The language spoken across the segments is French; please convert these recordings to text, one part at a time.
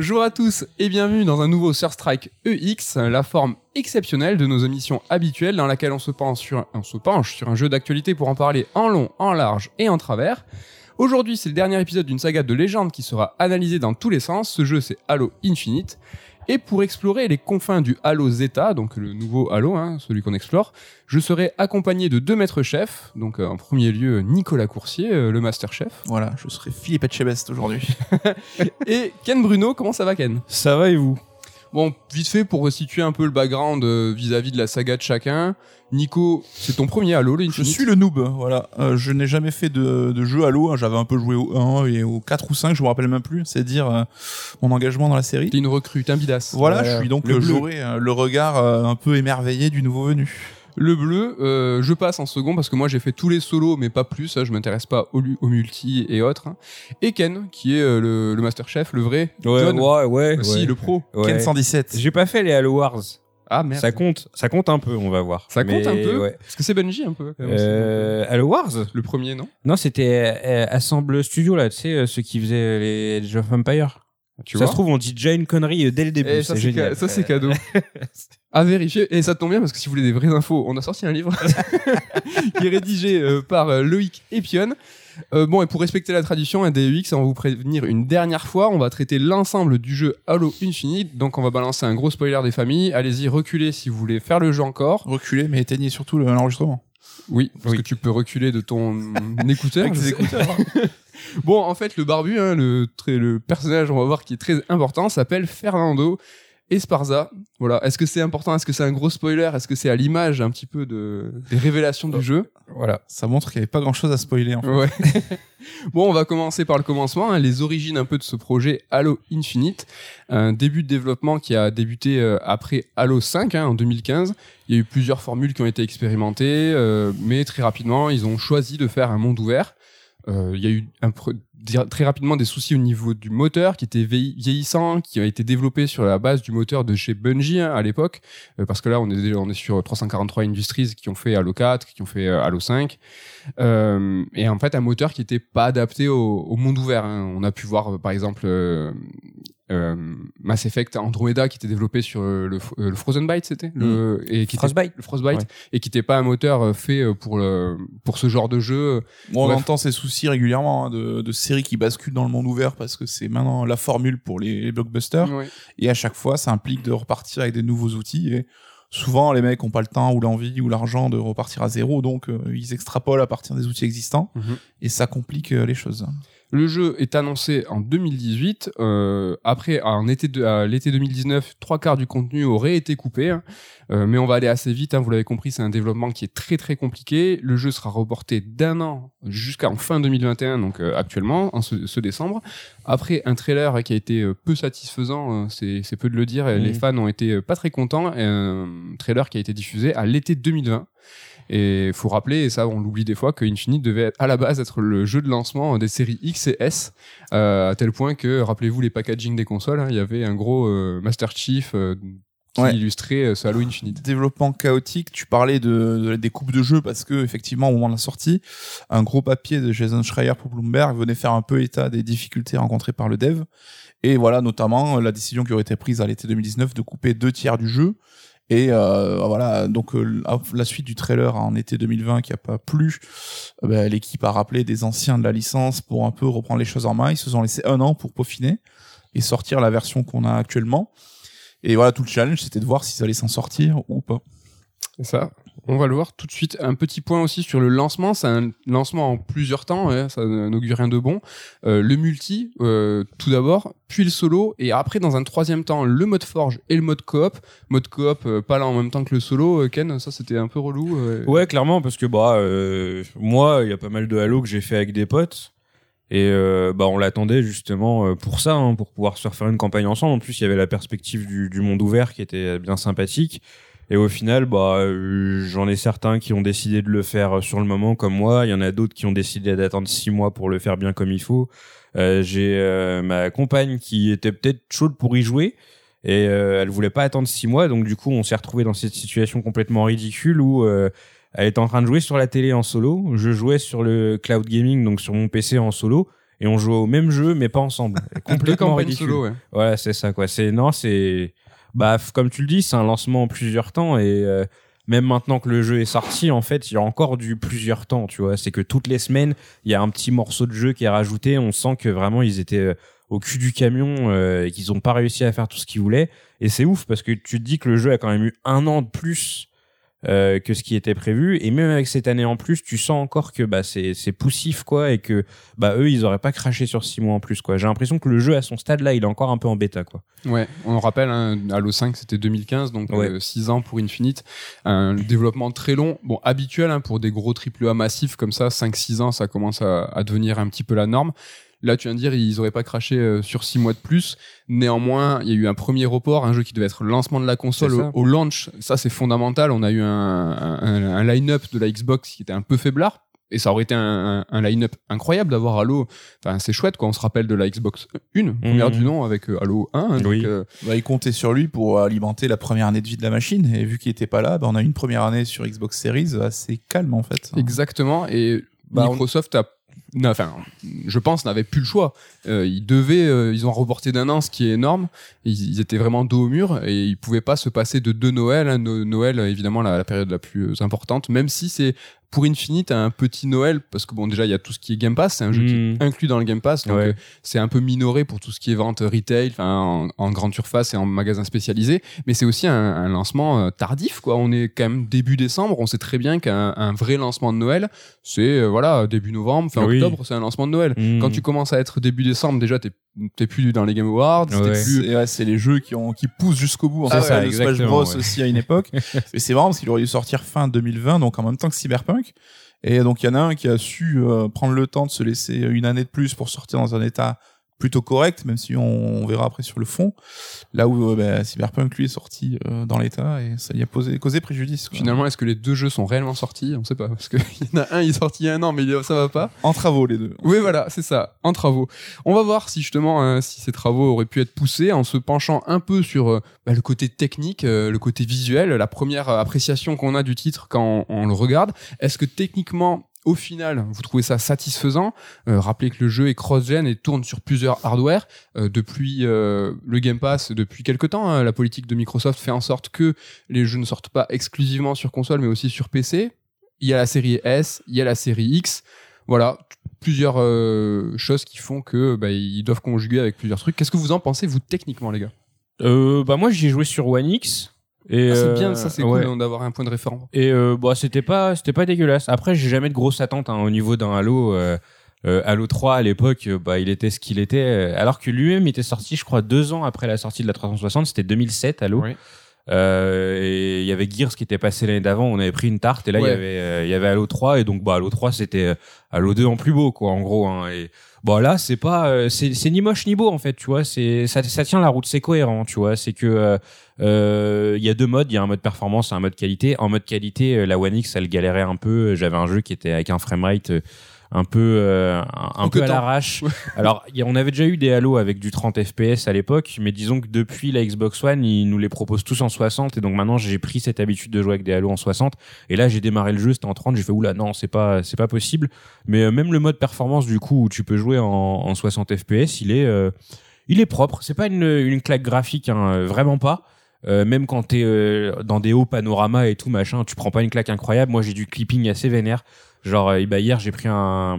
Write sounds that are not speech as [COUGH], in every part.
Bonjour à tous et bienvenue dans un nouveau Surstrike EX, la forme exceptionnelle de nos émissions habituelles dans laquelle on se penche sur, un jeu d'actualité pour en parler en long, en large et en travers. Aujourd'hui, c'est le dernier épisode d'une saga de légende qui sera analysée dans tous les sens. Ce jeu, c'est Halo Infinite. Et pour explorer les confins du Halo Zeta, donc le nouveau Halo, hein, celui qu'on explore, je serai accompagné de deux maîtres chefs. Donc euh, en premier lieu, Nicolas Coursier, euh, le master chef. Voilà, je serai Philippe Etchebest aujourd'hui. [LAUGHS] Et Ken Bruno, comment ça va Ken? Ça va et vous? Bon, vite fait pour resituer un peu le background euh, vis-à-vis de la saga de chacun. Nico, c'est ton premier Halo, là, Je suis le noob, voilà. Euh, je n'ai jamais fait de, de jeu Halo. hein. J'avais un peu joué au 1 et au 4 ou 5, je me rappelle même plus. C'est dire euh, mon engagement dans la série. T'es une recrue, t'es un bidasse. Voilà, Euh, je suis donc le le regard un peu émerveillé du nouveau venu. Le bleu, euh, je passe en second parce que moi j'ai fait tous les solos, mais pas plus. hein, je m'intéresse pas au, multi et autres. hein. Et Ken, qui est euh, le, le master chef, le vrai. Ouais, John, ouais, ouais. aussi ouais. le pro. Ouais. Ken 117. J'ai pas fait les Halo Wars. Ah merde. Ça compte, ça compte un peu, on va voir. Ça compte Mais, un peu ouais. Parce que c'est Bungie un peu. quand même, aussi, Euh, Halo Wars Le premier, non Non, c'était euh, Assemble Studio là, tu sais, euh, ceux qui faisaient les Age of Empire. Tu ça vois se trouve, on dit déjà une connerie dès le début. Et ça, c'est c'est génial. ca- ça, c'est cadeau. [LAUGHS] à vérifier. Et ça tombe bien parce que si vous voulez des vraies infos, on a sorti un livre [LAUGHS] qui est rédigé euh, par euh, Loïc Epion. Euh, bon, et pour respecter la tradition, un DEX, on va vous prévenir une dernière fois. On va traiter l'ensemble du jeu Halo Infinite. Donc, on va balancer un gros spoiler des familles. Allez-y, reculez si vous voulez faire le jeu encore. Reculé, mais éteignez surtout le- l'enregistrement. Oui, parce Oui. que tu peux reculer de ton [LAUGHS] écouteur. Avec je tes sais. écouteurs. [LAUGHS] Bon, en fait, le barbu, hein, le, très, le personnage, on va voir, qui est très important, s'appelle Fernando Esparza. Voilà. Est-ce que c'est important? Est-ce que c'est un gros spoiler? Est-ce que c'est à l'image un petit peu de, des révélations du jeu? Voilà. Ça montre qu'il n'y avait pas grand chose à spoiler. En fait. Ouais. [LAUGHS] bon, on va commencer par le commencement, hein, les origines un peu de ce projet Halo Infinite. Un début de développement qui a débuté euh, après Halo 5 hein, en 2015. Il y a eu plusieurs formules qui ont été expérimentées, euh, mais très rapidement, ils ont choisi de faire un monde ouvert. Euh, il y a eu un très rapidement des soucis au niveau du moteur qui était vieilli- vieillissant, qui a été développé sur la base du moteur de chez Bungie hein, à l'époque, Euh, parce que là on est on est sur 343 Industries qui ont fait Halo 4, qui ont fait euh, Halo 5, Euh, et en fait un moteur qui était pas adapté au, monde ouvert. hein. On a pu voir par exemple euh, Mass Effect Andromeda qui était développé sur euh, le, euh, le Frozen Byte, c'était le et qui était- Frostbite. le Frostbite Ouais. et qui n'était pas un moteur fait pour le pour ce genre de jeu. Bon, on entend ces soucis régulièrement hein, de, de séries qui basculent dans le monde ouvert parce que c'est maintenant la formule pour les, les blockbusters. Ouais. Et à chaque fois, ça implique de repartir avec des nouveaux outils. Et souvent, les mecs ont pas le temps ou l'envie ou l'argent de repartir à zéro, donc euh, ils extrapolent à partir des outils existants. Mhm. Et ça complique euh, les choses. Le jeu est annoncé en 2018. euh, après, en été de, à l'été 2019, trois quarts du contenu aurait été coupé. hein. Euh, mais on va aller assez vite. hein, vous l'avez compris, c'est un développement qui est très très compliqué. Le jeu sera reporté d'un an jusqu'en fin 2021, donc euh, actuellement, en ce, ce décembre. Après un trailer qui a été peu satisfaisant, euh, c'est c'est peu de le dire. et Les fans ont été pas très contents. Un trailer qui a été diffusé à l'été 2020. Et il faut rappeler, et ça on l'oublie des fois, que Infinite devait à la base être le jeu de lancement des séries X et S, euh, à tel point que, rappelez-vous les packaging des consoles, hein, il y avait un gros euh, Master Chief euh, qui Ouais. illustrait ce Halo Infinite. Développement chaotique, tu parlais de, de- des coupes de jeu parce que effectivement au moment de la sortie, un gros papier de Jason Schreier pour Bloomberg venait faire un peu état des difficultés rencontrées par le dev. Et voilà notamment la décision qui aurait été prise à l'été 2019 de couper deux tiers du jeu. Et euh, voilà, donc euh, la- suite du trailer en été 2020 qui a pas plu, euh, ben, l'équipe a rappelé des anciens de la licence pour un peu reprendre les choses en main. Ils se sont laissé un an pour peaufiner et sortir la version qu'on a actuellement. Et voilà, tout le challenge, c'était de voir s'ils allaient s'en sortir ou pas. C'est ça. On va le voir tout de suite. Un petit point aussi sur le lancement. C'est un lancement en plusieurs temps. ouais, ça n'augure rien de bon. Euh, le multi, euh, tout d'abord, puis le solo, et après, dans un troisième temps, le mode forge et le mode coop. Mode coop, euh, pas là en même temps que le solo. Ken, ça c'était un peu relou. Ouais, clairement, parce que bah moi, il y a pas mal de Halo que j'ai fait avec des potes. Et bah on l'attendait justement pour ça, hein, pour pouvoir se refaire une campagne ensemble. En plus, il y avait la perspective du monde ouvert qui était bien sympathique. Et au final, bah euh, j'en ai certains qui ont décidé de le faire sur le moment comme moi. Il y en a d'autres qui ont décidé d'attendre six mois pour le faire bien comme il faut. Euh, j'ai euh, ma compagne qui était peut-être chaude pour y jouer et euh, elle voulait pas attendre six mois. Donc du coup, on s'est retrouvé dans cette situation complètement ridicule où elle était en train de jouer sur la télé en solo. Je jouais sur le cloud gaming, donc sur mon PC en solo. et on jouait au même jeu mais pas ensemble. [LAUGHS] Complètement ridicule. solo, ouais. Ouais, c'est ça quoi. C'est non, c'est bah comme tu le dis, c'est un lancement en plusieurs temps et euh, même maintenant que le jeu est sorti, en fait, il y a encore du plusieurs temps, tu vois. C'est que toutes les semaines, il y a un petit morceau de jeu qui est rajouté. On sent que vraiment ils étaient euh, au cul du camion euh, et qu'ils ont pas réussi à faire tout ce qu'ils voulaient. Et c'est ouf parce que tu te dis que le jeu a quand même eu un an de plus euh, que ce qui était prévu et même avec cette année en plus tu sens encore que bah c'est c'est poussif quoi et que bah eux ils auraient pas craché sur six mois en plus quoi j'ai l'impression que le jeu à son stade là il est encore un peu en bêta quoi Ouais, on rappelle, hein, Halo 5 c'était 2015, donc Ouais. 6 ans pour Infinite. Un développement très long, bon habituel hein, pour des gros AAA massifs comme ça, 5-6 ans ça commence à, à devenir un petit peu la norme. Là tu viens de dire ils auraient pas craché euh, sur 6 mois de plus. Néanmoins, il y a eu un premier report, un jeu qui devait être le lancement de la console au, launch. Ça c'est fondamental. On a eu un, un, un line-up de la Xbox qui était un peu faiblard. Et ça aurait été un, un, un line-up incroyable d'avoir Halo. Enfin, c'est chouette, quoi. On se rappelle de la Xbox 1, première Mhm. du nom, avec euh, Halo 1. hein, donc, Oui. euh, Bah, il comptait sur lui pour alimenter la première année de vie de la machine. Et vu qu'il était pas là, bah, on a eu une première année sur Xbox Series assez calme en fait. Exactement. Et Bah, on- Microsoft a, enfin, je pense, n'avait plus le choix. Euh, ils devaient, euh, ils ont reporté d'un an, ce qui est énorme. Ils, ils étaient vraiment dos au mur et ils pouvaient pas se passer de deux Noël. hein. No- Noël, évidemment, la, la période la plus importante, même si c'est pour Infinite un petit Noël, parce que bon, déjà, il y a tout ce qui est Game Pass, c'est un jeu qui Mm. est inclus dans le Game Pass, donc Ouais. euh, c'est un peu minoré pour tout ce qui est vente retail, en, en grande surface et en magasin spécialisé, mais c'est aussi un, un lancement euh, tardif, quoi. On est quand même début décembre, on sait très bien qu'un un vrai lancement de Noël, c'est euh, voilà début novembre, fin Oui. Octobre, c'est un lancement de Noël. Mm. Quand tu commences à être début décembre, déjà t'es t'es plus dans les Game Awards, t'es Ouais. plus C'est ouais, c'est les jeux qui, ont, qui poussent jusqu'au bout. En fait, ça, le Smash Bros ouais. aussi à une époque. [LAUGHS] Et c'est marrant parce qu'il aurait dû sortir fin 2020, donc en même temps que Cyberpunk. Et donc il y en a un qui a su euh, prendre le temps de se laisser une année de plus pour sortir dans un état plutôt correct, même si on, on verra après sur le fond. Là où euh, bah, Cyberpunk lui est sorti euh, dans l'état et ça y a posé, causé préjudice. quoi. Finalement, est-ce que les deux jeux sont réellement sortis? On sait pas, parce qu'il [LAUGHS] y en a un, il est sorti il y a un an, mais ça va pas. En travaux les deux. Oui, voilà, c'est ça, en travaux. On va voir si justement, euh, si ces travaux auraient pu être poussés en se penchant un peu sur euh, bah, le côté technique, euh, le côté visuel, la première appréciation qu'on a du titre quand on, on le regarde. Est-ce que techniquement, au final, vous trouvez ça satisfaisant Euh, Rappelez que le jeu est cross-gen et tourne sur plusieurs hardware. Euh, depuis euh, le Game Pass, depuis quelques temps, hein, la politique de Microsoft fait en sorte que les jeux ne sortent pas exclusivement sur console, mais aussi sur PC. Il y a la série S, il y a la série X. Voilà, plusieurs choses qui font que bah, ils doivent conjuguer avec plusieurs trucs. Qu'est-ce que vous en pensez, vous, techniquement, les gars? Bah moi j'y ai joué sur One X et Ah, C'est euh, bien, ça, c'est ouais. cool d'avoir un point de référence. Et euh, bah c'était pas c'était pas dégueulasse. Après j'ai jamais de grosses attentes hein, au niveau d'un Halo. Euh, euh, Halo 3 à l'époque, euh, bah il était ce qu'il était. euh, Alors que lui-même était sorti, je crois, deux ans après la sortie de la 360. C'était 2007 Halo. Oui. Euh, et il y avait Gears qui était passé l'année d'avant. On avait pris une tarte et là il Ouais. y avait euh, il y avait Halo 3 et donc bah Halo 3 c'était euh, Halo 2 en plus beau quoi en gros. Hein, et bon là c'est pas euh, c'est ni moche ni beau en fait tu vois c'est ça ça tient la route c'est cohérent tu vois c'est que euh, euh, il y a deux modes, il y a un mode performance et un mode qualité. En mode qualité, euh, la One X, elle galérait un peu. J'avais un jeu qui était avec un framerate euh, un peu euh, un, un peu à l'arrache. [LAUGHS] Alors, il y a- on avait déjà eu des Halo avec du 30 FPS à l'époque, mais disons que depuis la Xbox One, ils nous les proposent tous en 60 et donc maintenant j'ai pris cette habitude de jouer avec des Halo en 60 et là j'ai démarré le jeu, c'était en 30, j'ai fait oula non, c'est pas c'est pas possible. Mais euh, même le mode performance du coup où tu peux jouer en, en 60 FPS, il est euh, il est propre, c'est pas une, une claque graphique hein, euh, vraiment pas. Euh, même quand t'es euh, dans des hauts panoramas et tout machin, tu prends pas une claque incroyable. Moi, j'ai du clipping assez vénère. Genre, euh, bah, hier, j'ai pris un,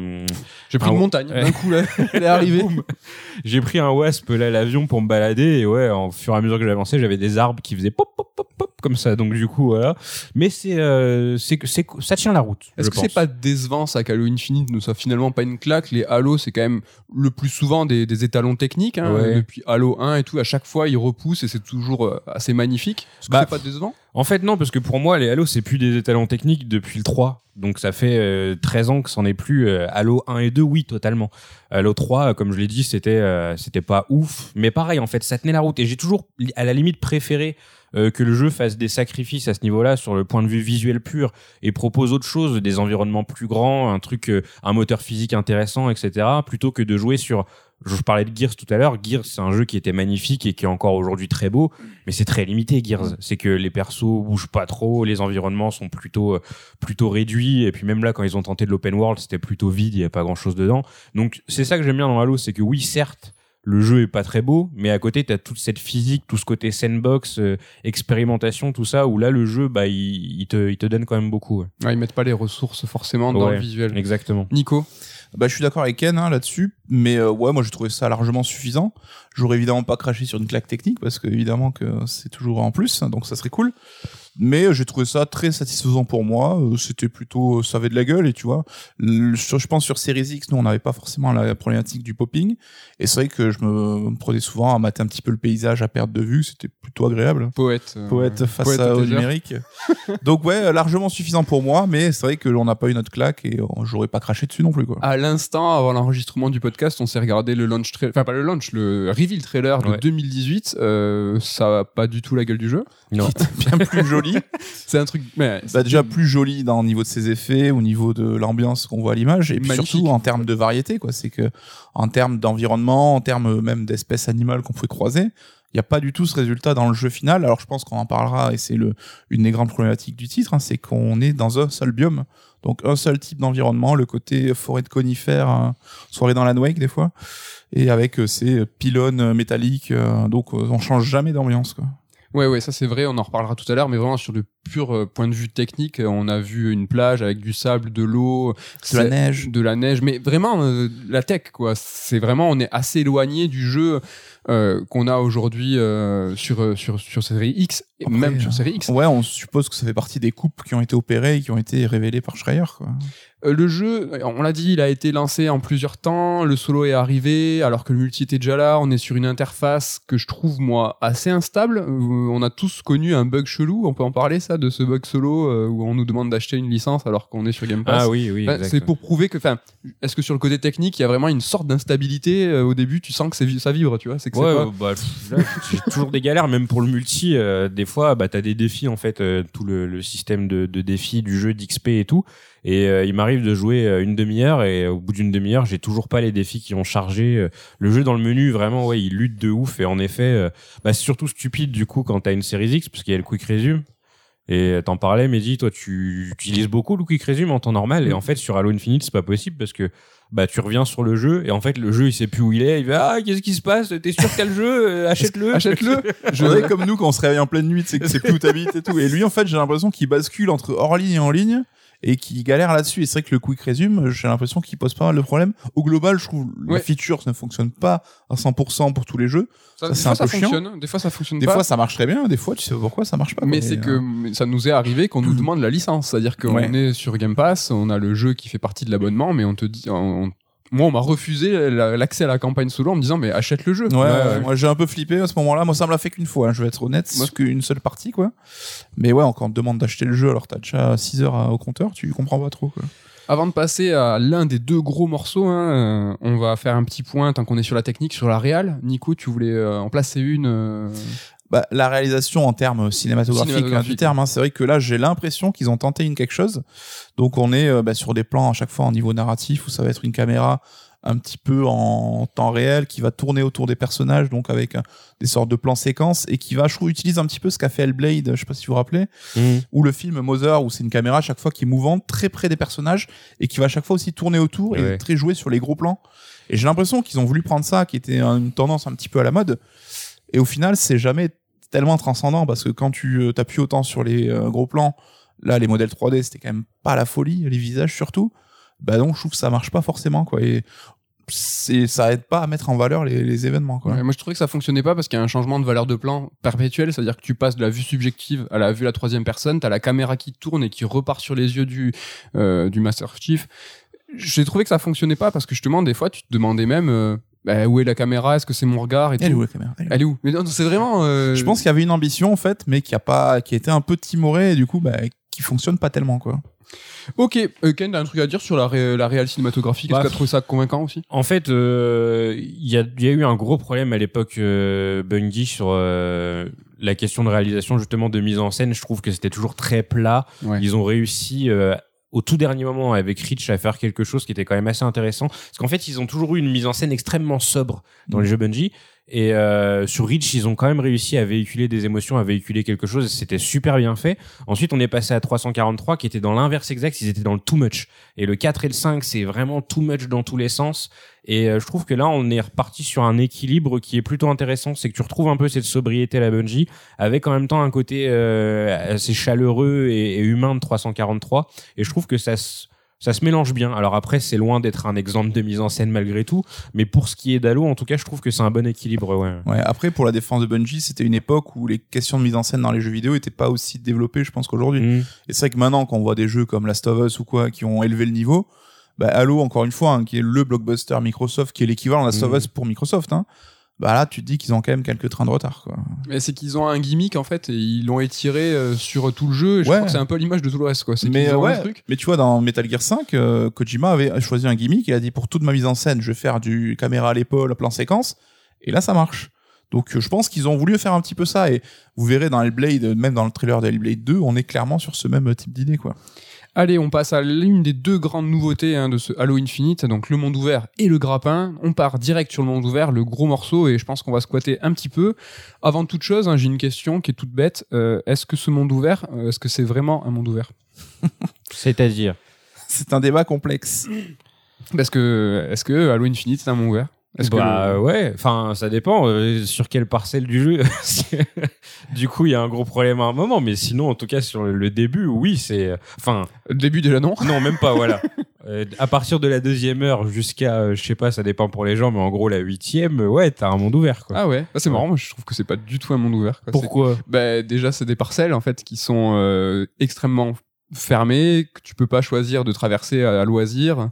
J'ai pris une montagne, d'un coup, là, elle est arrivée. [LAUGHS] J'ai pris un wasp là l'avion pour me balader et ouais, en fur et à mesure que j'avançais, j'avais des arbres qui faisaient pop pop pop pop comme ça. Donc du coup voilà. Mais c'est euh, c'est que c'est ça tient la route. Est-ce que c'est pas décevant ça qu'Halo Infinite ne soit finalement pas une claque? Les Halo, c'est quand même le plus souvent des, des étalons techniques. Hein, Ouais. Depuis Halo 1 et tout, à chaque fois, ils repoussent et c'est toujours euh, assez magnifique. Est-ce que Bah, c'est pas décevant? En fait non parce que pour moi les Halo c'est plus des étalons techniques depuis le 3. Donc ça fait euh, 13 ans que c'en est plus euh, Halo 1 et 2 oui totalement. Halo 3 euh, comme je l'ai dit c'était euh, c'était pas ouf mais pareil en fait ça tenait la route et j'ai toujours à la limite préféré que le jeu fasse des sacrifices à ce niveau-là sur le point de vue visuel pur et propose autre chose, des environnements plus grands, un truc, un moteur physique intéressant, etc., plutôt que de jouer sur je parlais de Gears tout à l'heure. Gears, c'est un jeu qui était magnifique et qui est encore aujourd'hui très beau, mais c'est très limité, Gears. C'est que les persos bougent pas trop, les environnements sont plutôt, euh, plutôt réduits, et puis même là, quand ils ont tenté de l'open world, c'était plutôt vide, il y a pas grand chose dedans. Donc, c'est ça que j'aime bien dans Halo, c'est que oui, certes, le jeu est pas très beau, mais à côté, t'as toute cette physique, tout ce côté sandbox, euh, expérimentation, tout ça, où là, le jeu, bah, il, il te, il te donne quand même beaucoup. ouais. Ouais, ils mettent pas les ressources forcément dans Ouais. le visuel. Exactement. Nico, Bah, je suis d'accord avec Ken hein, là-dessus, mais euh, ouais, moi j'ai trouvé ça largement suffisant. J'aurais évidemment pas craché sur une claque technique parce que évidemment que c'est toujours en plus, donc ça serait cool. Mais euh, j'ai trouvé ça très satisfaisant pour moi. Euh, C'était plutôt, euh, ça avait de la gueule et tu vois, le- je pense sur Series X, nous on n'avait pas forcément la problématique du popping. Et c'est vrai que je me, me prenais souvent à mater un petit peu le paysage à perte de vue, c'était plutôt agréable. poète. euh, Poète face poète à- au numérique. [LAUGHS] Donc ouais, largement suffisant pour moi, mais c'est vrai que l'on n'a pas eu notre claque et euh, j'aurais pas craché dessus non plus quoi. À l'instant, avant l'enregistrement du podcast, on s'est regardé le launch trailer, enfin pas le launch, le reveal trailer de Ouais. 2018. Euh, ça a pas du tout la gueule du jeu. Non. bien plus joli. [LAUGHS] [LAUGHS] C'est un truc, mais bah déjà plus joli dans au niveau de ses effets, au niveau de l'ambiance qu'on voit à l'image, et puis Magnifique. surtout en termes de variété, quoi. C'est que en termes d'environnement, en termes même d'espèces animales qu'on pouvait croiser, il n'y a pas du tout ce résultat dans le jeu final. Alors je pense qu'on en parlera, et c'est le une des grandes problématiques du titre, hein, c'est qu'on est dans un seul biome, donc un seul type d'environnement, le côté forêt de conifères, hein, soirée dans la Wake des fois, et avec euh, ces pylônes métalliques, euh, donc euh, on change jamais d'ambiance, quoi. Ouais, ouais, ça c'est vrai, on en reparlera tout à l'heure, mais vraiment sur le pur euh, point de vue technique, euh, on a vu une plage avec du sable, de l'eau, De la neige. de la neige, mais vraiment euh, la tech, quoi. C'est vraiment, on est assez éloigné du jeu euh, qu'on a aujourd'hui euh, sur sur sur série X, et Après, même sur série X. Ouais, on suppose que ça fait partie des coupes qui ont été opérées et qui ont été révélées par Schreier. Quoi. Le jeu, on l'a dit, il a été lancé en plusieurs temps. Le solo est arrivé, alors que le multi était déjà là. On est sur une interface que je trouve moi assez instable. On a tous connu un bug chelou. On peut en parler ça de ce bug solo euh, où on nous demande d'acheter une licence alors qu'on est sur Game Pass. Ah oui, oui. Enfin, c'est pour prouver que, enfin, est-ce que sur le côté technique, il y a vraiment une sorte d'instabilité euh, au début Tu sens que ça vibre, tu vois C'est que Ouais, bah, [LAUGHS] j'ai toujours des galères, même pour le multi. euh, des fois, bah, t'as des défis en fait, tout le, le système de, de défis du jeu d'XP et tout. Et il m'arrive de jouer une demi-heure et au bout d'une demi-heure, j'ai toujours pas les défis qui ont chargé. Le jeu dans le menu, vraiment, ouais, il lutte de ouf. Et en effet, bah, c'est surtout stupide du coup quand t'as une série X parce qu'il y a le quick resume. Et t'en parlais, Mehdi, toi, tu utilises beaucoup le quick resume en temps normal. Et en fait, sur Halo Infinite, c'est pas possible parce que bah tu reviens sur le jeu et en fait le jeu il sait plus où il est. Il va ah qu'est-ce qui se passe? T'es sûr quel jeu? Euh, achète-le. [LAUGHS] Achète-le. [LAUGHS] Je comme nous quand on se réveille en pleine nuit, c'est que c'est plus où t'habites et tout. Et lui, en fait, j'ai l'impression qu'il bascule entre hors ligne et en ligne et qu'il galère là-dessus. Et c'est vrai que le quick resume, j'ai l'impression qu'il pose pas mal de problèmes. Au global, je trouve la Ouais. feature ne fonctionne pas à 100% pour tous les jeux. Ça, Ça, c'est un ça peu chiant. fonctionne, des fois ça fonctionne Des pas. fois, ça marche très bien. Des fois, tu sais pourquoi ça marche pas. mais c'est que euh, mais ça nous est arrivé qu'on nous demande la licence, c'est-à-dire qu'on Ouais. est sur Game Pass, on a le jeu qui fait partie de l'abonnement, mais on te dit, on- moi on m'a refusé la- l'accès à la campagne solo en me disant mais achète le jeu. Ouais, moi j'ai un peu flippé à ce moment-là. Moi, ça me l'a fait qu'une fois, hein, je vais être honnête. Moi, qu'une seule partie, quoi. Mais ouais, quand on te demande d'acheter le jeu alors t'as déjà 6 heures au compteur, tu comprends pas trop, quoi. Avant de passer à l'un des deux gros morceaux, hein, euh, on va faire un petit point tant qu'on est sur la technique, sur la réal. Nico, tu voulais euh, en placer une. euh, Bah, la réalisation en termes cinématographiques, Cinématographique. hein, du terme, hein, c'est vrai que là j'ai l'impression qu'ils ont tenté une quelque chose. Donc on est euh, bah, sur des plans à chaque fois en niveau narratif où ça va être une caméra un petit peu en temps réel qui va tourner autour des personnages, donc avec euh, des sortes de plans séquences et qui va, je trouve, utilise un petit peu ce qu'a fait Hellblade, je sais pas si vous vous rappelez, ou le film Mother où c'est une caméra à chaque fois qui est mouvante très près des personnages et qui va à chaque fois aussi tourner autour et très jouer sur les gros plans. Et j'ai l'impression qu'ils ont voulu prendre ça, qui était une tendance un petit peu à la mode. Et au final, c'est jamais tellement transcendant parce que quand tu euh, t'appuies autant sur les euh, gros plans, là, les modèles 3D, c'était quand même pas la folie, les visages surtout. Bah donc, je trouve que ça marche pas forcément, quoi. Et ça aide pas à mettre en valeur les, événements, quoi. moi je trouvais que ça fonctionnait pas parce qu'il y a un changement de valeur de plan perpétuel, c'est-à-dire que tu passes de la vue subjective à la vue la troisième personne, t'as la caméra qui tourne et qui repart sur les yeux du euh, du Master Chief. J'ai trouvé que ça fonctionnait pas parce que justement des fois tu te demandais même bah, où est la caméra, est-ce que c'est mon regard et Elle est où la caméra? Elle est où Elle est où? Mais non, c'est vraiment. euh, Je pense qu'il y avait une ambition en fait, mais qui a pas, qui a été un peu timorée et du coup, bah, qui fonctionne pas tellement quoi. Ok, euh, Ken, t'as un truc à dire sur la, ré- la réelle cinématographique? Est-ce Bah, que t'as trouvé ça convaincant aussi? En fait, euh, il y, a, il y a eu un gros problème à l'époque euh, Bungie sur euh, la question de réalisation justement de mise en scène. Je trouve que c'était toujours très plat. Ouais. Ils ont réussi euh, au tout dernier moment avec Rich à faire quelque chose qui était quand même assez intéressant. Parce qu'en fait, ils ont toujours eu une mise en scène extrêmement sobre dans les jeux Bungie. Et euh, sur Reach, ils ont quand même réussi à véhiculer des émotions, à véhiculer quelque chose. C'était super bien fait. Ensuite, on est passé à 343, qui était dans l'inverse exact. Ils étaient dans le too much. Et le 4 et le 5, c'est vraiment too much dans tous les sens. Et euh, je trouve que là, on est reparti sur un équilibre qui est plutôt intéressant. C'est que tu retrouves un peu cette sobriété la Bungie, avec en même temps un côté euh, assez chaleureux et, et humain de 343. Et je trouve que ça se ça se mélange bien. Alors après, c'est loin d'être un exemple de mise en scène malgré tout, mais pour ce qui est d'Halo, en tout cas, je trouve que c'est un bon équilibre. Ouais. Ouais, après pour la défense de Bungie, c'était une époque où les questions de mise en scène dans les jeux vidéo étaient pas aussi développées, je pense qu'aujourd'hui. Mm. Et c'est vrai que maintenant, quand on voit des jeux comme Last of Us ou quoi, qui ont élevé le niveau, bah, Halo, encore une fois, hein, qui est le blockbuster Microsoft, qui est l'équivalent de Last of Mhm. Us pour Microsoft, hein, bah là, tu te dis qu'ils ont quand même quelques trains de retard, quoi. Mais c'est qu'ils ont un gimmick en fait et ils l'ont étiré euh, sur tout le jeu. Et je Ouais. crois que c'est un peu l'image de tout le reste quoi. Mais, euh, ouais. truc. Mais tu vois, dans Metal Gear 5, euh, Kojima avait choisi un gimmick, il a dit pour toute ma mise en scène, je vais faire du caméra à l'épaule, plan séquence, et là, ça marche. Donc, je pense qu'ils ont voulu faire un petit peu ça, et vous verrez dans Hellblade, même dans le trailer de Hellblade 2, on est clairement sur ce même type d'idée, quoi. Allez, on passe à l'une des deux grandes nouveautés hein, de ce Halo Infinite, donc le monde ouvert et le grappin. On part direct sur le monde ouvert, le gros morceau, et je pense qu'on va squatter un petit peu. Avant toute chose, hein, j'ai une question qui est toute bête. Euh, est-ce que ce monde ouvert, euh, est-ce que c'est vraiment un monde ouvert? [LAUGHS] C'est-à-dire? C'est un débat complexe. Parce que est-ce que Halo Infinite c'est un monde ouvert? Est-ce bah que ouais, enfin ça dépend euh, sur quelle parcelle du jeu. [LAUGHS] Du coup, il y a un gros problème à un moment, mais sinon, en tout cas sur le, début, oui, c'est, enfin, le début déjà non non, même pas, voilà. [LAUGHS] Euh, à partir de la deuxième heure jusqu'à, euh, je sais pas, ça dépend pour les gens, mais en gros la huitième, euh, ouais, t'as un monde ouvert, quoi. Ah ouais, Ah, c'est marrant. Moi, je trouve que c'est pas du tout un monde ouvert. quoi. Pourquoi? Bah, déjà, c'est des parcelles en fait qui sont euh, extrêmement fermées, que tu peux pas choisir de traverser à, à loisir.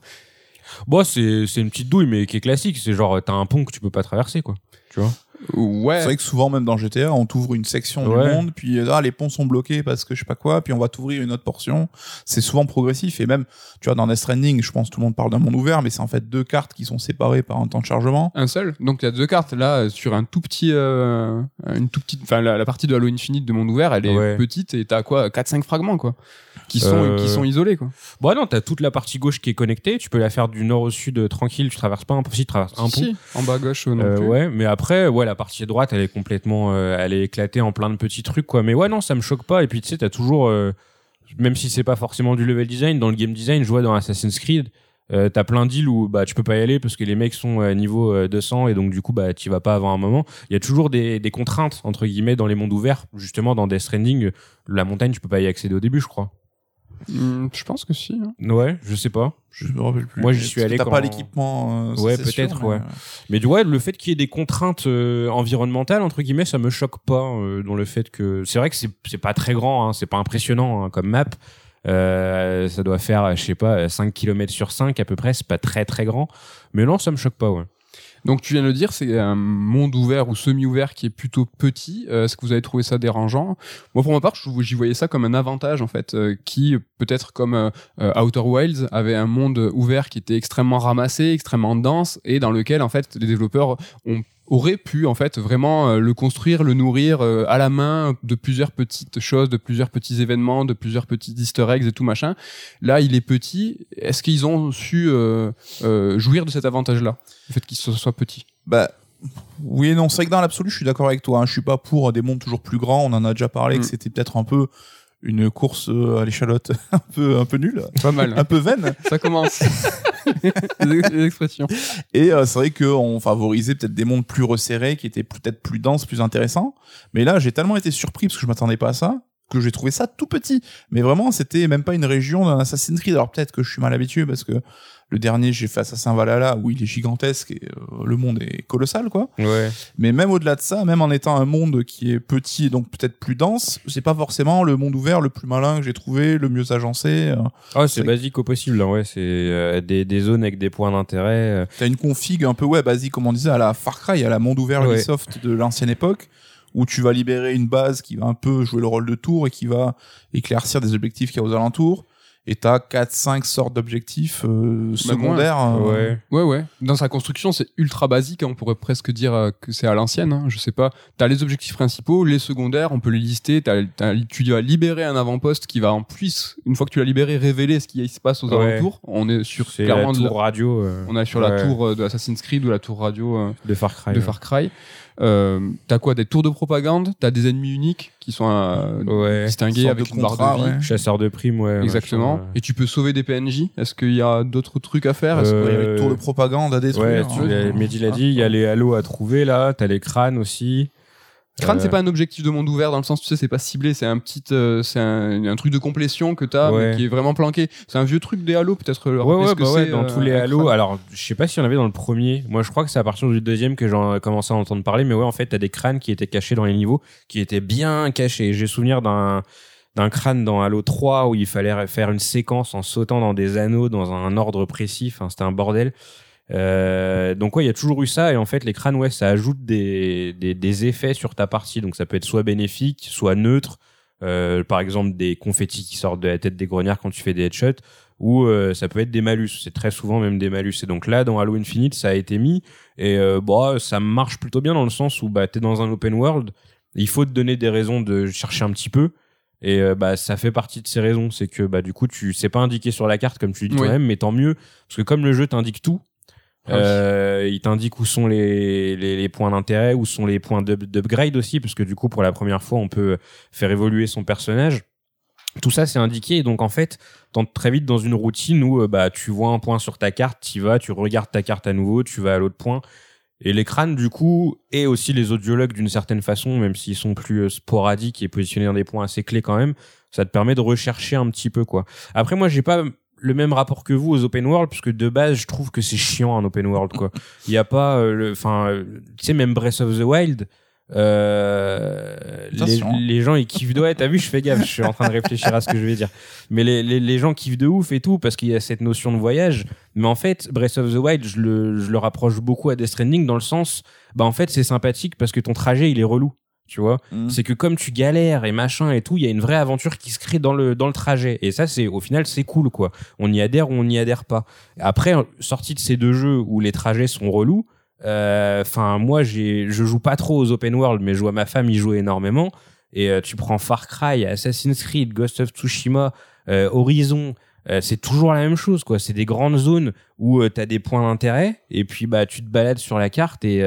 Bon, c'est c'est une petite douille, mais qui est classique. C'est genre, t'as un pont que tu peux pas traverser, quoi. Tu vois Ouais. C'est vrai que souvent, même dans GTA, on t'ouvre une section Ouais. du monde, puis ah, les ponts sont bloqués parce que je sais pas quoi, puis on va t'ouvrir une autre portion. C'est souvent progressif, et même, tu vois, dans Death Stranding, je pense que tout le monde parle d'un monde ouvert, mais c'est en fait deux cartes qui sont séparées par un temps de chargement. Un seul. Donc il y a deux cartes là sur un tout petit, euh, une tout petite, enfin la, la partie de Halo Infinite de monde ouvert, elle est Ouais. petite et t'as quoi, 4-5 fragments quoi, qui sont Euh, qui sont isolés quoi. Bon, non, t'as toute la partie gauche qui est connectée. Tu peux la faire du nord au sud euh, tranquille. Tu traverses pas un pont. Si, tu traverses un pont. Si, en bas à gauche euh, non Euh, plus. ouais, mais après, ouais, la partie droite, elle est complètement, euh, elle est éclatée en plein de petits trucs, quoi. Mais ouais, non, ça me choque pas. Et puis, tu sais, t'as toujours, euh, même si c'est pas forcément du level design, dans le game design, je vois dans Assassin's Creed, euh, t'as plein d'îles où bah tu peux pas y aller parce que les mecs sont à niveau euh, 200 et donc du coup bah tu vas pas avant un moment. Il y a toujours des, des contraintes entre guillemets dans les mondes ouverts. Justement dans Death Stranding, la montagne tu peux pas y accéder au début, je crois. Hmm, je pense que si. hein. Ouais, je sais pas. Je me rappelle plus. Moi, j'y suis parce allé que T'as quand- pas l'équipement. euh, ça, Ouais, c'est sûr, peut-être, mais, ouais. euh, Mais du ouais, le fait qu'il y ait des contraintes euh, environnementales entre guillemets, ça me choque pas euh, dans le fait que c'est vrai que c'est c'est pas très grand, hein, c'est pas impressionnant hein, comme map. Euh, ça doit faire, je sais pas, 5 km sur 5 à peu près, c'est pas très très grand. Mais non, ça me choque pas, ouais. Donc tu viens de le dire, c'est un monde ouvert ou semi-ouvert qui est plutôt petit. Euh, Est-ce que vous avez trouvé ça dérangeant? Moi pour ma part, j'y voyais ça comme un avantage en fait, euh, qui peut-être comme euh, Outer Wilds avait un monde ouvert qui était extrêmement ramassé, extrêmement dense et dans lequel en fait les développeurs ont auraient pu en fait vraiment euh, le construire, le nourrir euh, à la main de plusieurs petites choses, de plusieurs petits événements, de plusieurs petits Easter eggs et tout machin. Là, il est petit. Est-ce qu'ils ont su euh, euh, jouir de cet avantage-là, le fait qu'il soit, petit? Bah, oui et non. C'est vrai que dans l'absolu, je suis d'accord avec toi. Hein. Je suis pas pour des mondes toujours plus grands. On en a déjà parlé Mm. que c'était peut-être un peu une course euh, à l'échalote [LAUGHS] un peu un peu nulle, Pas mal. un peu vaine. Ça commence. [LAUGHS] les, les expressions. Et euh, c'est vrai qu'on favorisait peut-être des mondes plus resserrés, qui étaient peut-être plus denses, plus intéressants. Mais là, j'ai tellement été surpris parce que je m'attendais pas à ça, que j'ai trouvé ça tout petit. Mais vraiment, c'était même pas une région d'un Assassin's Creed. Alors peut-être que je suis mal habitué parce que le dernier, j'ai fait Assassin Valhalla où il est gigantesque et euh, le monde est colossal, quoi. Ouais. Mais même au-delà de ça, même en étant un monde qui est petit et donc peut-être plus dense, c'est pas forcément le monde ouvert le plus malin que j'ai trouvé, le mieux agencé. euh. Ah, c'est basique au possible, hein, ouais. C'est euh, des, des zones avec des points d'intérêt. T'as une config un peu ouais basique comme on disait à la Far Cry, à la monde ouvert Ouais. Ubisoft de l'ancienne époque, où tu vas libérer une base qui va un peu jouer le rôle de tour et qui va éclaircir des objectifs qu'il y a aux alentours. Et t'as 4-5 sortes d'objectifs euh, secondaires. euh, Ouais. Ouais, ouais. Dans sa construction, c'est ultra basique. hein. On pourrait presque dire euh, que c'est à l'ancienne. hein. Je sais pas. T'as les objectifs principaux, les secondaires, on peut les lister. T'as, t'as- tu dois libérer un avant-poste qui va en plus, une fois que tu l'as libéré, révéler ce qui se passe aux Ouais. alentours. On est sur C'est la clairement de la- tour radio euh, on est sur la tour euh, de Assassin's Creed ou la tour radio euh, de Far Cry. de ouais. Far Cry. Euh, t'as quoi Des tours de propagande? T'as des ennemis uniques qui sont euh, Ouais. distingués avec de une barre de vie? ouais. Chasseur de primes, ouais. Exactement. machin, Et tu peux sauver des PNJ. Est-ce qu'il y a d'autres trucs à faire? Est-ce que- Il y a Euh, les tours de propagande à Ouais, détruire. tu, hein. l'as- Mehdi l'a dit, il y a les halos à trouver là, t'as les crânes aussi. Crâne, Euh, c'est pas un objectif de monde ouvert dans le sens, tu sais, c'est pas ciblé, c'est un petit, euh, c'est un, un truc de complétion que t'as, Ouais. mais qui est vraiment planqué. C'est un vieux truc des Halo, peut-être. leur Ouais, ouais, bah ouais, dans euh, tous les crâne. Alors, je sais pas s'il y en avait dans le premier. Moi, je crois que c'est à partir du deuxième que j'en ai commencé à entendre parler. Mais ouais, en fait, t'as des crânes qui étaient cachés dans les niveaux, qui étaient bien cachés. J'ai souvenir d'un d'un crâne dans Halo 3 où il fallait faire une séquence en sautant dans des anneaux dans un ordre précis. Enfin, c'était un bordel. Euh, donc ouais, il y a toujours eu ça et en fait les crânes ouais, ça ajoute des, des, des effets sur ta partie. Donc ça peut être soit bénéfique, soit neutre. Euh, par exemple des confettis qui sortent de la tête des grognards quand tu fais des headshots ou euh, ça peut être des malus. C'est très souvent même des malus. Et donc là, dans Halo Infinite, ça a été mis et euh, bah ça marche plutôt bien dans le sens où bah t'es dans un open world, il faut te donner des raisons de chercher un petit peu. Et euh, bah ça fait partie de ces raisons, c'est que bah du coup tu c'est pas indiqué sur la carte comme tu dis Oui. toi-même, mais tant mieux parce que comme le jeu t'indique tout, Ah euh, il t'indique où sont les, les, les points d'intérêt, où sont les points d'up- d'upgrade aussi, parce que du coup, pour la première fois, on peut faire évoluer son personnage. Tout ça, c'est indiqué. Et donc, en fait, t'entres très vite dans une routine où euh, bah, tu vois un point sur ta carte, tu vas, tu regardes ta carte à nouveau, tu vas à l'autre point. Et les crânes, du coup, et aussi les audiologues d'une certaine façon, même s'ils sont plus euh, sporadiques et positionnés dans des points assez clés quand même, ça te permet de rechercher un petit peu, quoi. Après, moi, j'ai pas le même rapport que vous aux open world, puisque de base, je trouve que c'est chiant un open world, quoi. Il y a pas, euh, le, enfin, euh, tu sais, même Breath of the Wild, euh, les, les gens ils kiffent de ouais t'as vu je fais gaffe je suis en train de réfléchir à ce que je vais dire. Mais les, les, les gens kiffent de ouf et tout parce qu'il y a cette notion de voyage. Mais en fait Breath of the Wild je le, je le rapproche beaucoup à Death Stranding dans le sens bah en fait c'est sympathique parce que ton trajet il est relou tu vois. Mm. c'est que comme tu galères et machin et tout il y a une vraie aventure qui se crée dans le dans le trajet. Et ça c'est au final c'est cool quoi. On y adhère ou on n'y adhère pas. Après sorti de ces deux jeux où les trajets sont relous euh, enfin moi j'ai je joue pas trop aux open world mais je vois ma femme y jouer énormément. Et euh, tu prends Far Cry Assassin's Creed Ghost of Tsushima euh, Horizon c'est toujours la même chose quoi. C'est des grandes zones où tu t'as des points d'intérêt et puis bah tu te balades sur la carte et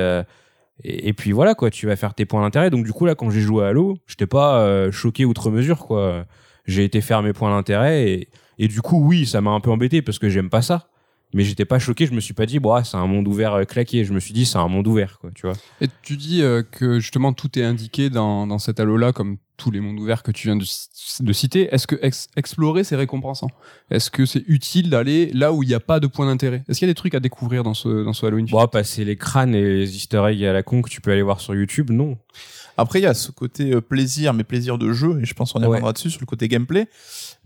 et, puis voilà quoi, tu vas faire tes points d'intérêt. Donc du coup là, quand j'ai joué à Halo, j'étais pas euh, choqué outre mesure quoi. J'ai été faire mes points d'intérêt et, et du coup oui, ça m'a un peu embêté parce que j'aime pas ça. Mais j'étais pas choqué, je me suis pas dit bon, ah, c'est un monde ouvert euh, claqué. Je me suis dit c'est un monde ouvert quoi, tu vois. Et tu dis euh, que justement tout est indiqué dans, dans cet Halo-là, comme tous les mondes ouverts que tu viens de, de citer. Est-ce que ex- explorer c'est récompensant? Est-ce que c'est utile d'aller là où il n'y a pas de point d'intérêt? Est-ce qu'il y a des trucs à découvrir dans ce, dans ce Halo Infinite Bon, passer les crânes et les easter eggs à la con que tu peux aller voir sur YouTube, non. Après, il y a ce côté euh, plaisir, mais plaisir de jeu, et je pense qu'on y Ouais. reviendra dessus sur le côté gameplay.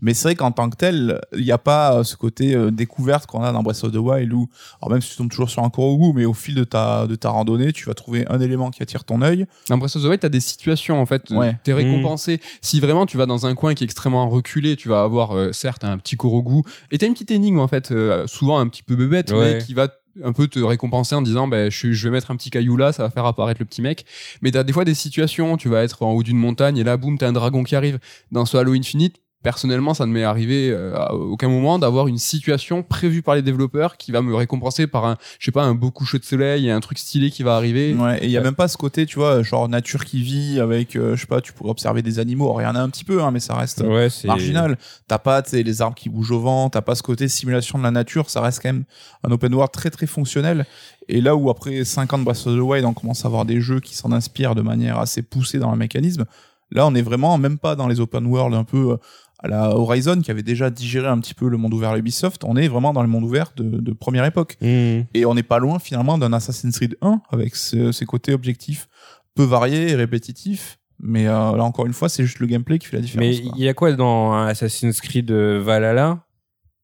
Mais c'est vrai qu'en tant que tel, il n'y a pas euh, ce côté euh, découverte qu'on a dans Breath of the Wild où, alors même si tu tombes toujours sur un Korogu, mais au fil de ta, de ta randonnée, tu vas trouver un élément qui attire ton œil. Dans Breath of the Wild, t'as des situations en fait. Ouais. T'es Mmh. récompensé. Si vraiment tu vas dans un coin qui est extrêmement reculé, tu vas avoir euh, certes un petit Korogu et t'as une petite énigme en fait, euh, souvent un petit peu bébête, Ouais. mais qui va un peu te récompenser en disant ben je, je vais mettre un petit caillou là, ça va faire apparaître le petit mec. Mais t'as des fois des situations, tu vas être en haut d'une montagne et là boum t'as un dragon qui arrive. Dans ce Halo Infinite, personnellement ça ne m'est arrivé euh, à aucun moment d'avoir une situation prévue par les développeurs qui va me récompenser par un je sais pas un beau coucher de soleil et un truc stylé qui va arriver. Ouais, et il y a Ouais. même pas ce côté, tu vois, genre nature qui vit avec, euh, je sais pas, tu pourrais observer des animaux. Alors, Il y en a un petit peu, hein, mais ça reste Ouais, marginal. T'as pas, tu sais, les arbres qui bougent au vent, t'as pas ce côté simulation de la nature, ça reste quand même un open world très très fonctionnel. Et là où après 5 ans de Breath of the Wild, on commence à avoir des jeux qui s'en inspirent de manière assez poussée dans le mécanisme, là on est vraiment même pas dans les open world un peu euh, à la Horizon qui avait déjà digéré un petit peu le monde ouvert à Ubisoft, on est vraiment dans le monde ouvert de, de première époque. Mmh. Et on n'est pas loin finalement d'un Assassin's Creed 1 avec ce- ses côtés objectifs peu variés et répétitifs. Mais euh, là encore une fois, c'est juste le gameplay qui fait la différence. Mais il y a quoi dans Assassin's Creed euh, Valhalla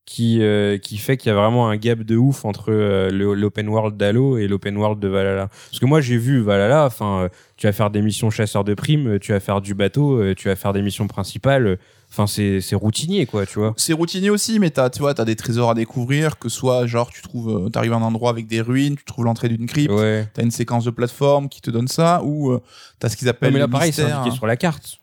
qui euh, qui fait qu'il y a vraiment un gap de ouf entre euh, l'open world d'Halo et l'open world de Valhalla? Parce que moi j'ai vu Valhalla, enfin euh, tu vas faire des missions chasseurs de primes, tu vas faire du bateau, tu vas faire des missions principales. Enfin c'est c'est routinier quoi, tu vois. C'est routinier aussi, mais t'as, tu vois, t'as des trésors à découvrir, que soit, genre, tu trouves, euh, t'arrives à un endroit avec des ruines, tu trouves l'entrée d'une crypte, Ouais. t'as une séquence de plateforme qui te donne ça, ou euh, t'as ce qu'ils Ouais, appellent mais là le pareil, c'est sur la carte.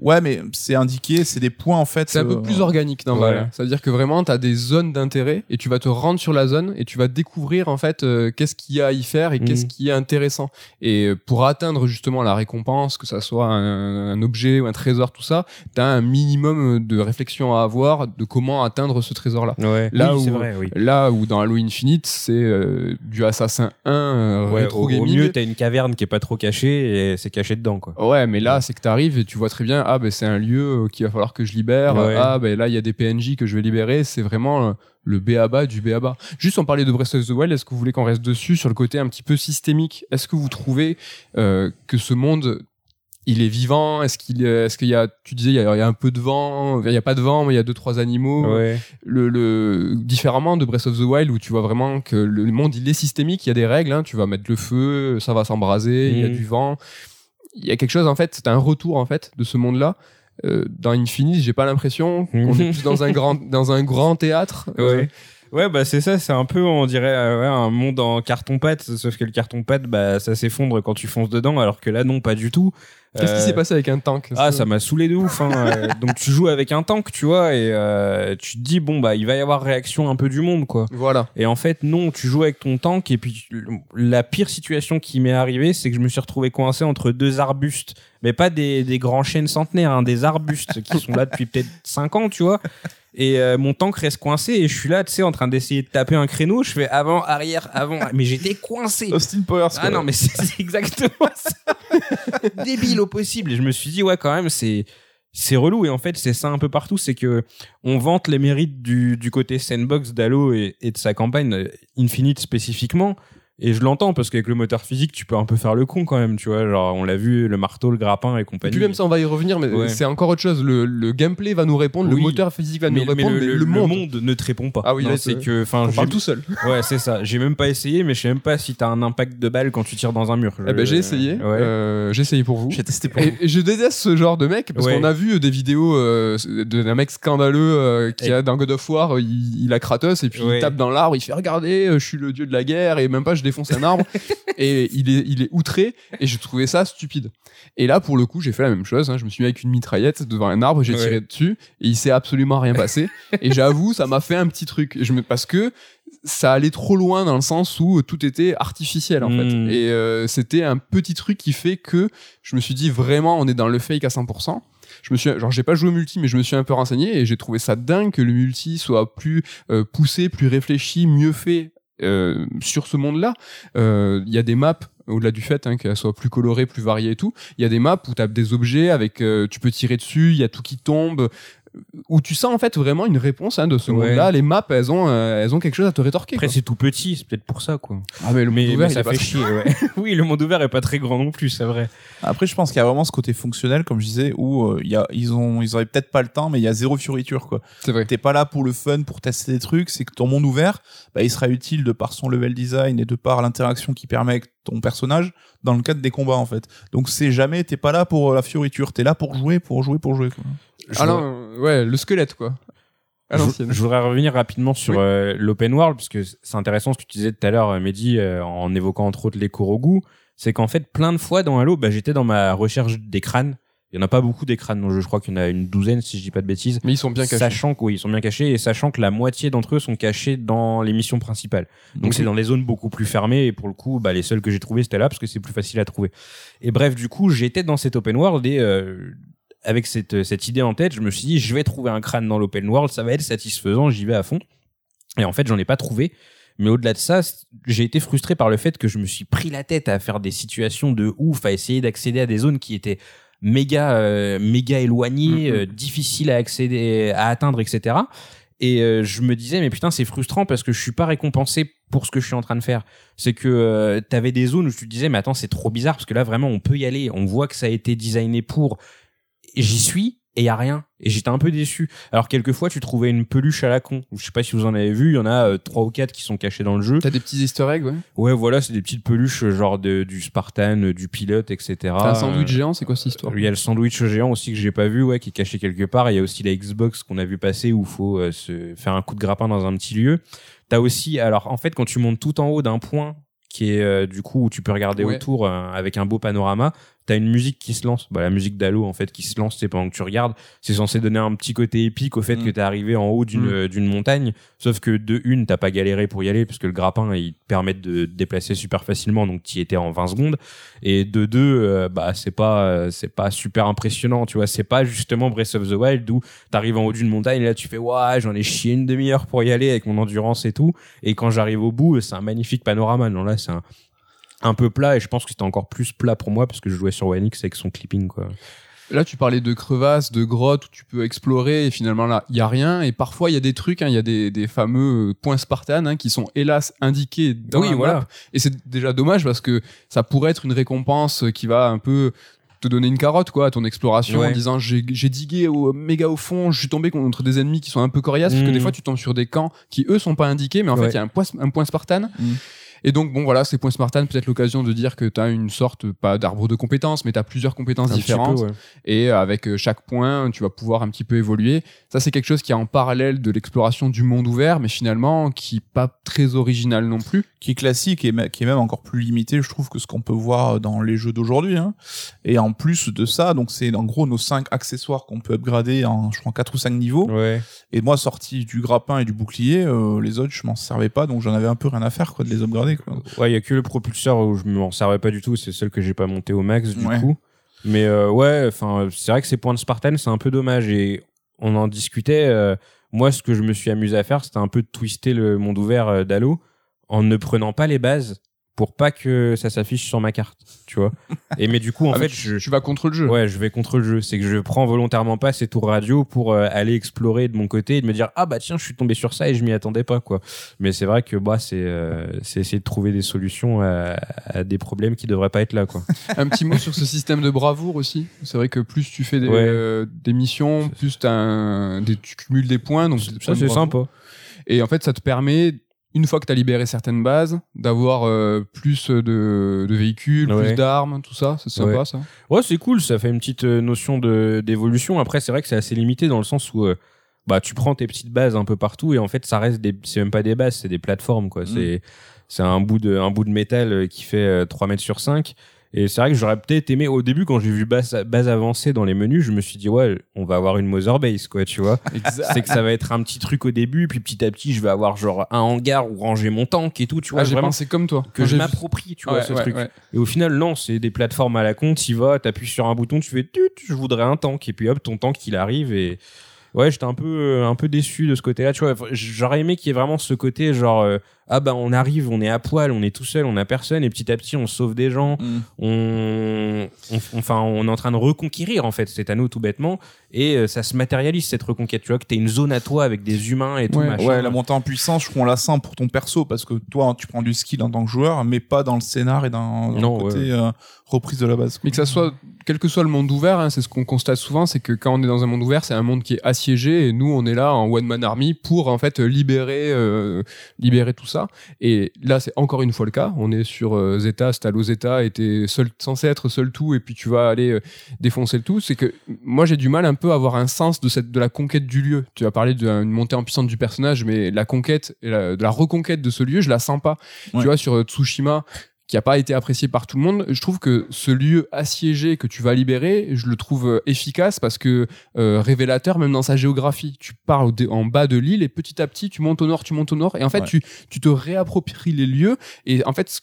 Ouais, mais c'est indiqué, c'est des points en fait. C'est un peu euh, plus organique dans ouais. Valhalla. Ça veut dire que vraiment, tu as des zones d'intérêt et tu vas te rendre sur la zone et tu vas découvrir en fait euh, qu'est-ce qu'il y a à y faire et qu'est-ce qui est intéressant. Et euh, pour atteindre justement la récompense, que ça soit un, un objet ou un trésor, tout ça, tu as un minimum de réflexion à avoir de comment atteindre ce trésor-là. Ouais. Là oui, c'est où- vrai, oui. Là où dans Halo Infinite, c'est euh, du Assassin 1 euh, Ouais, rétro au, au gaming. mieux, t'as une caverne qui est pas trop cachée et c'est caché dedans, quoi. Ouais, mais là, c'est que t'arrives et tu vois très bien, ah, ben c'est un lieu euh, qu'il va falloir que je libère. Ouais. Ah, ben là, il y a des PNJ que je vais libérer. C'est vraiment euh, le béaba du béaba. Juste, on parlait de Breath of the Wild. Est-ce que vous voulez qu'on reste dessus sur le côté un petit peu systémique? Est-ce que vous trouvez euh, que ce monde, il est vivant? Est-ce qu'il, est- est-ce qu'il y a, tu disais, il y a, il y a un peu de vent. Il y a pas de vent, mais il y a deux trois animaux. Ouais. Le, le différemment de Breath of the Wild où tu vois vraiment que le monde il est systémique. Il y a des règles. hein. tu vas mettre le feu, ça va s'embraser. Il y a Mhm. du vent il y a quelque chose en fait, c'est un retour en fait de ce monde-là. Euh, dans Infinite, j'ai pas l'impression qu'on est plus dans un grand [LAUGHS] dans un grand théâtre. Euh, Ouais. Ouais, bah c'est ça, c'est un peu, on dirait, euh, ouais, un monde en carton-pâte, sauf que le carton-pâte, bah ça s'effondre quand tu fonces dedans, alors que là, non, pas du tout. Qu'est-ce qui Euh, s'est passé avec un tank? Ah, ça m'a saoulé de ouf. Hein. Euh, [LAUGHS] Donc tu joues avec un tank, tu vois, et euh, tu te dis bon bah il va y avoir réaction un peu du monde, quoi. Voilà. Et en fait non, tu joues avec ton tank et puis la pire situation qui m'est arrivée, c'est que je me suis retrouvé coincé entre deux arbustes, mais pas des, des grands chênes centenaires, hein, des arbustes qui sont là depuis peut-être 5 ans, tu vois. Et euh, mon tank reste coincé et je suis là, tu sais, en train d'essayer de taper un créneau. Je fais avant, arrière, avant, mais j'étais coincé. Austin Powers. Ah quoi. non, mais c'est exactement [LAUGHS] ça. Débile au possible. Et je me suis dit, ouais, quand même, c'est c'est relou. Et en fait, c'est ça un peu partout. C'est que on vante les mérites du, du côté sandbox d'Halo et, et de sa campagne euh, Infinite spécifiquement. Et je l'entends parce qu'avec le moteur physique, tu peux un peu faire le con quand même, tu vois. Genre, on l'a vu, le marteau, le grappin et Et compagnie. puis même ça, on va y revenir, mais Ouais. c'est encore autre chose. Le, le gameplay va nous répondre, le moteur physique va mais, nous mais répondre, le, mais le- le le monde, monde ne te répond pas. Ah oui, c'est que, enfin, parle tout seul. [LAUGHS] ouais, c'est ça. J'ai même pas essayé, mais je sais même pas si t'as un impact de balle quand tu tires dans un mur. Eh ben, j'ai essayé. Ouais. Euh, j'ai essayé pour vous. J'ai testé pour Et, et je déteste ce genre de mec parce Ouais. qu'on a vu des vidéos euh, de- d'un mec scandaleux euh, qui Et- a dans God of War, euh, il, il a Kratos et puis Ouais. il tape dans l'arbre, il fait regarder, euh, je suis le dieu de la guerre et même pas je défonce un arbre [LAUGHS] et il est il est outré et je trouvais ça stupide. Et là pour le coup j'ai fait la même chose, hein. je me suis mis avec une mitraillette devant un arbre, j'ai Ouais. tiré dessus et il s'est absolument rien passé [LAUGHS] et j'avoue ça m'a fait un petit truc je me parce que ça allait trop loin dans le sens où tout était artificiel en fait et euh, c'était un petit truc qui fait que je me suis dit vraiment on est dans le fake à 100% je me suis genre j'ai pas joué au multi mais je me suis un peu renseigné et j'ai trouvé ça dingue que le multi soit plus euh, poussé plus réfléchi mieux fait euh, sur ce monde là il y a des maps au-delà du fait hein, qu'elles soient plus colorées plus variées et tout il y a des maps où tu as des objets avec euh, tu peux tirer dessus il y a tout qui tombe où tu sens en fait vraiment une réponse hein, de ce Ouais. monde-là. Les maps, elles ont, euh, elles ont quelque chose à te rétorquer. Après, c'est tout petit, c'est peut-être pour ça, quoi. Ah mais le Mais, monde mais ouvert, il ça fait très- chier, ouais. [LAUGHS] oui, le monde ouvert est pas très grand non plus, c'est vrai. Après, je pense qu'il y a vraiment ce côté fonctionnel, comme je disais, où euh, il y a, ils ont, ils auraient peut-être pas le temps, mais il y a zéro fioriture, quoi. C'est vrai. T'es pas là pour le fun, pour tester des trucs. C'est que ton monde ouvert, bah, il sera utile de par son level design et de par l'interaction qu'il permet avec ton personnage dans le cadre des combats, en fait. Donc, c'est jamais, t'es pas là pour euh, la fioriture. T'es là pour jouer, pour jouer, pour jouer, quoi. Ah non, euh, ouais, le squelette quoi. À Je, je voudrais revenir rapidement sur Oui. euh, l'open world, parce que c'est intéressant ce que tu disais tout à l'heure, euh, Mehdi, euh, en évoquant entre autres les Korogu. C'est qu'en fait, plein de fois dans Halo, bah, j'étais dans ma recherche des crânes. Il y en a pas beaucoup des crânes, donc je crois qu'il y en a une douzaine, si je dis pas de bêtises. Mais ils sont bien cachés. Sachant que oui, ils sont bien cachés et sachant que la moitié d'entre eux sont cachés dans les missions principales. Donc c'est dans des zones beaucoup plus fermées et pour le coup, bah, les seuls que j'ai trouvés c'était là parce que c'est plus facile à trouver. Et bref, du coup, j'étais dans cet open world et euh, avec cette, cette idée en tête, je me suis dit je vais trouver un crâne dans l'open world, ça va être satisfaisant, j'y vais à fond. Et en fait, j'en ai pas trouvé. Mais au-delà de ça, j'ai été frustré par le fait que je me suis pris la tête à faire des situations de ouf, à essayer d'accéder à des zones qui étaient méga euh, méga éloignées, Mhm. euh, difficiles à accéder, à atteindre, etc. Et euh, je me disais mais putain c'est frustrant parce que je suis pas récompensé pour ce que je suis en train de faire. C'est que euh, t'avais des zones où tu te disais mais attends c'est trop bizarre parce que là vraiment on peut y aller, on voit que ça a été designé pour. J'y suis et y a rien. Et j'étais un peu déçu. Alors quelquefois tu trouvais une peluche à la con. Je sais pas si vous en avez vu, il y en a euh, trois ou quatre qui sont cachés dans le jeu. T'as des petits easter eggs, ouais. Ouais, voilà, c'est des petites peluches euh, genre de, du Spartan, euh, du pilote, etc. T'as un sandwich géant, c'est quoi cette histoire Il y a le sandwich géant aussi que j'ai pas vu, ouais, qui est caché quelque part. Il y a aussi la Xbox qu'on a vu passer où faut euh, se faire un coup de grappin dans un petit lieu. T'as aussi, alors en fait, quand tu montes tout en haut d'un point qui est euh, du coup où tu peux regarder Ouais. autour euh, avec un beau panorama, t'as une musique qui se lance. Bah, la musique d'Halo en fait qui se lance, c'est pendant que tu regardes. C'est censé donner un petit côté épique au fait Mm. que t'es arrivé en haut d'une Mm. euh, d'une montagne. Sauf que de une, t'as pas galéré pour y aller parce que le grappin il te permet de te déplacer super facilement, donc t'y étais en 20 secondes. Et de deux, euh, bah c'est pas euh, c'est pas super impressionnant, tu vois. C'est pas justement Breath of the Wild où t'arrives en haut d'une montagne et là tu fais ouais j'en ai chié une demi-heure pour y aller avec mon endurance et tout. Et quand j'arrive au bout, c'est un magnifique panorama. Non là c'est un un peu plat et je pense que c'était encore plus plat pour moi parce que je jouais sur One X avec son clipping quoi. Là, tu parlais de crevasses, de grottes où tu peux explorer et finalement là, il y a rien. Et parfois, il y a des trucs, hein, il y a des, des fameux points Spartan hein, qui sont hélas indiqués dans Oui, la voilà. map. Et c'est déjà dommage parce que ça pourrait être une récompense qui va un peu te donner une carotte quoi à ton exploration Ouais. en disant j'ai digué au méga au fond je suis tombé contre des ennemis qui sont un peu coriaces parce que des fois tu tombes sur des camps qui eux sont pas indiqués mais en Ouais. fait il y a un point un point Spartan Mm. Et donc bon voilà ces points Spartan peut-être l'occasion de dire que tu as une sorte pas d'arbre de compétences mais tu as plusieurs compétences Un différentes peu, ouais. et avec euh, chaque point, tu vas pouvoir un petit peu évoluer. Ça, c'est quelque chose qui est en parallèle de l'exploration du monde ouvert, mais finalement qui est pas très original non plus. qui est classique et qui est même encore plus limité, je trouve, que ce qu'on peut voir dans les jeux d'aujourd'hui. Hein. Et en plus de ça, donc c'est en gros nos cinq accessoires qu'on peut upgrader en, je crois, quatre ou cinq niveaux. Ouais. Et moi, sorti du grappin et du bouclier, euh, les autres, je m'en servais pas, donc j'en avais un peu rien à faire, quoi, de les upgrader, quoi. Ouais, il y a que le propulseur où je m'en servais pas du tout, c'est celle que j'ai pas monté au max du Ouais. coup. Mais euh, ouais, enfin, c'est vrai que ces points de Spartan, c'est un peu dommage et on en discutait. euh, moi, ce que je me suis amusé à faire, c'était un peu de twister le monde ouvert euh, d'Halo en ne prenant pas les bases pour pas que ça s'affiche sur ma carte, tu vois. Et mais du coup, en Ah, fait, mais je, tu vas contre le jeu. Ouais, je vais contre le jeu. C'est que je prends volontairement pas ces tours radio pour euh, aller explorer de mon côté et de me dire ah bah tiens, je suis tombé sur ça et je m'y attendais pas quoi. Mais c'est vrai que bah c'est euh, c'est essayer de trouver des solutions à, à des problèmes qui devraient pas être là quoi. [LAUGHS] Un petit mot sur ce système de bravoure aussi. C'est vrai que plus tu fais des, Ouais. euh, des missions, plus t'as un- des, tu cumules des points. Donc ça c'est sympa. Et en fait, ça te permet, une fois que tu as libéré certaines bases, d'avoir euh, plus de, de véhicules, Ouais. plus d'armes, tout ça. C'est sympa Ouais. ça. Ouais, c'est cool, ça fait une petite euh, notion de d'évolution. Après, c'est vrai que c'est assez limité dans le sens où euh, bah tu prends tes petites bases un peu partout et en fait, ça reste des c'est même pas des bases, c'est des plateformes quoi. C'est c'est un bout de un bout de métal qui fait euh, 3 mètres sur 5 et c'est vrai que j'aurais peut-être aimé au début quand j'ai vu base base avancée dans les menus, je me suis dit ouais, on va avoir une Mother Base quoi, tu vois. [LAUGHS] c'est que ça va être un petit truc au début puis petit à petit, je vais avoir genre un hangar où ranger mon tank et tout, tu vois, Ah, j'ai pensé comme toi. que je m'approprie, tu vois, Ouais, ce ouais, truc. ouais. Et au final, non, c'est des plateformes à la con, t'y vas, t'appuies sur un bouton, tu fais tut, je voudrais un tank, et puis hop, ton tank il arrive et ouais, j'étais un peu un peu déçu de ce côté-là, tu vois. J'aurais aimé qu'il y ait vraiment ce côté genre euh, ah bah on arrive, on est à poil, on est tout seul, on a personne, et petit à petit on sauve des gens, Mm. on, on- enfin on est en train de reconquérir en fait cet anneau tout bêtement, et euh, ça se matérialise cette reconquête, tu vois, que t'es une zone à toi avec des humains et tout Ouais. machin. Ouais, la montée en puissance, je crois qu'on la sent pour ton perso, parce que toi, tu prends du skill en tant que joueur, mais pas dans le scénar et dans, dans Non, le côté euh, reprise de la base. quoi. Mais que ça soit, quel que soit le monde ouvert, hein, c'est ce qu'on constate souvent, c'est que quand on est dans un monde ouvert, c'est un monde qui est assiégé et nous, on est là en one man army pour en fait libérer, euh, libérer tout ça. Et là, c'est encore une fois le cas. On est sur euh, Zeta, Stalo Zeta, et t'es seul, censé être seul tout, et puis tu vas aller euh, défoncer le tout. C'est que moi, j'ai du mal un peu à avoir un sens de cette, de la conquête du lieu. Tu as parlé d'une montée en puissance du personnage, mais la conquête, et la- de la reconquête de ce lieu, je la sens pas. Ouais. Tu vois, sur euh, Tsushima, qui a pas été apprécié par tout le monde. Je trouve que ce lieu assiégé que tu vas libérer, je le trouve euh, efficace parce que euh, révélateur même dans sa géographie. Tu dé- en bas de l'île et petit à petit tu montes au nord, tu montes au nord et en fait Ouais. tu tu te réappropries les lieux et en fait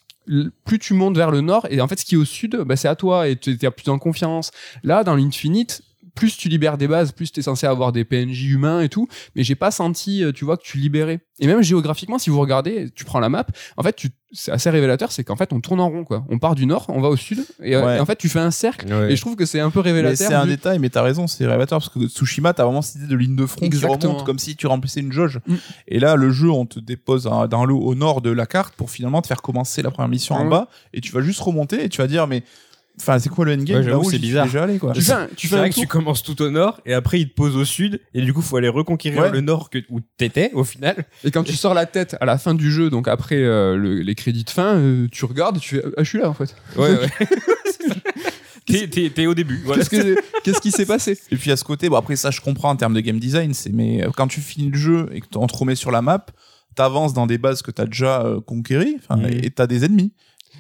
plus tu montes vers le nord et en fait ce qui est au sud, bah, c'est à toi et tu es plus en confiance. Là dans l'Infinite plus tu libères des bases, plus tu es censé avoir des PNJ humains et tout, mais j'ai pas senti, euh, tu vois, que tu libérais. Et même géographiquement, si vous regardez, tu prends la map, en fait, tu, c'est assez révélateur, c'est qu'en fait, on tourne en rond, quoi. On part du nord, on va au sud, et, euh, Ouais. et en fait, tu fais un cercle, Ouais. et je trouve que c'est un peu révélateur. c'est un détail, mais t'as raison, c'est révélateur parce que Tsushima, t'as vraiment cette idée de ligne de front Exactement. qui remonte comme si tu remplissais une jauge. Mm. Et là, le jeu, on te dépose un- dans l'eau au nord de la carte pour finalement te faire commencer la première mission en bas et tu vas juste remonter et tu vas dire, mais enfin, c'est quoi le endgame? Ouais, j'avoue, Là où c'est bizarre. déjà allé, quoi. Tu fais un, tu fais un que tu commences tout au nord et après il te pose au sud et du coup faut aller reconquérir Ouais. le nord que, où t'étais au final. Et quand tu sors la tête à la fin du jeu, donc après euh, le- les crédits de fin, euh, tu regardes, tu fais ah, je suis là en fait. Ouais, ouais. [LAUGHS] [LAUGHS] t'es, t'es, t'es au début. Voilà. Qu'est-ce que qu'est-ce qui s'est passé? Et puis à ce côté, bon après ça je comprends en termes de game design, c'est mais euh, quand tu finis le jeu et que on te remet sur la map, t'avances dans des bases que t'as déjà euh, conquéries, Mhm. et t'as des ennemis.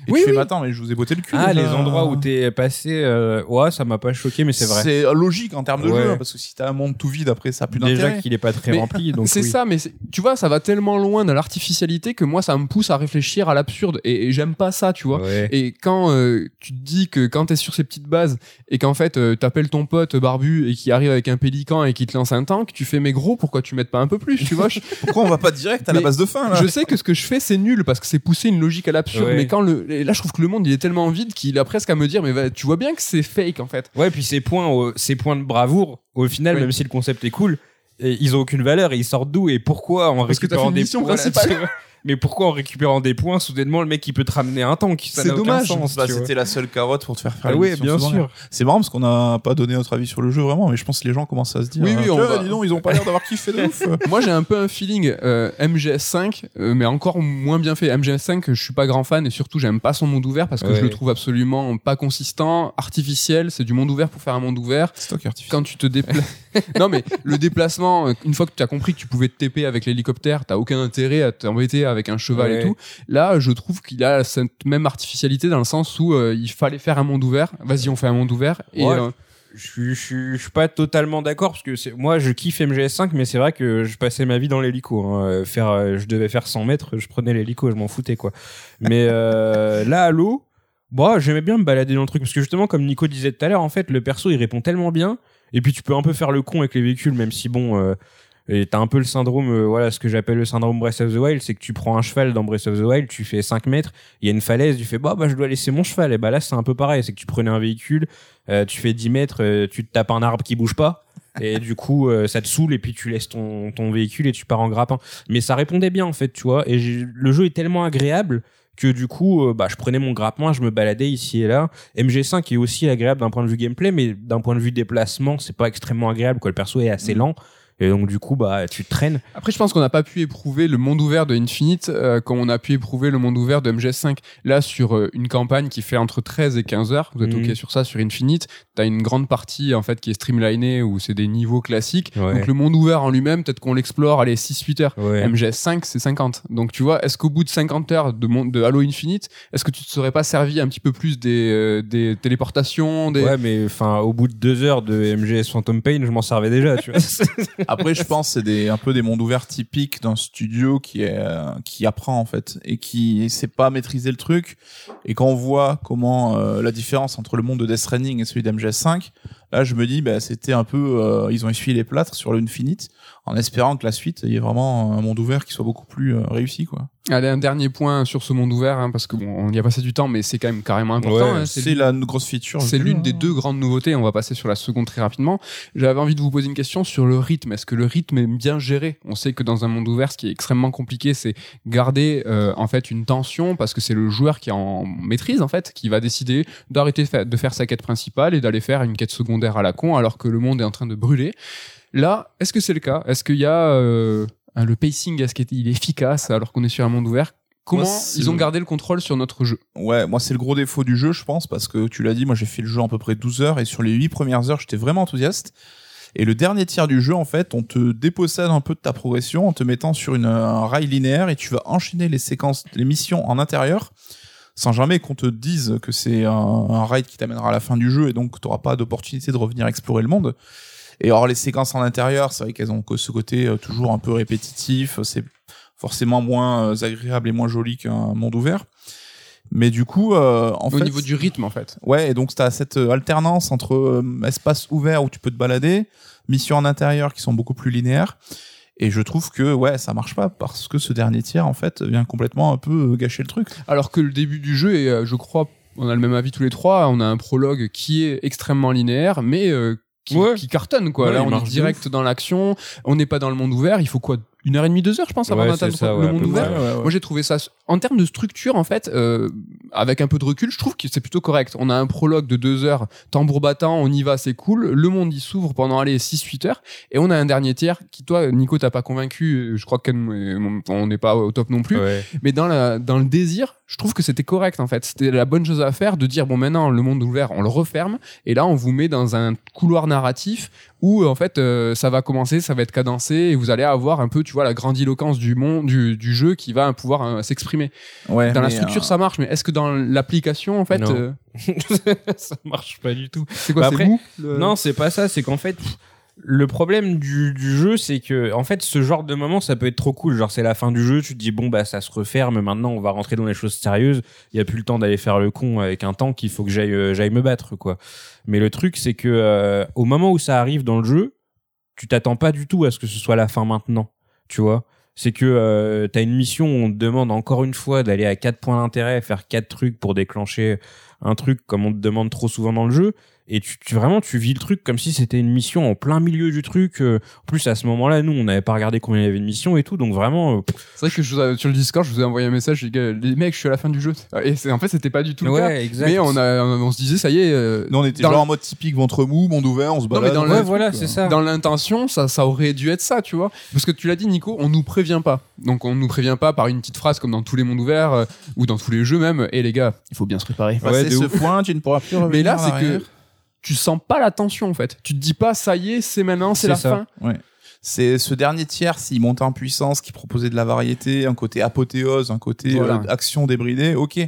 Et Oui, tu fais, oui. mais attends, mais je vous ai botté le cul. Ah, déjà. les endroits où t'es passé, euh, ouais, ça m'a pas choqué, mais c'est vrai. C'est euh, logique en termes de Ouais. jeu, hein, parce que si t'as un monde tout vide après ça a plus Déjà d'intérêt. qu'il est pas très Mais rempli, [LAUGHS] donc C'est oui. ça, mais tu vois, ça va tellement loin dans l'artificialité que moi, ça me pousse à réfléchir à l'absurde et, et j'aime pas ça, tu vois. Ouais. Et quand euh, tu te dis que quand t'es sur ces petites bases et qu'en fait euh, t'appelles ton pote barbu et qui arrive avec un pélican et qui te lance un tank, tu fais mais gros pourquoi tu mettes pas un peu plus, tu vois [LAUGHS] Pourquoi on va pas direct à la base de fin là? je sais que ce que je fais c'est nul parce que c'est pousser une logique à l'absurde, Ouais. mais quand le et là je trouve que le monde il est tellement vide qu'il a presque à me dire mais va- tu vois bien que c'est fake en fait. Ouais, puis ces points, au- ces points de bravoure, au final, Oui. même si le concept est cool, et ils ont aucune valeur et ils sortent d'où et pourquoi en Parce que récupérant fait une des mission points principale. [LAUGHS] Mais pourquoi en récupérant des points, soudainement le mec il peut te ramener un tank? C'est dommage. Bah, c'était la seule carotte pour te faire faire Ah oui, bien sûr. C'est marrant parce qu'on n'a pas donné notre avis sur le jeu vraiment, mais je pense que les gens commencent à se dire Oui, oui, euh, on va- dis donc, ils ont pas l'air d'avoir kiffé de ouf. [LAUGHS] Moi j'ai un peu un feeling euh, MGS5 euh, mais encore moins bien fait. MGS5 je suis pas grand fan et surtout j'aime pas son monde ouvert parce que Ouais. je le trouve absolument pas consistant, artificiel, c'est du monde ouvert pour faire un monde ouvert. C'est toi qui artificiel. quand tu te déplaces. [LAUGHS] non, mais le déplacement, euh, une fois que tu as compris que tu pouvais te TP avec l'hélicoptère, t'as aucun intérêt à t'embêter avec un cheval Ouais. et tout. Là, je trouve qu'il a cette même artificialité dans le sens où euh, il fallait faire un monde ouvert. Vas-y, on fait un monde ouvert. Et Ouais. euh, Je suis, je suis, je suis pas totalement d'accord parce que c'est, moi je kiffe MGS5 mais c'est vrai que je passais ma vie dans l'hélico. Hein. Euh, Faire, je devais faire 100 mètres, je prenais l'hélico, je m'en foutais quoi. Mais euh, [LAUGHS] là à l'eau, bon, j'aimais bien me balader dans le truc parce que justement comme Nico disait tout à l'heure, en fait le perso il répond tellement bien et puis tu peux un peu faire le con avec les véhicules même si bon. Euh, et t'as un peu le syndrome, euh, voilà, ce que j'appelle le syndrome Breath of the Wild, c'est que tu prends un cheval dans Breath of the Wild, tu fais 5 mètres, il y a une falaise, tu fais, bah, bah, je dois laisser mon cheval. Et bah là, c'est un peu pareil, c'est que tu prenais un véhicule, euh, tu fais 10 mètres, euh, tu te tapes un arbre qui bouge pas. Et du coup, ça te saoule et puis tu laisses ton, ton véhicule et tu pars en grappin. Mais ça répondait bien en fait, tu vois. Et le jeu est tellement agréable que du coup, bah, je prenais mon grappin, je me baladais ici et là. MG5 est aussi agréable d'un point de vue gameplay, mais d'un point de vue déplacement, c'est pas extrêmement agréable. Quoi. Le perso est assez lent. Et donc du coup, bah, tu traînes. après, je pense qu'on n'a pas pu éprouver le monde ouvert de Infinite euh, comme on a pu éprouver le monde ouvert de MGS5. Là, sur euh, une campagne qui fait entre 13 et 15 heures, vous êtes Mhm. OK sur ça, sur Infinite, t'as une grande partie en fait qui est streamlinée où c'est des niveaux classiques. Ouais. Donc le monde ouvert en lui-même, peut-être qu'on l'explore, allez, 6-8 heures. Ouais. MGS5, c'est 50. Donc tu vois, est-ce qu'au bout de 50 heures de, mon- de Halo Infinite, est-ce que tu te serais pas servi un petit peu plus des, euh, des téléportations des... Ouais, mais enfin, au bout de deux heures de MGS Phantom Pain, je m'en servais déjà, tu vois. [LAUGHS] Après, je pense c'est des, un peu des mondes ouverts typiques d'un studio qui est, euh, qui apprend, en fait, et qui sait pas maîtriser le truc. Et quand on voit comment, euh, la différence entre le monde de Death Stranding et celui d'MGS5, là, je me dis, bah, c'était un peu, euh, ils ont essuyé les plâtres sur le Infinite, en espérant que la suite, il y ait vraiment un monde ouvert qui soit beaucoup plus euh, réussi, quoi. Allez, un dernier point sur ce monde ouvert, hein, parce que bon, on y a passé du temps, mais c'est quand même carrément important. Ouais, hein, C'est la grosse feature. c'est l'une des deux grandes nouveautés. On va passer sur la seconde très rapidement. J'avais envie de vous poser une question sur le rythme. Est-ce que le rythme est bien géré? On sait que dans un monde ouvert, ce qui est extrêmement compliqué, c'est garder euh, en fait une tension parce que c'est le joueur qui en maîtrise en fait, qui va décider d'arrêter de faire sa quête principale et d'aller faire une quête secondaire à la con alors que le monde est en train de brûler. Là, est-ce que c'est le cas? Est-ce qu'il y a euh, le pacing Est-ce qu'il est efficace alors qu'on est sur un monde ouvert? Comment Moi, ils ont le- gardé le contrôle sur notre jeu? Ouais, moi c'est le gros défaut du jeu, je pense, parce que tu l'as dit, moi j'ai fait le jeu à peu près 12 heures et sur les 8 premières heures, j'étais vraiment enthousiaste. Et le dernier tiers du jeu, en fait, on te dépossède un peu de ta progression en te mettant sur une, un rail linéaire et tu vas enchaîner les séquences, les missions en intérieur sans jamais qu'on te dise que c'est un, un ride qui t'amènera à la fin du jeu et donc tu n'auras pas d'opportunité de revenir explorer le monde. Et alors les séquences en intérieur, c'est vrai qu'elles ont ce côté euh, toujours un peu répétitif, c'est forcément moins euh, agréable et moins joli qu'un monde ouvert. Mais du coup, euh, en au fait, niveau du rythme en fait Ouais, et donc tu as cette euh, alternance entre euh, espace ouvert où tu peux te balader, missions en intérieur qui sont beaucoup plus linéaires. Et je trouve que ouais, ça marche pas parce que ce dernier tiers en fait vient complètement un peu euh, gâcher le truc. Alors que le début du jeu est, euh, je crois, on a le même avis tous les trois. On a un prologue qui est extrêmement linéaire, mais euh, qui, Ouais. qui cartonne quoi. Ouais, Là, on est direct dans l'action. On n'est pas dans le monde ouvert. Il faut quoi une heure et demie, deux heures, je pense, avant Ouais, d'atteindre ça, le ouais, monde ouvert. Ouais. Moi, j'ai trouvé ça, en termes de structure, en fait, euh, avec un peu de recul, je trouve que c'est plutôt correct. On a un prologue de deux heures, tambour battant, on y va, c'est cool. Le monde, il s'ouvre pendant, allez, 6-8 heures. Et on a un dernier tiers qui, toi, Nico, t'as pas convaincu. Je crois qu'on n'est pas au top non plus. Mais dans, la, dans le désir, je trouve que c'était correct en fait. C'était la bonne chose à faire de dire bon maintenant le monde ouvert on le referme et là on vous met dans un couloir narratif où en fait euh, ça va commencer, ça va être cadencé et vous allez avoir un peu tu vois la grandiloquence du monde du, du jeu qui va pouvoir euh, s'exprimer. Ouais, Dans la structure euh, ça marche mais est-ce que dans l'application en fait euh, [LAUGHS] ça marche pas du tout. c'est quoi Bah c'est après, mou le- Non, c'est pas ça. C'est qu'en fait, pff, le problème du, jeu, c'est que, en fait, ce genre de moment, ça peut être trop cool. Genre, c'est la fin du jeu, tu te dis, bon, bah, ça se referme, maintenant, on va rentrer dans les choses sérieuses. Il y a plus le temps d'aller faire le con avec un tank, il faut que j'aille, euh, me battre, quoi. Mais le truc, c'est que, euh, au moment où ça arrive dans le jeu, tu t'attends pas du tout à ce que ce soit la fin maintenant. Tu vois? C'est que euh, t'as une mission où on te demande encore une fois d'aller à quatre points d'intérêt, faire quatre trucs pour déclencher un truc comme on te demande trop souvent dans le jeu et tu, tu vraiment tu vis le truc comme si c'était une mission en plein milieu du truc euh, en plus à ce moment-là nous on n'avait pas regardé combien il y avait de missions et tout donc vraiment euh, C'est vrai que je vous ai- sur le Discord je vous ai envoyé un message j'ai dit gars, les mecs je suis à la fin du jeu et c'est en fait c'était pas du tout le cas. ouais exact Mais on a on, se disait ça y est euh, Nous, on était dans genre en mode typique ventre mou, monde ouvert, on se Non, mais balade. dans ouais voilà c'est quoi. ça dans l'intention, ça, ça aurait dû être ça, tu vois. Parce que tu l'as dit, Nico, on nous prévient pas. Donc on nous prévient pas par une petite phrase comme dans tous les mondes ouverts euh, ou dans tous les jeux même. Et les gars, il faut bien se préparer. Passer Ouais, de ce ouf. point, tu ne pourras plus revenir Mais là, c'est que. Tu sens pas la tension en fait. Tu te dis pas, ça y est, c'est maintenant, c'est la ça. fin. C'est ce dernier tiers, s'il montait en puissance, qui proposait de la variété, un côté apothéose, un côté Voilà. euh, action débridée, ok.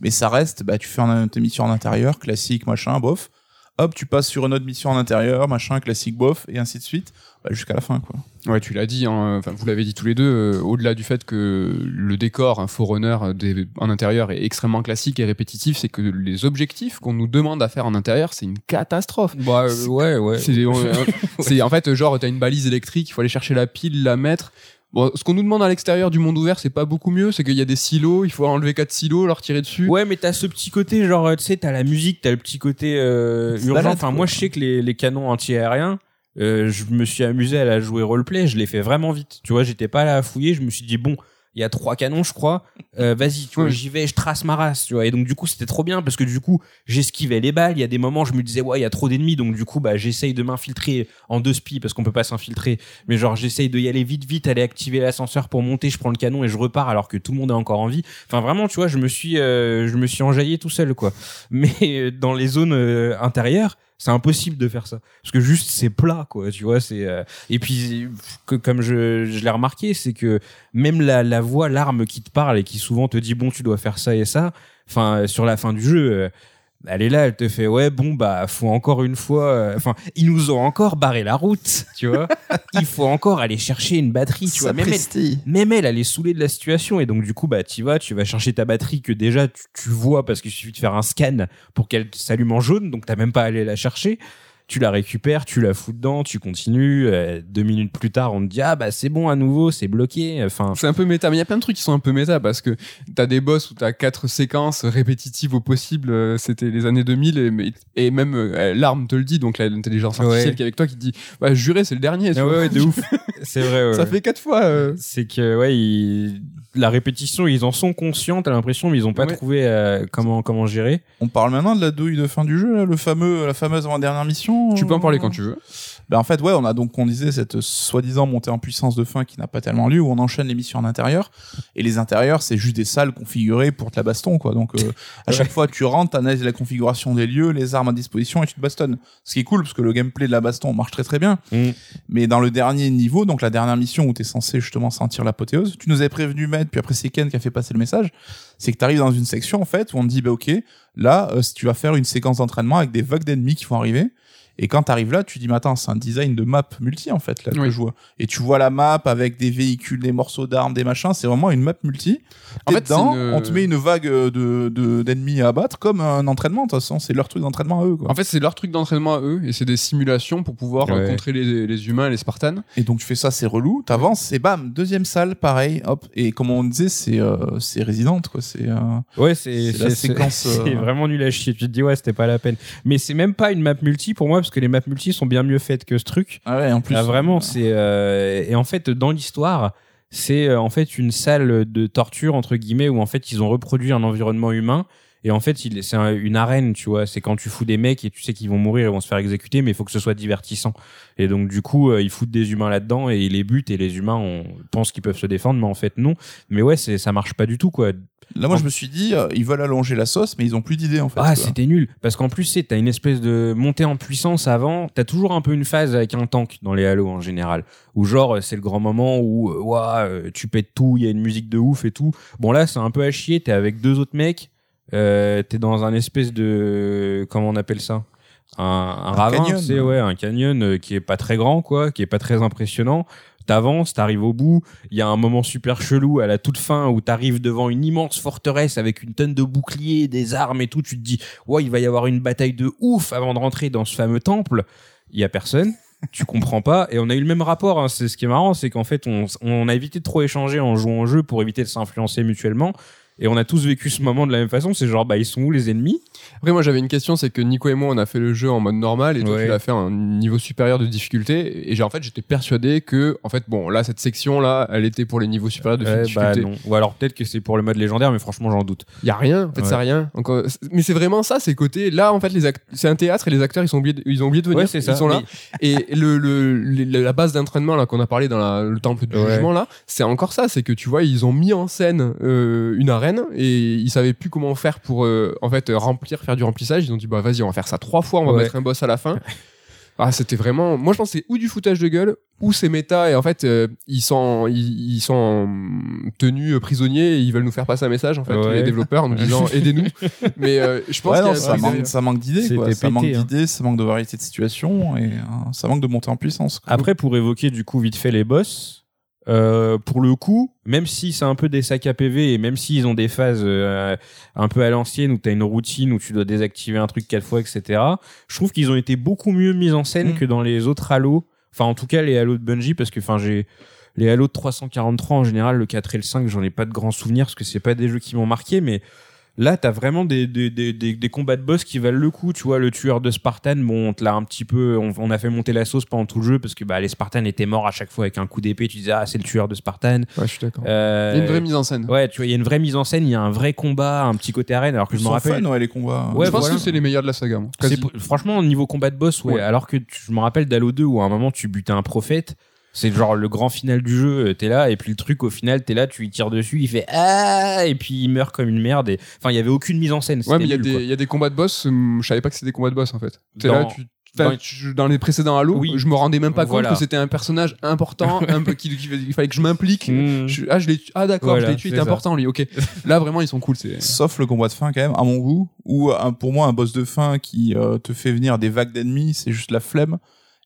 Mais ça reste, bah, tu fais un, tes missions en intérieur, classique, machin, bof. Hop, tu passes sur une autre mission en intérieur, machin, classique, bof, et ainsi de suite, bah, jusqu'à la fin, quoi. Ouais, tu l'as dit. hein, Enfin, vous l'avez dit tous les deux. euh, Au-delà du fait que le décor, un Forerunner euh, des- en intérieur est extrêmement classique et répétitif, c'est que les objectifs qu'on nous demande à faire en intérieur, c'est une catastrophe. bah euh, ouais ouais [LAUGHS] c'est- en fait genre t'as une balise électrique, il faut aller chercher la pile, la mettre. Bon, ce qu'on nous demande à l'extérieur du monde ouvert, c'est pas beaucoup mieux, c'est qu'il y a des silos, il faut enlever quatre silos, leur tirer dessus. Ouais, mais t'as ce petit côté, genre, tu sais, t'as la musique, t'as le petit côté euh, urgent. balade, Enfin, quoi. moi, je sais que les, les canons anti-aériens, euh, je me suis amusé à la jouer roleplay, je l'ai fait vraiment vite. Tu vois, j'étais pas là à fouiller, je me suis dit, bon, il y a trois canons, je crois. Euh, Vas-y, tu vois, j'y vais, je trace ma race, tu vois. Et donc, du coup, c'était trop bien parce que du coup, j'esquivais les balles. Il y a des moments, je me disais, ouais, il y a trop d'ennemis. Donc, du coup, bah, j'essaye de m'infiltrer en deux spies parce qu'on peut pas s'infiltrer. Mais genre, j'essaye de y aller vite, vite, aller activer l'ascenseur pour monter. Je prends le canon et je repars alors que tout le monde est encore en vie. Enfin, vraiment, tu vois, je me suis, euh, je me suis enjaillé tout seul, quoi. [LAUGHS] Mais euh, dans les zones euh, intérieures, c'est impossible de faire ça parce que juste c'est plat, quoi. Tu vois, c'est euh, et puis que, comme je, je l'ai remarqué, c'est que même la, la voix, l'arme qui te parle et qui souvent te dit bon, tu dois faire ça et ça. Enfin, sur la fin du jeu. euh, elle est là, elle te fait ouais bon bah faut encore une fois, euh, enfin ils nous ont encore barré la route, tu vois. [LAUGHS] Il faut encore aller chercher une batterie, tu vois. Même elle, même elle, elle est saoulée de la situation et donc du coup bah tu vas, tu vas chercher ta batterie que déjà tu, tu vois parce qu'il suffit de faire un scan pour qu'elle s'allume en jaune, donc t'as même pas à aller la chercher. Tu la récupères, tu la fous dedans, tu continues. euh, deux minutes plus tard, on te dit ah bah c'est bon à nouveau, c'est bloqué. Enfin C'est un peu méta, mais il y a plein de trucs qui sont un peu méta parce que t'as des boss où t'as quatre séquences répétitives au possible, euh, c'était les années 2000 et, et même euh, l'arme te le dit, donc l'intelligence artificielle Ouais. qui est avec toi qui te dit bah juré c'est le dernier. Ah ouais, ouais, de [LAUGHS] ouf. c'est vrai. ouais. Ça fait quatre fois. euh. c'est que ouais ils- la répétition ils en sont conscients t'as l'impression mais ils ont pas Ouais. trouvé euh, comment comment gérer On parle maintenant de la douille de fin du jeu, là, le fameux, la fameuse avant-dernière mission. Tu peux en euh, parler quand tu veux. Ben en fait, ouais, on a donc, on disait, cette soi-disant montée en puissance de fin qui n'a pas tellement lieu, où on enchaîne les missions en intérieur. Et les intérieurs, c'est juste des salles configurées pour te la baston, quoi. Donc, euh, à chaque fois, tu rentres, t'analyses la configuration des lieux, les armes à disposition et tu te bastonnes. Ce qui est cool, parce que le gameplay de la baston marche très très bien. Mm. Mais dans le dernier niveau, donc la dernière mission où t'es censé justement sentir l'apothéose, tu nous avais prévenu, Maître, puis après c'est Ken qui a fait passer le message, c'est que t'arrives dans une section, en fait, où on te dit, bah ok, là, euh, si tu vas faire une séquence d'entraînement avec des vagues d'ennemis qui vont arriver. Et quand t'arrives là, tu dis, mais attends, c'est un design de map multi, en fait, là, que Oui. je vois. Et tu vois la map avec des véhicules, des morceaux d'armes, des machins, c'est vraiment une map multi. En fait, dedans, une- on te met une vague de, de, d'ennemis à abattre comme un entraînement, de toute façon, c'est leur truc d'entraînement à eux, quoi. En fait, c'est leur truc d'entraînement à eux et c'est des simulations pour pouvoir euh, Ouais. contrer les, les humains, les Spartans. Et donc tu fais ça, c'est relou. T'avances et bam, deuxième salle, pareil, hop. Et comme on disait, c'est euh, c'est Resident, quoi. C'est euh, ouais c'est C'est la séquence, [LAUGHS] c'est euh, vraiment nul à chier tu te dis ouais c'était pas la peine mais c'est même pas une map multi pour moi parce que les maps multi sont bien mieux faites que ce truc. Ah ouais, en plus. Ah, vraiment, c'est euh, et en fait dans l'histoire, c'est euh, en fait une salle de torture entre guillemets où en fait ils ont reproduit un environnement humain et en fait il- c'est un- une arène, tu vois. C'est quand tu fous des mecs et tu sais qu'ils vont mourir, ils vont se faire exécuter, mais il faut que ce soit divertissant. Et donc du coup euh, ils foutent des humains là-dedans et ils les butent et les humains on pense qu'ils peuvent se défendre, mais en fait non. Mais ouais, c'est ça marche pas du tout quoi. Là, moi, je me suis dit, euh, ils veulent allonger la sauce, mais ils ont plus d'idées, en fait. Ah, quoi. c'était nul. Parce qu'en plus, c'est t'as une espèce de montée en puissance avant. T'as toujours un peu une phase avec un tank dans les Halo en général. Où genre, c'est le grand moment où, euh, ouah, euh, tu pètes tout, il y a une musique de ouf et tout. Bon, là, c'est un peu à chier. T'es avec deux autres mecs. Euh, t'es dans un espèce de, comment on appelle ça? Un, un, ravin, canyon. tu sais, ouais, un canyon euh, qui est pas très grand, quoi, qui est pas très impressionnant. T'avances, t'arrives au bout. Il y a un moment super chelou à la toute fin où t'arrives devant une immense forteresse avec une tonne de boucliers, des armes et tout. Tu te dis, ouais, il va y avoir une bataille de ouf avant de rentrer dans ce fameux temple. Il y a personne. Tu comprends pas. Et on a eu le même rapport. Hein. C'est ce qui est marrant, c'est qu'en fait, on, on a évité de trop échanger en jouant au jeu pour éviter de s'influencer mutuellement. Et on a tous vécu ce moment de la même façon. C'est genre, bah, ils sont où les ennemis? Après, moi, j'avais une question, c'est que Nico et moi, on a fait le jeu en mode normal et toi, Ouais. tu l'as fait à un niveau supérieur de difficulté. Et j'ai en fait, j'étais persuadé que, en fait, bon, là, cette section-là, elle était pour les niveaux supérieurs de Ouais, bah difficulté. non. Ou alors peut-être que c'est pour le mode légendaire, mais franchement, j'en doute. Il y a rien, en fait, Ouais. c'est rien. Encore... Mais c'est vraiment ça, c'est côté. Là, en fait, les act- c'est un théâtre et les acteurs, ils, sont oubliés de... ils ont oublié de venir. Ça. Ils sont là. Mais- [LAUGHS] Et le, le, le- la base d'entraînement là qu'on a parlé dans la- le temple du jugement là, c'est encore ça, c'est que tu vois ils ont mis en scène euh, une arène et ils savaient plus comment faire pour euh, en fait remplir, faire du remplissage. Ils ont dit bah vas-y on va faire ça trois fois, on va Ouais. mettre un boss à la fin. [LAUGHS] Ah c'était vraiment, moi je pense c'est ou du foutage de gueule ou c'est méta et en fait euh, ils sont ils, ils sont euh, tenus euh, prisonniers et ils veulent nous faire passer un message en fait Ouais. les développeurs en nous disant [LAUGHS] aidez-nous. Mais euh, je pense Ouais, non, ça, manque, derrière. ça manque d'idées, quoi. Ça manque hein. d'idées, ça manque de variété de situation et euh, ça manque de montée en puissance. quoi. Après, pour évoquer du coup vite fait les boss, euh, pour le coup, même si c'est un peu des sacs à PV et même s'ils ont des phases euh, un peu à l'ancienne où t'as une routine où tu dois désactiver un truc quatre fois, etc. Je trouve qu'ils ont été beaucoup mieux mis en scène Mm. que dans les autres Halo. Enfin, en tout cas, les Halo de Bungie, parce que enfin j'ai les Halo de 343 en général, le 4 et le 5, j'en ai pas de grands souvenirs parce que c'est pas des jeux qui m'ont marqué, mais Là, t'as vraiment des, des, des, des, des combats de boss qui valent le coup. Tu vois, le tueur de Spartan, bon, on te l'a un petit peu, on, on a fait monter la sauce pendant tout le jeu parce que bah, les Spartans étaient morts à chaque fois avec un coup d'épée. Tu disais, ah, c'est le tueur de Spartan. Ouais, je suis d'accord. Euh, Il y a une vraie mise en scène. Ouais, tu vois, il y a une vraie mise en scène, il y a un vrai combat, un petit côté arène. Alors que je me rappelle. fun, ouais, les combats. Ouais, je pense voilà. que c'est les meilleurs de la saga. moi. Franchement, au niveau combat de boss, ouais. Ouais. Alors que tu- je me rappelle d'Halo 2 où à un moment tu butais un prophète. C'est genre le grand final du jeu, euh, t'es là, et puis le truc au final, t'es là, tu lui tires dessus, il fait Ah et puis il meurt comme une merde. Et... Enfin, il y avait aucune mise en scène. Ouais, mais il y, a des- quoi. il y a des combats de boss, hum, je savais pas que c'était des combats de boss en fait. T'es Dans- là, tu, enfin, dans- tu- dans les précédents Halo, Oui. je me rendais même pas Voilà. compte que c'était un personnage important, [LAUGHS] un peu qu'il qu'il- il fallait que je m'implique. Mmh. Je- ah, je l'ai ah d'accord, Voilà, je l'ai tué, il important lui. Ok. [LAUGHS] Là vraiment ils sont cool. C'est Sauf le combat de fin, quand même, à mon goût, où un- pour moi, un boss de fin qui euh, te fait venir des vagues d'ennemis, c'est juste la flemme.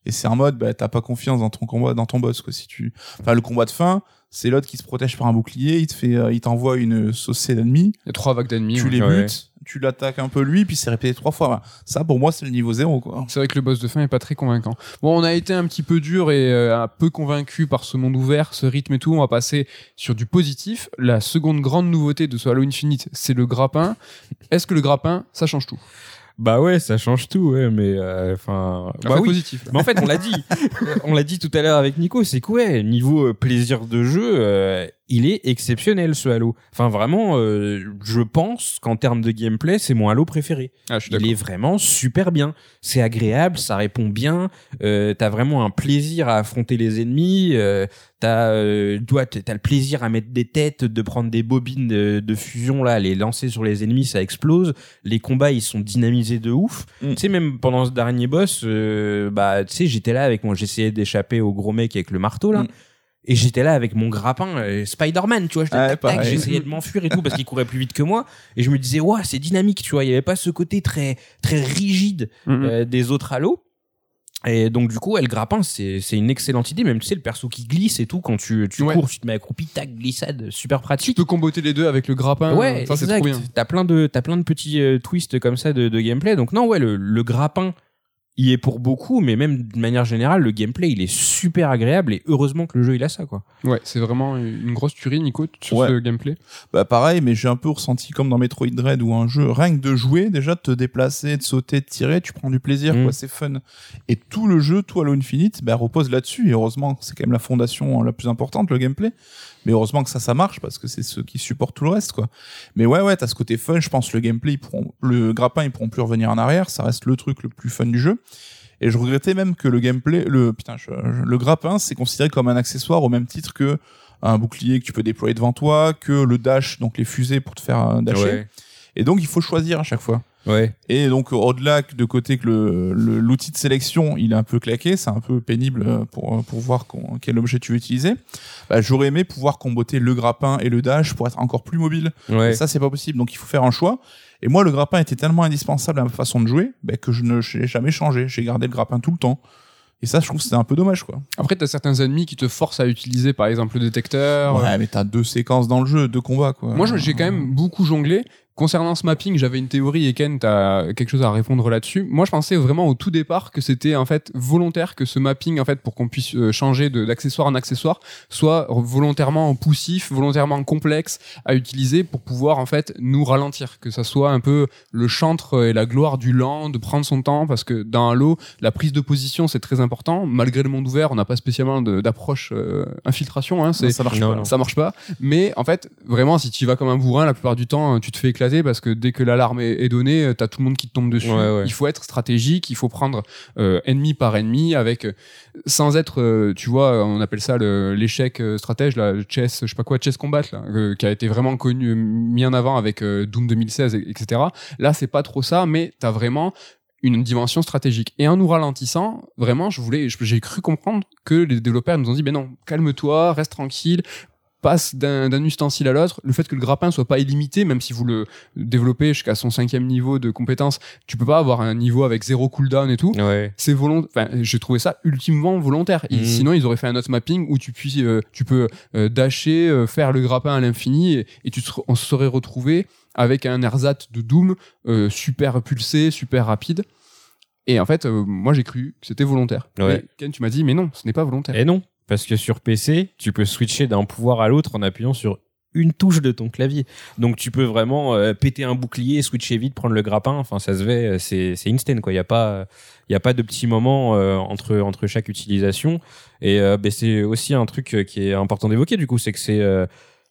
Et c'est un mode, bah, t'as pas confiance dans ton combat, dans ton boss, quoi. Si tu, enfin, le combat de fin, c'est l'autre qui se protège par un bouclier, il te fait, euh, il t'envoie une saucée d'ennemis, il y a trois vagues d'ennemis. tu les Ouais. butes, tu l'attaques un peu lui, puis c'est répété trois fois. Ça, pour moi, c'est le niveau zéro, quoi. C'est vrai que le boss de fin est pas très convaincant. Bon, on a été un petit peu dur et euh, un peu convaincu par ce monde ouvert, ce rythme et tout. On va passer sur du positif. La seconde grande nouveauté de ce Halo Infinite, c'est le grappin. Est-ce que le grappin, ça change tout? Bah ouais, ça change tout, ouais, mais euh, enfin. bah Enfin, oui. positif. Mais en fait, on l'a dit. [LAUGHS] on l'a dit tout à l'heure avec Nico, c'est que ouais, niveau euh, plaisir de jeu, euh, il est exceptionnel ce Halo. Enfin vraiment, euh, je pense qu'en termes de gameplay, c'est mon Halo préféré. Ah, je suis Il est vraiment super bien. C'est agréable, ça répond bien. Euh, t'as vraiment un plaisir à affronter les ennemis. Euh, t'as, euh, le plaisir à mettre des têtes, de prendre des bobines de, de fusion là, les lancer sur les ennemis, ça explose. Les combats, ils sont dynamisés de ouf. Mm. Tu sais, même pendant ce dernier boss, bah, tu sais, j'étais là avec moi, j'essayais d'échapper au gros mec avec le marteau là. Mm. Et j'étais là avec mon grappin, euh, Spider-Man, tu vois, j'étais j'essayais de m'enfuir et tout parce qu'il courait plus vite que moi. Et je me disais, ouais, c'est dynamique, tu vois, il y avait pas ce côté très, très rigide Mhm. euh, des autres Halo. Et donc, du coup, ouais, le grappin, c'est, une excellente idée. Même, tu sais, le perso qui glisse et tout, quand tu, tu Ouais. cours, tu te mets accroupi, tac, glissade, super Tu pratique. peux comboter les deux avec le grappin. Ouais, ça c'est trop bien. T'as plein de, t'as plein de petits euh, twists comme ça de, de gameplay. Donc, non, ouais, le, le grappin, y est pour beaucoup, mais même de manière générale, le gameplay il est super agréable et heureusement que le jeu il a ça quoi. Ouais, c'est vraiment une grosse tuerie, Nico, sur Ouais. ce gameplay. Bah pareil, mais j'ai un peu ressenti comme dans Metroid Dread ou un jeu, rien que de jouer, déjà de te déplacer, de sauter, de tirer, tu prends du plaisir, Mm. quoi, c'est fun. Et tout le jeu, tout Halo Infinite, bah, repose là-dessus, et heureusement, c'est quand même la fondation la plus importante, le gameplay. Mais heureusement que ça, ça marche, parce que c'est ceux qui supportent tout le reste, quoi. Mais ouais, ouais, t'as ce côté fun, je pense, le gameplay, ils pourront, le grappin, ils pourront plus revenir en arrière, ça reste le truc le plus fun du jeu. Et je regrettais même que le gameplay, le, putain, je- je- le grappin, c'est considéré comme un accessoire au même titre que un bouclier que tu peux déployer devant toi, que le dash, donc les fusées pour te faire dasher. Ouais. Et donc, il faut choisir à chaque fois. Ouais. Et donc, au-delà de côté que le- le- l'outil de sélection, il est un peu claqué, c'est un peu pénible euh, pour, euh, pour voir qu'on- quel objet tu veux utiliser. Bah, J'aurais aimé pouvoir comboter le grappin et le dash pour être encore plus mobile. Ouais. Ça, c'est pas possible. Donc, il faut faire un choix. Et moi, le grappin était tellement indispensable à ma façon de jouer bah, que je ne l'ai jamais changé. J'ai gardé le grappin tout le temps. Et ça, je trouve que c'était un peu dommage, quoi. Après, t'as certains ennemis qui te forcent à utiliser, par exemple, le détecteur. Ouais, mais t'as deux séquences dans le jeu, deux combats, quoi. Moi, j'ai quand même beaucoup jonglé. Concernant ce mapping, j'avais une théorie et Ken, t'as quelque chose à répondre là-dessus. Moi, je pensais vraiment au tout départ que c'était en fait volontaire que ce mapping, en fait, pour qu'on puisse euh, changer d'accessoire en accessoire, soit volontairement poussif, volontairement complexe à utiliser pour pouvoir en fait nous ralentir, que ça soit un peu le chantre et la gloire du lent, de prendre son temps, parce que dans Halo, la prise de position c'est très important. Malgré le monde ouvert, on n'a pas spécialement d'approche euh, infiltration. Hein, Non, ça marche Non, pas. non. ça marche pas. Mais en fait, vraiment, si tu y vas comme un bourrin, la plupart du temps, tu te fais éclater parce que dès que l'alarme est, est donnée, euh, t'as tout le monde qui te tombe dessus. Ouais, ouais. Il faut être stratégique, il faut prendre euh, ennemi par ennemi avec, euh, sans être, euh, tu vois, on appelle ça l'échec stratège, le chess, je sais pas quoi, chess combat, là, euh, qui a été vraiment connu, mis en avant avec Doom 2016, et- etc. Là, c'est pas trop ça, mais t'as vraiment une dimension stratégique. Et en nous ralentissant, vraiment, je voulais, j'ai cru comprendre que les développeurs nous ont dit, ben non, calme-toi, reste tranquille, passe d'un d'un ustensile à l'autre. Le fait que le grappin soit pas illimité, même si vous le développez jusqu'à son cinquième niveau de compétence, tu peux pas avoir un niveau avec zéro cooldown et tout. Ouais. C'est volontaire. Enfin, j'ai trouvé ça ultimement volontaire. Mhm. Sinon, ils auraient fait un autre mapping où tu, puis, euh, tu peux euh, dasher, euh, faire le grappin à l'infini, et, et tu te- on se serait retrouvé avec un ersatz de Doom euh, super pulsé, super rapide. Et en fait, euh, moi j'ai cru que c'était volontaire. Ouais. Et Ken, tu m'as dit, mais non, ce n'est pas volontaire. Et non, parce que sur PC, tu peux switcher d'un pouvoir à l'autre en appuyant sur une touche de ton clavier. Donc tu peux vraiment euh, péter un bouclier, switcher vite, prendre le grappin. Enfin, ça se fait, euh, c'est c'est instant. Il y a pas, a pas de petits moments euh, entre entre chaque utilisation. Et ben, c'est aussi un truc qui est important d'évoquer. Du coup, c'est que c'est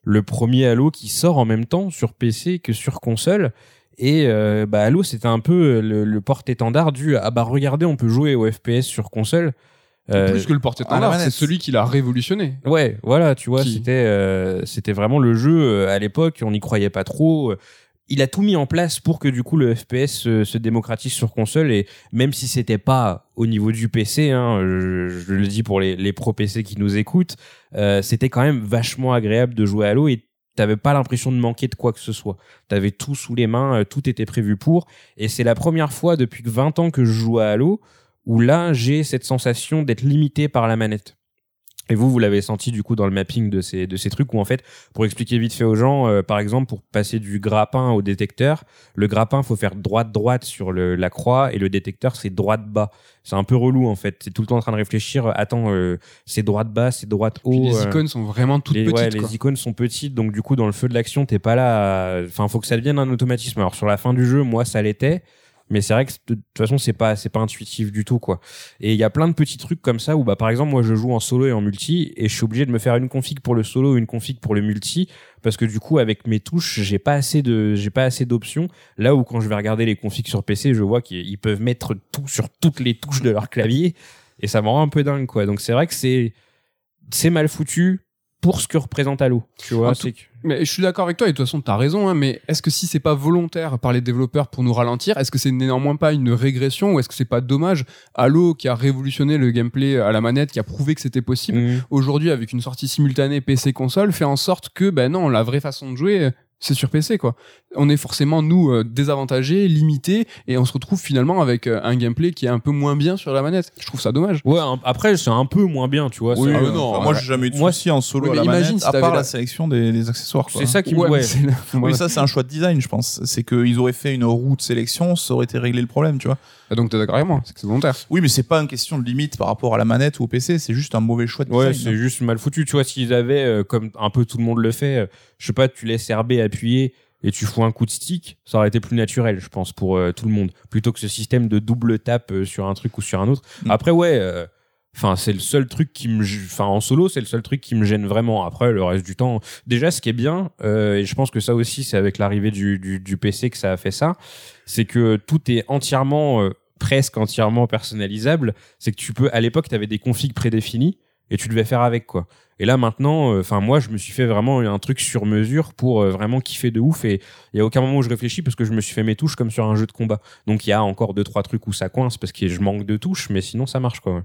le premier Halo qui sort en même temps sur PC que sur console. Et bah, Halo, c'était un peu le, le porte-étendard du ah bah regardez, on peut jouer au FPS sur console. Euh, Plus que le manette. c'est celui qui l'a révolutionné. Ouais, voilà, tu vois, Qui- c'était euh, c'était vraiment le jeu euh, à l'époque, on n'y croyait pas trop. Il a tout mis en place pour que du coup le FPS se, se démocratise sur console et même si c'était pas au niveau du PC, hein, je, je le dis pour les, les pro PC qui nous écoutent, euh, c'était quand même vachement agréable de jouer à Halo et t'avais pas l'impression de manquer de quoi que ce soit. T'avais tout sous les mains, tout était prévu pour et c'est la première fois depuis 20 ans que je joue à Halo où là j'ai cette sensation d'être limité par la manette. Et vous, vous l'avez senti du coup dans le mapping de ces de ces trucs où en fait, pour expliquer vite fait aux gens, euh, par exemple, pour passer du grappin au détecteur, le grappin faut faire droite droite sur le, la croix et le détecteur c'est droite bas. C'est un peu relou en fait. C'est tout le temps en train de réfléchir. euh, Attends, euh, c'est droite bas, c'est droite haut. Puis les euh, icônes sont vraiment toutes les, petites. ouais, quoi. les icônes sont petites, donc du coup dans le feu de l'action t'es pas là. à- Enfin, faut que ça devienne un automatisme. Alors sur la fin du jeu, moi ça l'était, mais c'est vrai que de toute façon c'est pas c'est pas intuitif du tout quoi. Et il y a plein de petits trucs comme ça où bah par exemple moi je joue en solo et en multi et je suis obligé de me faire une config pour le solo, une config pour le multi parce que du coup avec mes touches j'ai pas assez de j'ai pas assez d'options. Là où quand je vais regarder les configs sur PC, je vois qu'ils ils peuvent mettre tout sur toutes les touches de leur clavier et ça me rend un peu dingue quoi. Donc c'est vrai que c'est c'est mal foutu pour ce que représente Halo. Tu vois, En tout- Mais je suis d'accord avec toi, et de toute façon, t'as raison, hein, mais est-ce que si c'est pas volontaire par les développeurs pour nous ralentir, est-ce que c'est néanmoins pas une régression, ou est-ce que c'est pas dommage? Halo, qui a révolutionné le gameplay à la manette, qui a prouvé que c'était possible, Mhm. aujourd'hui, avec une sortie simultanée PC-console, fait en sorte que, ben non, la vraie façon de jouer, c'est sur PC quoi. On est forcément nous euh, désavantagés, limités et on se retrouve finalement avec euh, un gameplay qui est un peu moins bien sur la manette. Je trouve ça dommage. Ouais, un- après c'est un peu moins bien, tu vois. Oui, c'est- ah, Ah, non, Enfin, moi, j'ai jamais eu de moi, souci en solo oui, à mais la imagine manette, si à t'avais part la- la sélection des, des accessoires. quoi. c'est ça qui me Ouais, mais c'est la- Oui, ça, c'est un choix de design, je pense. C'est qu'ils auraient fait une roue de sélection, ça aurait été réglé le problème, tu vois. Ah, Donc t'es d'accord avec moi, c'est que c'est volontaire. Oui, mais c'est pas une question de limite par rapport à la manette ou au PC, c'est juste un mauvais choix de Ouais, design. c'est juste mal foutu. Tu vois, s'ils avaient, euh, comme un peu tout le monde le fait, euh, je sais pas, tu laisses RB appuyer et tu fous un coup de stick, ça aurait été plus naturel, je pense, pour euh, tout le monde, plutôt que ce système de double tape euh, sur un truc ou sur un autre. Mm. Après, ouais, euh, enfin, c'est le seul truc qui me, en solo, c'est le seul truc qui me gêne vraiment. Après, le reste du temps, déjà, ce qui est bien, euh, et je pense que ça aussi, c'est avec l'arrivée du PC que ça a fait ça, c'est que tout est entièrement, euh, presque entièrement personnalisable. C'est que tu peux, à l'époque, tu avais des configs prédéfinis et tu devais faire avec quoi. Et là maintenant, enfin moi je me suis fait vraiment un truc sur mesure pour euh, vraiment kiffer de ouf et il y a aucun moment où je réfléchis parce que je me suis fait mes touches comme sur un jeu de combat. Donc il y a encore deux trois trucs où ça coince parce que je manque de touches, mais sinon ça marche quoi.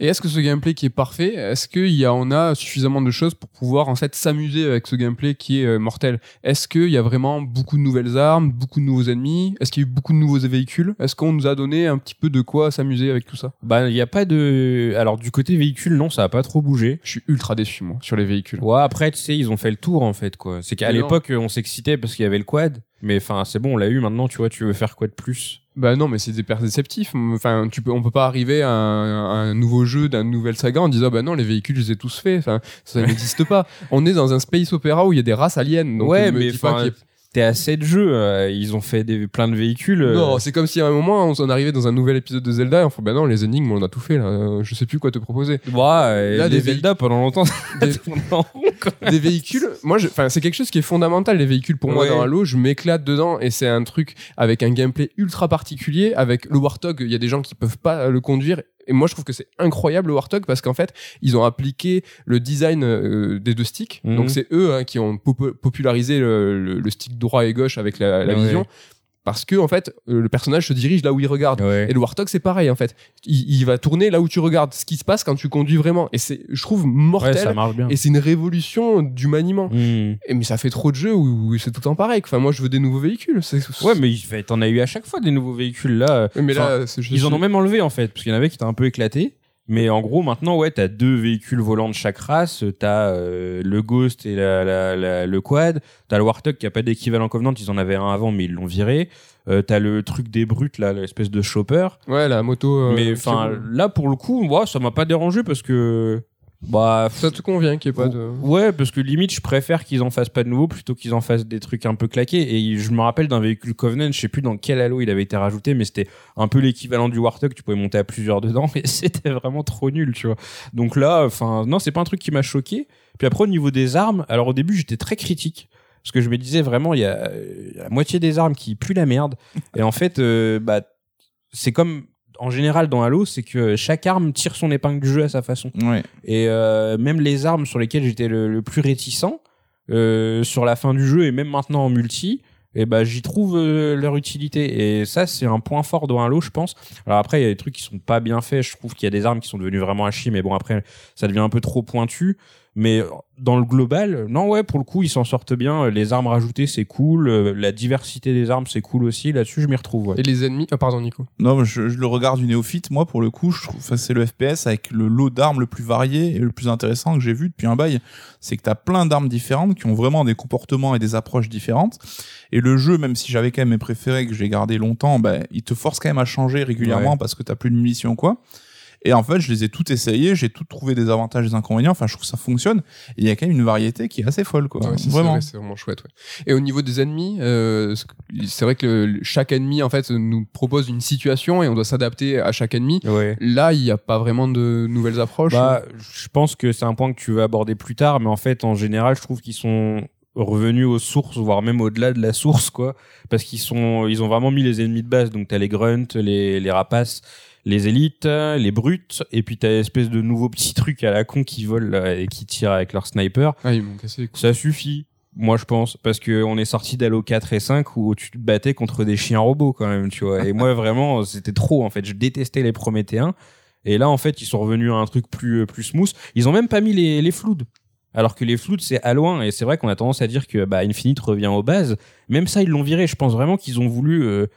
Et est-ce que ce gameplay qui est parfait, est-ce qu'il y a, on a suffisamment de choses pour pouvoir en fait s'amuser avec ce gameplay qui est euh, mortel? Est-ce qu'il y a vraiment beaucoup de nouvelles armes, beaucoup de nouveaux ennemis? Est-ce qu'il y a eu beaucoup de nouveaux véhicules? Est-ce qu'on nous a donné un petit peu de quoi s'amuser avec tout ça? Bah il y a pas de, alors du côté véhicule non ça a pas trop bougé. Je suis ultra déçu moi sur les véhicules. Ouais après tu sais ils ont fait le tour en fait quoi. C'est qu'à l'époque on s'excitait parce qu'il y avait le quad, mais enfin c'est bon on l'a eu maintenant tu vois tu veux faire quoi de plus? Bah non, mais c'est des perceptifs. Enfin, tu peux, on peut pas arriver à un, à un nouveau jeu d'une nouvelle saga en disant bah non, les véhicules, je les ai tous faits. Enfin, ça [LAUGHS] n'existe pas. On est dans un space opéra où il y a des races aliens. Donc Ouais, mais enfin, T'es à 7 jeux, euh, ils ont fait des, plein de véhicules. euh, Non, c'est comme si à un moment on s'en arrivait dans un nouvel épisode de Zelda et on fait bah non, les énigmes, on a tout fait là. Euh, Je sais plus quoi te proposer. Ouais, euh, Là, les des Zelda pendant longtemps. Des- tourné en rond, quoi. des véhicules moi je- enfin c'est quelque chose qui est fondamental les véhicules pour moi Ouais. dans Halo je m'éclate dedans et c'est un truc avec un gameplay ultra particulier avec le Warthog il y a des gens qui peuvent pas le conduire et moi je trouve que c'est incroyable le Warthog parce qu'en fait ils ont appliqué le design euh, des deux sticks Mhm. donc c'est eux hein, qui ont popu- popularisé le, le- le stick droit et gauche avec la, la Ouais. vision parce que en fait euh, le personnage se dirige là où il regarde Ouais. et le Warthog, c'est pareil, en fait. Il, il va tourner là où tu regardes, ce qui se passe quand tu conduis vraiment. Et c'est, je trouve, mortel. Ouais, ça marche bien. et c'est une révolution du maniement. Hmm. Et, mais ça fait trop de jeux où, où c'est tout le temps pareil. Enfin, moi, je veux des nouveaux véhicules. C'est, Ouais, mais t'en as eu à chaque fois des nouveaux véhicules là. Mais là, c'est juste- Ils en ont même enlevé en fait, parce qu'il y en avait qui étaient un peu éclatés. Mais en gros, maintenant, ouais, t'as deux véhicules volants de chaque race. T'as euh, le Ghost et la, la- la- le Quad. T'as le Warthog qui a pas d'équivalent Covenant. Ils en avaient un avant, mais ils l'ont viré. Euh, t'as le truc des brutes, là, l'espèce de chopper. Ouais, la moto. euh, mais enfin, là, pour le coup, moi, ça m'a pas dérangé parce que. Bah. ça te convient qu'il n'y ait pas de. Ouais, parce que limite, je préfère qu'ils en fassent pas de nouveau plutôt qu'ils en fassent des trucs un peu claqués. Et je me rappelle d'un véhicule Covenant, je sais plus dans quel halo il avait été rajouté, mais c'était un peu l'équivalent du Warthog. Tu pouvais monter à plusieurs dedans, [LAUGHS] et c'était vraiment trop nul, tu vois. Donc là, enfin, non, c'est pas un truc qui m'a choqué. Puis après, au niveau des armes, alors au début, j'étais très critique. Parce que je me disais vraiment, il y a euh, la moitié des armes qui puent la merde. Et en fait, euh, bah, c'est comme en général dans Halo, c'est que chaque arme tire son épingle du jeu à sa façon. Ouais. Et euh, même les armes sur lesquelles j'étais le, le plus réticent euh, sur la fin du jeu et même maintenant en multi, et ben j'y trouve euh, leur utilité. Et ça, c'est un point fort dans Halo, je pense. Alors après, il y a des trucs qui sont pas bien faits. Je trouve qu'il y a des armes qui sont devenues vraiment à chier, mais bon après, ça devient un peu trop pointu. Mais dans le global, non ouais, pour le coup, ils s'en sortent bien. Les armes rajoutées, c'est cool. Euh, La diversité des armes, c'est cool aussi. Là-dessus, je m'y retrouve. ouais. Et les ennemis. Ah, pardon, Nico. Non, mais je, je le regarde du néophyte. Moi, pour le coup, je trouve, enfin, c'est le FPS avec le lot d'armes le plus varié et le plus intéressant que j'ai vu depuis un bail. C'est que t'as plein d'armes différentes qui ont vraiment des comportements et des approches différentes. Et le jeu, même si j'avais quand même mes préférés que j'ai gardé longtemps, ben, il te force quand même à changer régulièrement Ouais. parce que t'as plus de munitions ou quoi. Et en fait, je les ai toutes essayées, j'ai tout trouvé des avantages et des inconvénients. Enfin, je trouve que ça fonctionne. Et il y a quand même une variété qui est assez folle, quoi. Ouais, c'est- c'est vraiment. vrai, C'est vraiment chouette. Ouais. Et au niveau des ennemis, euh, c'est vrai que le- chaque ennemi en fait nous propose une situation et on doit s'adapter à chaque ennemi. Ouais. Là, il n'y a pas vraiment de nouvelles approches. Bah, je pense que c'est un point que tu vas aborder plus tard, mais en fait, en général, je trouve qu'ils sont revenus aux sources, voire même au-delà de la source, quoi, parce qu'ils sont, ils ont vraiment mis les ennemis de base. Donc t'as les grunts, les, les rapaces, les élites, les brutes, et puis t'as l'espèce de nouveaux petits trucs à la con qui volent et qui tirent avec leur sniper. Ah, ils m'ont cassé les couilles. Ça suffit. Moi, je pense, parce que on est sorti d'Halo 4 et 5 où tu te battais contre des chiens robots quand même, tu vois. Et moi, vraiment, c'était trop, en fait. Je détestais les Prométhéens. Et là, en fait, ils sont revenus à un truc plus, plus smooth. Ils ont même pas mis les, les. Alors que les floutes, c'est à loin. Et c'est vrai qu'on a tendance à dire que bah, Infinite revient aux bases. Même ça, ils l'ont viré. Je pense vraiment qu'ils ont voulu euh,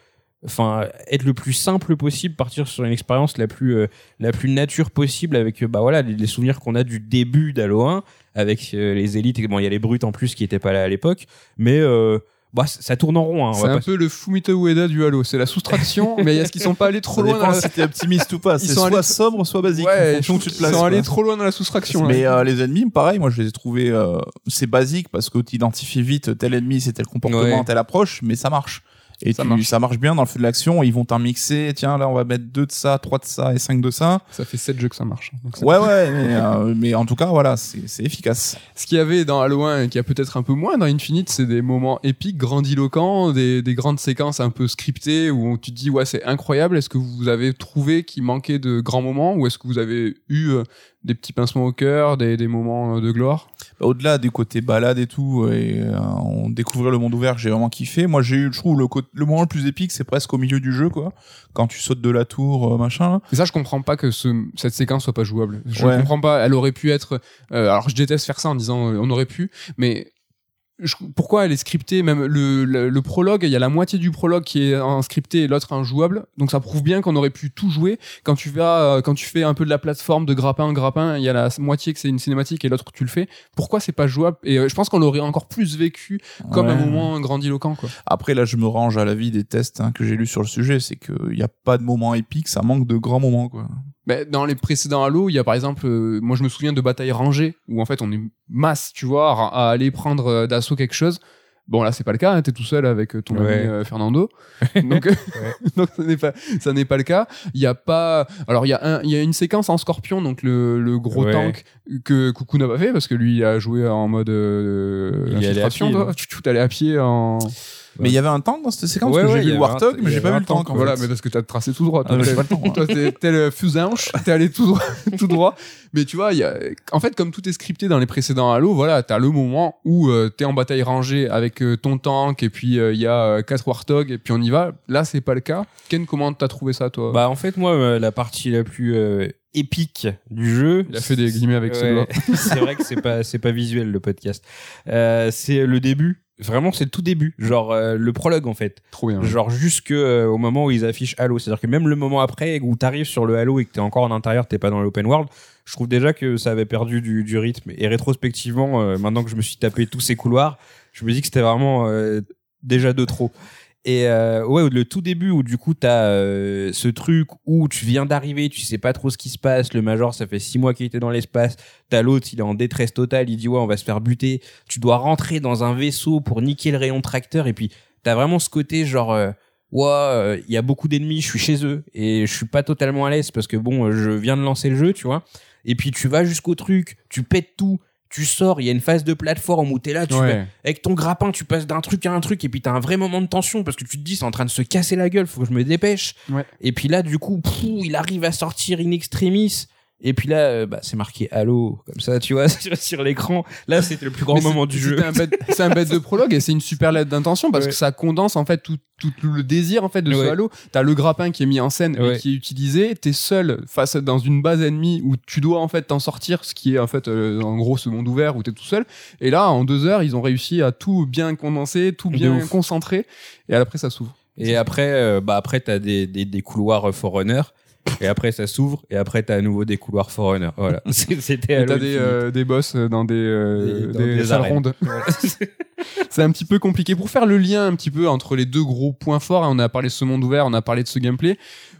enfin être le plus simple possible partir sur une expérience la plus euh, la plus nature possible avec euh, bah voilà les, les souvenirs qu'on a du début d'Halo 1 avec euh, les élites et bon il y a les brutes en plus qui étaient pas là à l'époque mais euh, bah ça tourne en rond hein, on C'est un pas- peu le Fumito Ueda du Halo. C'est la soustraction, [LAUGHS] mais est-ce qu'ils sont pas allés trop Ça loin dans la... si t'es optimiste ou pas. Ils C'est sont soit allés- sobre, soit basique. en Ouais, fonction où tu te places. ils sont allés trop loin dans la soustraction. là. Mais euh, les ennemis, pareil, moi je les ai trouvés, euh, c'est basique parce que tu identifies vite tel ennemi, c'est tel comportement, Ouais. telle approche, mais ça marche. Et Ça tu- marche. ça marche bien dans le feu de l'action. Ils vont t'en mixer. Tiens, là, on va mettre deux de ça, trois de ça et cinq de ça. Ça fait 7 jeux que ça marche. Donc c'est- Ouais, ouais, mais, euh, [LAUGHS] mais en tout cas, voilà, c'est c'est efficace. Ce qu'il y avait dans Halo 1 et qu'il y a peut-être un peu moins dans Infinite, c'est des moments épiques, grandiloquents, des, des grandes séquences un peu scriptées où tu te dis ouais c'est incroyable. Est-ce que vous avez trouvé qu'il manquait de grands moments ou est-ce que vous avez eu euh, des petits pincements au cœur, des, des moments euh, de gloire Bah, Au-delà des côtés balades et tout, et euh, on découvrir le monde ouvert, j'ai vraiment kiffé. Moi, j'ai eu, je trouve, le, côté- le moment le plus épique, c'est presque au milieu du jeu, quoi. Quand tu sautes de la tour, euh, machin. là. Et ça, je comprends pas que ce, cette séquence soit pas jouable. Je Ouais. comprends pas. Elle aurait pu être. euh, alors, je déteste faire ça en disant euh, on aurait pu, mais je- pourquoi elle est scriptée Même le, le, le prologue, il y a la moitié du prologue qui est en scripté et l'autre en jouable. Donc, ça prouve bien qu'on aurait pu tout jouer. Quand tu vas, euh, quand tu fais un peu de la plateforme de grappin en grappin, il y a la moitié que c'est une cinématique et l'autre tu le fais. Pourquoi c'est pas jouable? Et euh, je pense qu'on l'aurait encore plus vécu comme un moment grandiloquent, quoi. Après, là, je me range à l'avis des tests hein, que j'ai lus sur le sujet. C'est qu'il n'y a pas de moment épique, ça manque de grands moments, quoi. Ben, dans les précédents Halo, il y a par exemple, euh, moi je me souviens de batailles rangées où en fait on est masse, tu vois, à, aller prendre euh, d'assaut quelque chose. Bon là c'est pas le cas, hein, t'es tout seul avec euh, ton Ouais. ami euh, Fernando, [LAUGHS] donc [LAUGHS] donc ça n'est pas ça n'est pas le cas. Il y a pas, alors il y a un, il y a une séquence en Scorpion, donc le, le gros Ouais. tank que Coucou n'a pas fait parce que lui il a joué en mode euh, Il allait à infiltration, pied, toi. tu tu t'allais à pied en Mais il y avait un tank dans cette séquence Ouais, parce que ouais, j'ai il vu y le Warthog, mais j'ai pas vu le tank. voilà, mais parce que t'as tracé tout droit. Ah, toi. T'es- le fusanche, t'es allé tout droit, [LAUGHS] tout droit. Mais tu vois, il y a, en fait, comme tout est scripté dans les précédents Halo, voilà, t'as le moment où euh, t'es en bataille rangée avec euh, ton tank et puis euh, il y a euh, quatre Warthog et puis on y va. Là, c'est pas le cas. Ken, comment t'as trouvé ça, toi? Bah en fait moi euh, la partie la plus euh, épique du jeu Il a fait des guillemets avec ses Ouais. doigts. [LAUGHS] c'est vrai que c'est pas c'est pas visuel le podcast euh, c'est le début vraiment c'est le tout début. Genre euh, le prologue en fait. Trop bien. genre jusque euh, au moment où ils affichent Halo. C'est à dire que même le moment après où t'arrives sur le Halo et que t'es encore en intérieur t'es pas dans l'open world je trouve déjà que ça avait perdu du, du rythme. Et rétrospectivement euh, maintenant que je me suis tapé tous ces couloirs je me dis que c'était vraiment euh, déjà de trop et euh, ouais le tout début où du coup t'as euh, ce truc où tu viens d'arriver tu sais pas trop ce qui se passe. Le major ça fait six mois qu'il était dans l'espace. T'as l'autre il est en détresse totale. Il dit ouais on va se faire buter. Tu dois rentrer dans un vaisseau pour niquer le rayon tracteur. Et puis t'as vraiment ce côté genre euh, ouais euh, il y a beaucoup d'ennemis je suis chez eux. Et je suis pas totalement à l'aise parce que bon euh, je viens de lancer le jeu tu vois. Et puis tu vas jusqu'au truc tu pètes tout tu sors il y a une phase de plateforme où t'es là tu vas- Ouais. avec ton grappin, tu passes d'un truc à un truc et puis t'as un vrai moment de tension parce que tu te dis c'est en train de se casser la gueule, faut que je me dépêche. Ouais. Et puis là, du coup, il arrive à sortir in extremis. Et puis là, euh, bah, c'est marqué Halo, comme ça, tu vois, [LAUGHS] sur, l'écran. Là, c'était le plus grand Mais moment du jeu. C'est un bête de prologue et c'est une super lettre d'intention parce Ouais. que ça condense en fait tout, tout le désir en fait de ce Ouais. Halo. T'as le grappin qui est mis en scène Ouais. et qui est utilisé. T'es seul face dans une base ennemie où tu dois en fait t'en sortir, ce qui est en fait euh, en gros ce monde ouvert où t'es tout seul. Et là, en deux heures, ils ont réussi à tout bien condenser, tout bien concentrer. Et après, ça s'ouvre. Et après, euh, bah après t'as des, des, des couloirs Forerunner. Et après, ça s'ouvre. Et après, t'as à nouveau des couloirs Forerunner. Voilà. [LAUGHS] C'était t'as des, euh, des boss dans des, euh, Des- dans des des salles rondes. Voilà. [LAUGHS] c'est un petit peu compliqué pour faire le lien un petit peu entre les deux gros points forts. hein, On a parlé de ce monde ouvert, on a parlé de ce gameplay.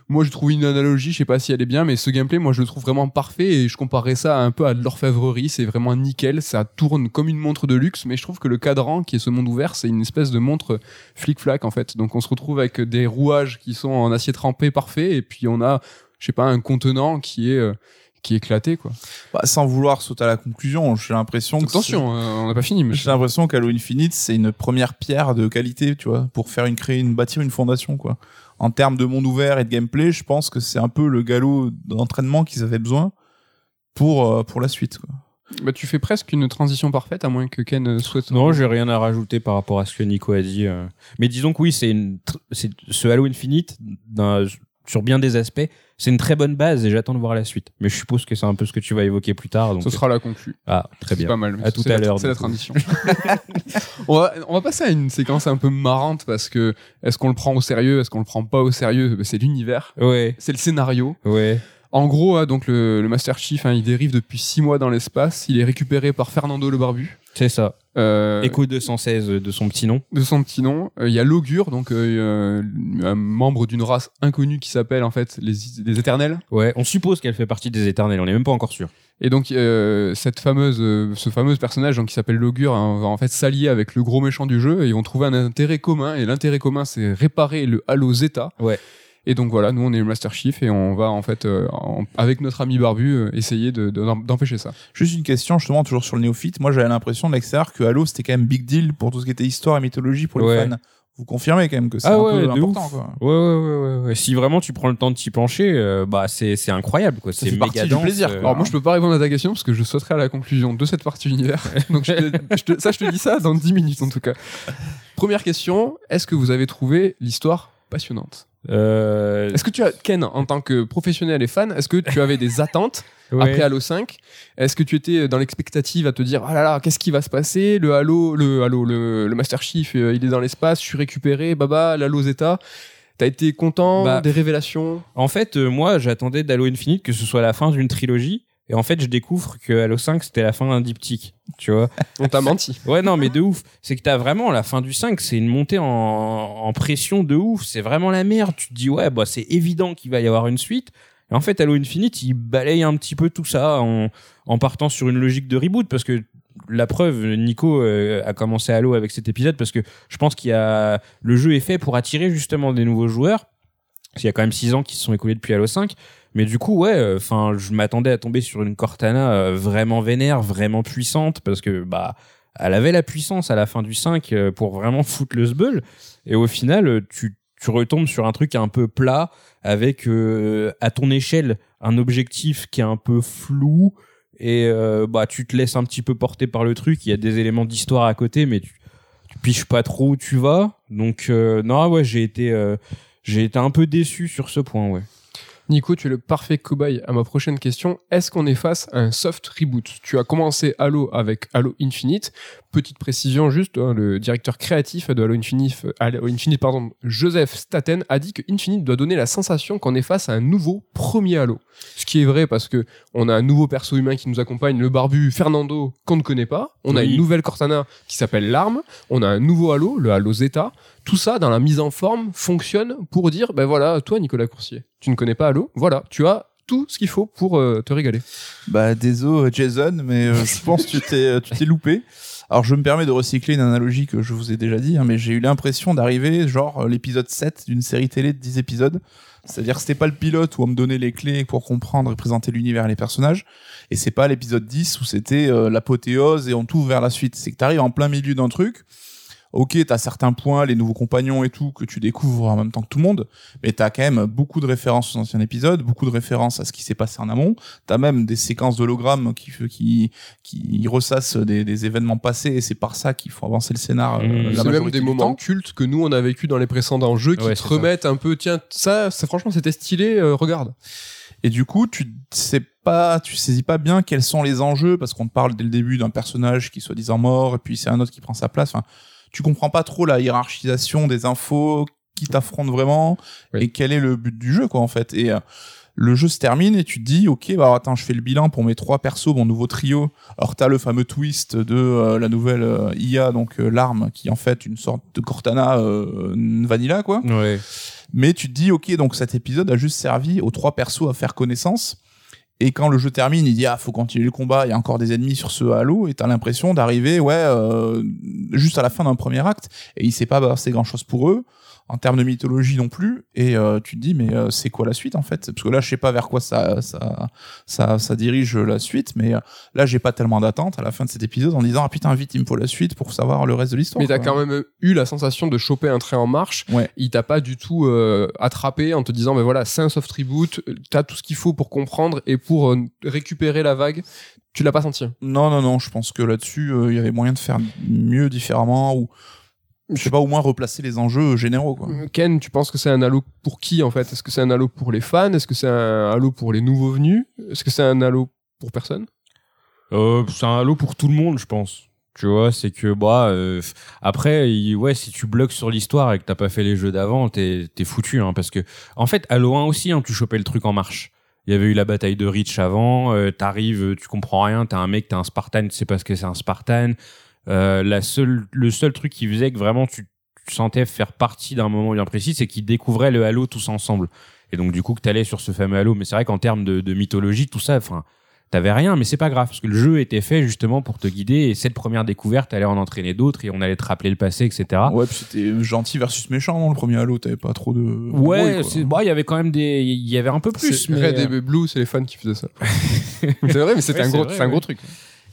Moi, je trouve une analogie, je sais pas si elle est bien, mais ce gameplay, moi, je le trouve vraiment parfait et je comparerais ça un peu à de l'orfèvrerie. C'est vraiment nickel, ça tourne comme une montre de luxe, mais je trouve que le cadran, qui est ce monde ouvert, c'est une espèce de montre flic-flac en fait. Donc, on se retrouve avec des rouages qui sont en acier trempé parfait et puis on a, je sais pas, un contenant qui est euh, qui est éclaté quoi. Bah, sans vouloir sauter à la conclusion, j'ai l'impression que Attention, euh, on n'a pas fini, J'ai l'impression qu'Halo Infinite, c'est une première pierre de qualité, tu vois, pour faire une créer une bâtir une fondation, quoi. En termes de monde ouvert et de gameplay, je pense que c'est un peu le galop d'entraînement qu'ils avaient besoin pour euh, pour la suite, quoi. Bah, tu fais presque une transition parfaite, à moins que Ken euh, souhaite. Non, j'ai rien à rajouter par rapport à ce que Nico a dit. euh. Mais disons que oui, c'est une, tr- c'est ce Halo Infinite. Sur bien des aspects, c'est une très bonne base et j'attends de voir la suite. Mais je suppose que c'est un peu ce que tu vas évoquer plus tard. Donc... Ce sera la conclue. Ah, très C'est bien. pas mal. À tout à l'heure, C'est la coup. tradition. [LAUGHS] on, va, on va passer à une séquence un peu marrante parce que est-ce qu'on le prend au sérieux, est-ce qu'on le prend pas au sérieux? C'est l'univers, Ouais, c'est le scénario. ouais. En gros, hein, donc le, le Master Chief, hein, il dérive depuis six mois dans l'espace. Il est récupéré par Fernando le Barbu. C'est ça. Euh, Echo 216 de son petit nom. de son petit nom. Euh, Il y a l'augure, donc euh, un membre d'une race inconnue qui s'appelle en fait les, les Éternels. Ouais, on suppose qu'elle fait partie des éternels, on n'est même pas encore sûr. Et donc euh, cette fameuse, euh, ce fameux personnage donc, qui s'appelle l'augure hein, va en fait s'allier avec le gros méchant du jeu et ils vont trouver un intérêt commun. Et l'intérêt commun, c'est réparer le Halo Zeta. Ouais. Et donc voilà, nous on est le Master Chief et on va en fait euh, en- avec notre ami Barbu euh, essayer de- de- d'empêcher ça. Juste une question, justement, toujours sur le néophyte. Moi, j'avais l'impression de l'extérieur que Halo, c'était quand même big deal pour tout ce qui était histoire et mythologie pour les Ouais. fans. Vous confirmez quand même que c'est Ah un ouais, peu de important, quoi. Ouais, ouais, ouais, ouais. Si vraiment tu prends le temps de t'y pencher, euh, bah c'est c'est incroyable quoi. C'est méga du dense, plaisir, euh, quoi. Alors moi je peux pas répondre à ta question parce que je sauterai à la conclusion de cette partie univers. Donc je te- je te- ça je te dis ça dans 10 minutes en tout cas. Première question, est-ce que vous avez trouvé l'histoire passionnante? Euh, Est-ce que tu as Ken en tant que professionnel et fan, est-ce que tu avais des attentes [LAUGHS] ouais. après Halo 5 Est-ce que tu étais dans l'expectative à te dire ah là là, qu'est-ce qui va se passer? Le Halo le Halo le, le Master Chief, euh, il est dans l'espace, je suis récupéré, baba, l'Halo Zeta. T'as été content Bah, des révélations? En fait, euh, moi, j'attendais d'Halo Infinite que ce soit la fin d'une trilogie. Et en fait, je découvre que Halo 5, c'était la fin d'un diptyque. Tu vois [LAUGHS] On t'a menti. Ouais, non, mais de ouf. C'est que t'as vraiment la fin du 5, c'est une montée en, en pression de ouf. C'est vraiment la merde. Tu te dis, ouais, bah, c'est évident qu'il va y avoir une suite. Et en fait, Halo Infinite, il balaye un petit peu tout ça en, en partant sur une logique de reboot parce que la preuve, Nico euh, a commencé Halo avec cet épisode parce que je pense qu'il y a, le jeu est fait pour attirer justement des nouveaux joueurs. Parce qu'il y a quand même 6 ans qui se sont écoulés depuis Halo 5. Mais du coup, ouais, enfin, je m'attendais à tomber sur une Cortana euh, vraiment vénère, vraiment puissante, parce que bah, elle avait la puissance à la fin du 5 euh, pour vraiment [LAUGHS] foutre le sbeul. Et au final, euh, tu, retombes sur un truc un peu plat, avec euh, à ton échelle un objectif qui est un peu flou, et euh, bah tu te laisses un petit peu porter par le truc. Il y a des éléments d'histoire à côté, mais tu, piches pas trop où tu vas. Donc euh, non, ouais, j'ai été euh, j'ai été un peu déçu sur ce point, ouais. Nico, tu es le parfait cobaye à ma prochaine question. Est-ce qu'on est face à un soft reboot? Tu as commencé Halo avec Halo Infinite. Petite précision juste, hein, le directeur créatif de Halo Infinite, Halo Infinite pardon, Joseph Staten, a dit que Infinite doit donner la sensation qu'on est face à un nouveau premier Halo. Ce qui est vrai parce que on a un nouveau perso humain qui nous accompagne, le barbu Fernando qu'on ne connaît pas. On a une nouvelle Cortana qui s'appelle l'Arme. On a un nouveau Halo, le Halo Zeta. Tout ça dans la mise en forme fonctionne pour dire, ben voilà, toi Nicolas Coursier, tu ne connais pas Halo, voilà, tu as tout ce qu'il faut pour euh, te régaler. Bah, désolé, Jason, mais euh, je pense que tu t'es, euh, tu t'es loupé. Alors, je me permets de recycler une analogie que je vous ai déjà dit, hein, mais j'ai eu l'impression d'arriver, genre, euh, l'épisode 7 d'une série télé de 10 épisodes. C'est-à-dire que c'était pas le pilote où on me donnait les clés pour comprendre et présenter l'univers et les personnages. Et c'est pas l'épisode 10 où c'était euh, l'apothéose et on t'ouvre vers la suite. C'est que t'arrives en plein milieu d'un truc. Ok, t'as certains points, les nouveaux compagnons et tout, que tu découvres en même temps que tout le monde, mais t'as quand même beaucoup de références aux anciens épisodes, beaucoup de références à ce qui s'est passé en amont. T'as même des séquences d'hologrammes qui, qui, qui ressassent des, des événements passés, et c'est par ça qu'il faut avancer le scénar. euh, Mmh. la C'est même majorité des moments temps. cultes que nous on a vécu dans les précédents jeux qui Ouais, te ça. remettent un peu, tiens, ça, c'est franchement c'était stylé, euh, regarde. Et du coup, tu sais pas, tu saisis pas bien quels sont les enjeux parce qu'on te parle dès le début d'un personnage qui est soi-disant mort et puis c'est un autre qui prend sa place. Enfin, tu comprends pas trop la hiérarchisation des infos, qui t'affronte vraiment Oui. et quel est le but du jeu quoi en fait. Et euh, le jeu se termine et tu te dis ok bah attends je fais le bilan pour mes trois persos mon nouveau trio. Alors t'as le fameux twist de euh, la nouvelle euh, IA donc l'arme qui est en fait une sorte de Cortana vanilla quoi. Ouais. Mais tu te dis, ok, donc cet épisode a juste servi aux trois persos à faire connaissance. Et quand le jeu termine, il dit, ah, faut continuer le combat, il y a encore des ennemis sur ce halo, et t'as l'impression d'arriver, ouais, euh, juste à la fin d'un premier acte, et il s'est pas passé grand chose pour eux, en termes de mythologie non plus, et euh, tu te dis, mais euh, c'est quoi la suite en fait? Parce que là, je sais pas vers quoi ça, ça, ça, ça dirige la suite, mais euh, là, j'ai pas tellement d'attente à la fin de cet épisode en disant, ah putain, vite, il me faut la suite pour savoir le reste de l'histoire. Mais t'as quand même eu la sensation de choper un trait en marche. Ouais. Il t'a pas du tout attrapé en te disant, mais voilà, c'est un soft reboot, t'as tout ce qu'il faut pour comprendre et pour récupérer la vague. Tu l'as pas senti? Non, non, non, je pense que là-dessus, il y avait moyen de faire mieux, différemment, ou je sais pas, au moins replacer les enjeux généraux, quoi. Ken, tu penses que c'est un Halo pour qui en fait? Est-ce que c'est un Halo pour les fans? Est-ce que c'est un Halo pour les nouveaux venus? Est-ce que c'est un Halo pour personne? Euh, c'est un halo pour tout le monde, je pense. Tu vois, c'est que bah euh, après, il- ouais, si tu bloques sur l'histoire et que t'as pas fait les jeux d'avant, t'es t'es foutu, hein, parce que en fait, Halo 1 aussi, hein, tu chopais le truc en marche. Il y avait eu la bataille de Reach avant, euh, t'arrives, euh, tu comprends rien, t'as un mec, t'as un Spartan, tu sais pas ce que c'est un Spartan. Euh, la seule, le seul truc qui faisait que vraiment tu, tu sentais faire partie d'un moment bien précis, c'est qu'ils découvraient le Halo tous ensemble. Et donc du coup que t'allais sur ce fameux Halo. Mais c'est vrai qu'en termes de, de mythologie, tout ça, enfin, t'avais rien, mais c'est pas grave parce que le jeu était fait justement pour te guider. Et cette première découverte allait en entraîner d'autres et on allait te rappeler le passé, etc. Ouais, puis c'était gentil versus méchant, non, le premier Halo, t'avais pas trop de. Ouais, bon, il y avait quand même des, il y avait un peu plus. C'est Mais, Red et Blue, c'est les fans qui faisaient ça. [LAUGHS] c'est vrai, mais c'était Ouais, un gros, vrai, c'est un ouais. gros truc.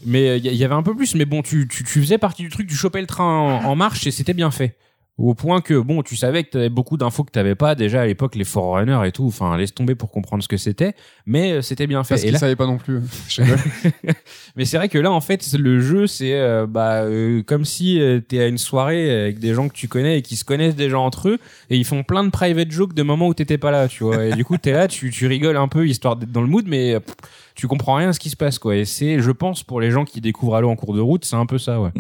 Mais euh, il y, il y avait un peu plus. Mais bon, tu, tu, tu faisais partie du truc, tu chopais le train en, en marche et c'était bien fait. Au point que bon, tu savais que t'avais beaucoup d'infos que t'avais pas déjà à l'époque, les Forerunners et tout. Enfin, laisse tomber pour comprendre ce que c'était, mais euh, c'était bien fait. Parce Et qu'ils là- savaient pas non plus. [LAUGHS] Mais c'est vrai que là, en fait, le jeu, c'est euh, bah, euh, comme si euh, t'es à une soirée avec des gens que tu connais et qui se connaissent déjà entre eux, et ils font plein de private jokes de moments où t'étais pas là, tu vois. Et du coup, t'es là, tu, tu rigoles un peu histoire d'être dans le mood, mais euh, pff, tu comprends rien à ce qui se passe, quoi. Et c'est, je pense, pour les gens qui découvrent Halo en cours de route, c'est un peu ça, ouais.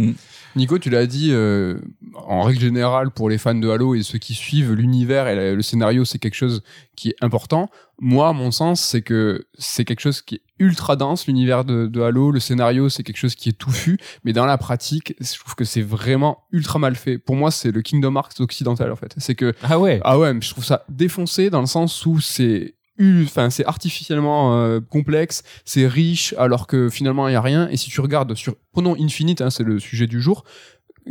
Nico, tu l'as dit, euh, en règle générale, pour les fans de Halo et ceux qui suivent l'univers et la- le scénario, c'est quelque chose qui est important. Moi, à mon sens, c'est que c'est quelque chose qui est ultra dense, l'univers de, de Halo. Le scénario, c'est quelque chose qui est touffu. Mais dans la pratique, je trouve que c'est vraiment ultra mal fait. Pour moi, c'est le Kingdom Hearts occidental, en fait. C'est que Ah ouais. ah ouais, mais je trouve ça défoncé dans le sens où c'est enfin c'est artificiellement euh, complexe, c'est riche alors que finalement il y a rien et si tu regardes sur prenons Infinite hein, c'est le sujet du jour.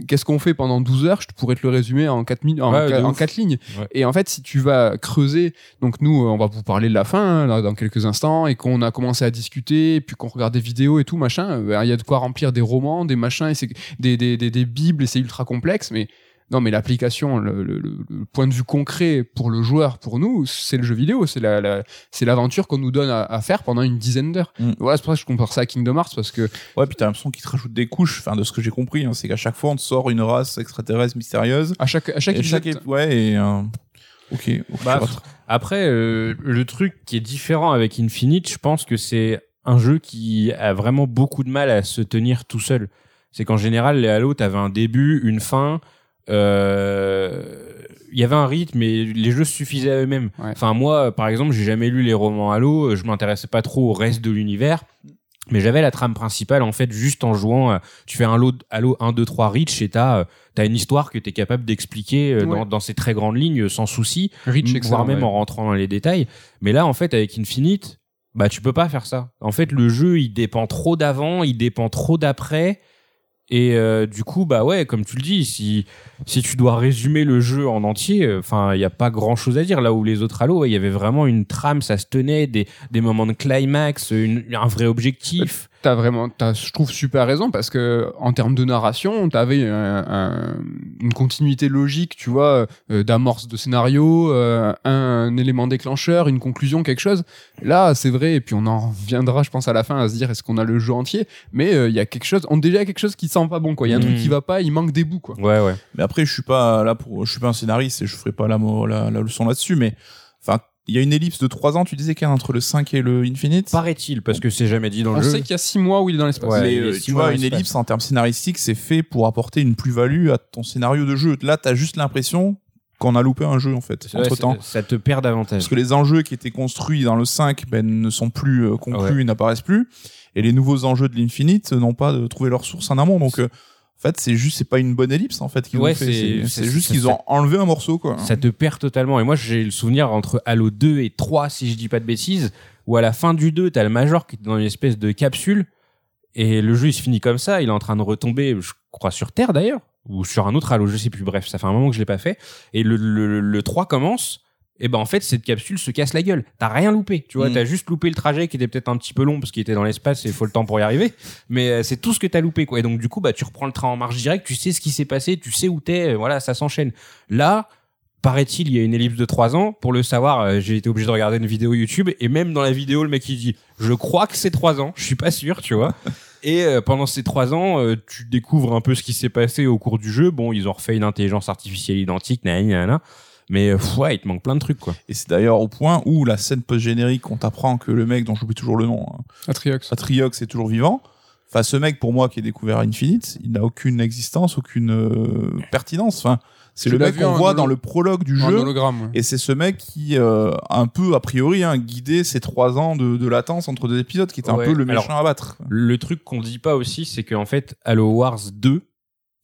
Qu'est-ce qu'on fait pendant 12 heures? Je pourrais te le résumer en 4 minutes en, Ouais, en lignes. Ouais. Et en fait, si tu vas creuser, donc nous, euh, on va vous parler de la fin hein, là, dans quelques instants, et qu'on a commencé à discuter, et puis qu'on regarde des vidéos et tout machin. euh, ben, Il y a de quoi remplir des romans, des machins, et c'est des, des, des, des bibles, et c'est ultra complexe. Mais non, mais l'application, le, le, le- le point de vue concret pour le joueur, pour nous, c'est le jeu vidéo, c'est la, la c'est l'aventure qu'on nous donne à, à faire pendant une dizaine d'heures. Mm. Voilà, c'est pour ça que je compare ça à Kingdom Hearts parce que Ouais, puis t'as l'impression qu'ils te rajoutent des couches. Enfin, de ce que j'ai compris, hein, c'est qu'à chaque fois, on te sort une race extraterrestre mystérieuse. à chaque à chaque, Et chaque épisode- ép- ouais, et euh, ok. Bah. Après, euh, le truc qui est différent avec Infinite, je pense que c'est un jeu qui a vraiment beaucoup de mal à se tenir tout seul. C'est qu'en général, les Halo, t'avais un début, une fin. Euh, Il y avait un rythme, mais les jeux suffisaient à eux-mêmes. Ouais. Enfin, moi, par exemple, j'ai jamais lu les romans Halo. Je m'intéressais pas trop au reste de l'univers. Mais j'avais la trame principale, en fait, juste en jouant. euh, tu fais un Halo, Halo 1, 2, 3 Reach et t'as euh, t'as une histoire que t'es capable d'expliquer euh, Ouais. dans, dans ces très grandes lignes sans souci voire même ouais. en rentrant dans les détails. Mais là, en fait, avec Infinite, bah tu peux pas faire ça. En fait, le jeu, il dépend trop d'avant, il dépend trop d'après. Et euh, du coup, bah ouais, comme tu le dis, si si tu dois résumer le jeu en entier, enfin, il y a pas grand chose à dire. Là où les autres Halo, il y avait vraiment une trame, ça se tenait, des des moments de climax, une- un vrai objectif. T'as vraiment, t'as, je trouve super raison parce que en termes de narration, t'avais un, un- une continuité logique, tu vois, euh, d'amorce de scénario, euh, un, élément déclencheur, une conclusion, quelque chose. Là, c'est vrai, et puis on en reviendra, je pense, à la fin à se dire est-ce qu'on a le jeu entier, mais euh, il y a quelque chose, on déjà quelque chose qui sent pas bon, quoi. Il y a un truc Mm. qui va pas, il manque des bouts, quoi. Ouais, ouais. Mais après, je suis pas là pour, je suis pas un scénariste et je ferai pas la, la, la leçon là-dessus, mais enfin, il y a une ellipse de 3 ans, tu disais qu'il y a entre le 5 et le Infinite. Paraît-il, parce que c'est jamais dit dans On le jeu. sait qu'il y a six mois où il est dans l'espace. Ouais, euh, six tu mois vois, une ellipse en termes scénaristiques, c'est fait pour apporter une plus-value à ton scénario de jeu. Là, t'as juste l'impression qu'on a loupé un jeu, en fait, Ouais, entre temps. ça, te perd davantage. Parce que les enjeux qui étaient construits dans le 5 ben, ne sont plus euh, conclus, n'apparaissent plus. Et les nouveaux enjeux de l'Infinite n'ont pas euh, trouvé leur source en amont. Donc, euh, en fait, c'est juste, c'est pas une bonne ellipse, en fait, qu'ils Ouais, ont fait. c'est- juste qu'ils ont enlevé un morceau, quoi. ça te perd totalement. Et moi, j'ai le souvenir entre Halo 2 et 3, si je dis pas de bêtises, où à la fin du 2, t'as le Major qui est dans une espèce de capsule, et le jeu, il se finit comme ça, il est en train de retomber, je crois, sur Terre d'ailleurs, ou sur un autre Halo, je sais plus, bref, ça fait un moment que je l'ai pas fait, et le, le, le 3 commence, et ben en fait, cette capsule se casse la gueule. T'as rien loupé, tu vois, Mm. t'as juste loupé le trajet qui était peut-être un petit peu long parce qu'il était dans l'espace et il faut le temps pour y arriver, mais euh, c'est tout ce que t'as loupé, quoi. Et donc, du coup, bah, tu reprends le train en marche directe, tu sais ce qui s'est passé, tu sais où t'es, euh, voilà, ça s'enchaîne. Là, paraît-il, il y a une ellipse de 3 ans. Pour le savoir, euh, j'ai été obligé de regarder une vidéo YouTube et même dans la vidéo, le mec il dit "Je crois que c'est 3 ans, je suis pas sûr, tu vois." [LAUGHS] Et euh, pendant ces trois ans, euh, tu découvres un peu ce qui s'est passé au cours du jeu. Bon, ils ont refait une intelligence artificielle identique, nanana, euh, pff, ouais, il te manque plein de trucs, quoi. Et c'est d'ailleurs au point où la scène post-générique, on t'apprend que le mec dont j'oublie toujours le nom, hein, Atriox. Atriox est toujours vivant. Enfin, ce mec, pour moi, qui est découvert à Infinite, il n'a aucune existence, aucune euh, pertinence. Enfin, c'est le mec qu'on voit dans le prologue du jeu. hologramme. ouais. Et c'est ce mec qui, euh, un peu a priori, hein, guidé ces trois ans de, de latence entre deux épisodes, qui était Ouais. un peu le méchant Alors, à battre. Le truc qu'on dit pas aussi, c'est qu'en fait, Halo Wars 2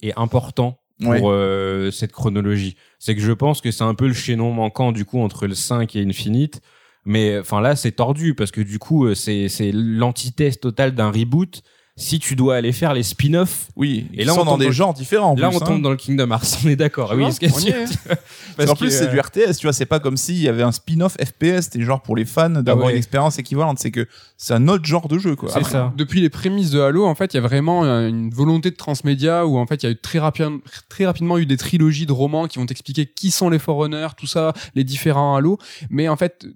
est important pour euh, cette chronologie. C'est que je pense que c'est un peu le chaînon manquant du coup entre le 5 et Infinite. Mais enfin là, c'est tordu parce que du coup, euh, c'est c'est l'antithèse totale d'un reboot. Si tu dois aller faire les spin-offs, Oui, Et là, là, on sont dans des dans- genres différents. En là plus, on hein. tombe dans le Kingdom Hearts. On est d'accord. Oui, on y est. [LAUGHS] Parce qu'en plus, que, c'est euh, du RTS, tu vois, c'est pas comme s'il y avait un spin-off FPS, c'était genre pour les fans d'avoir ouais. une expérience équivalente. C'est que c'est un autre genre de jeu, quoi. C'est ça. Depuis les prémices de Halo, en fait, il y a vraiment euh, une volonté de transmédia où en fait, il y a eu très, rapide, très rapidement eu des trilogies de romans qui vont t'expliquer qui sont les Forerunners, tout ça, les différents Halo. Mais en fait, euh,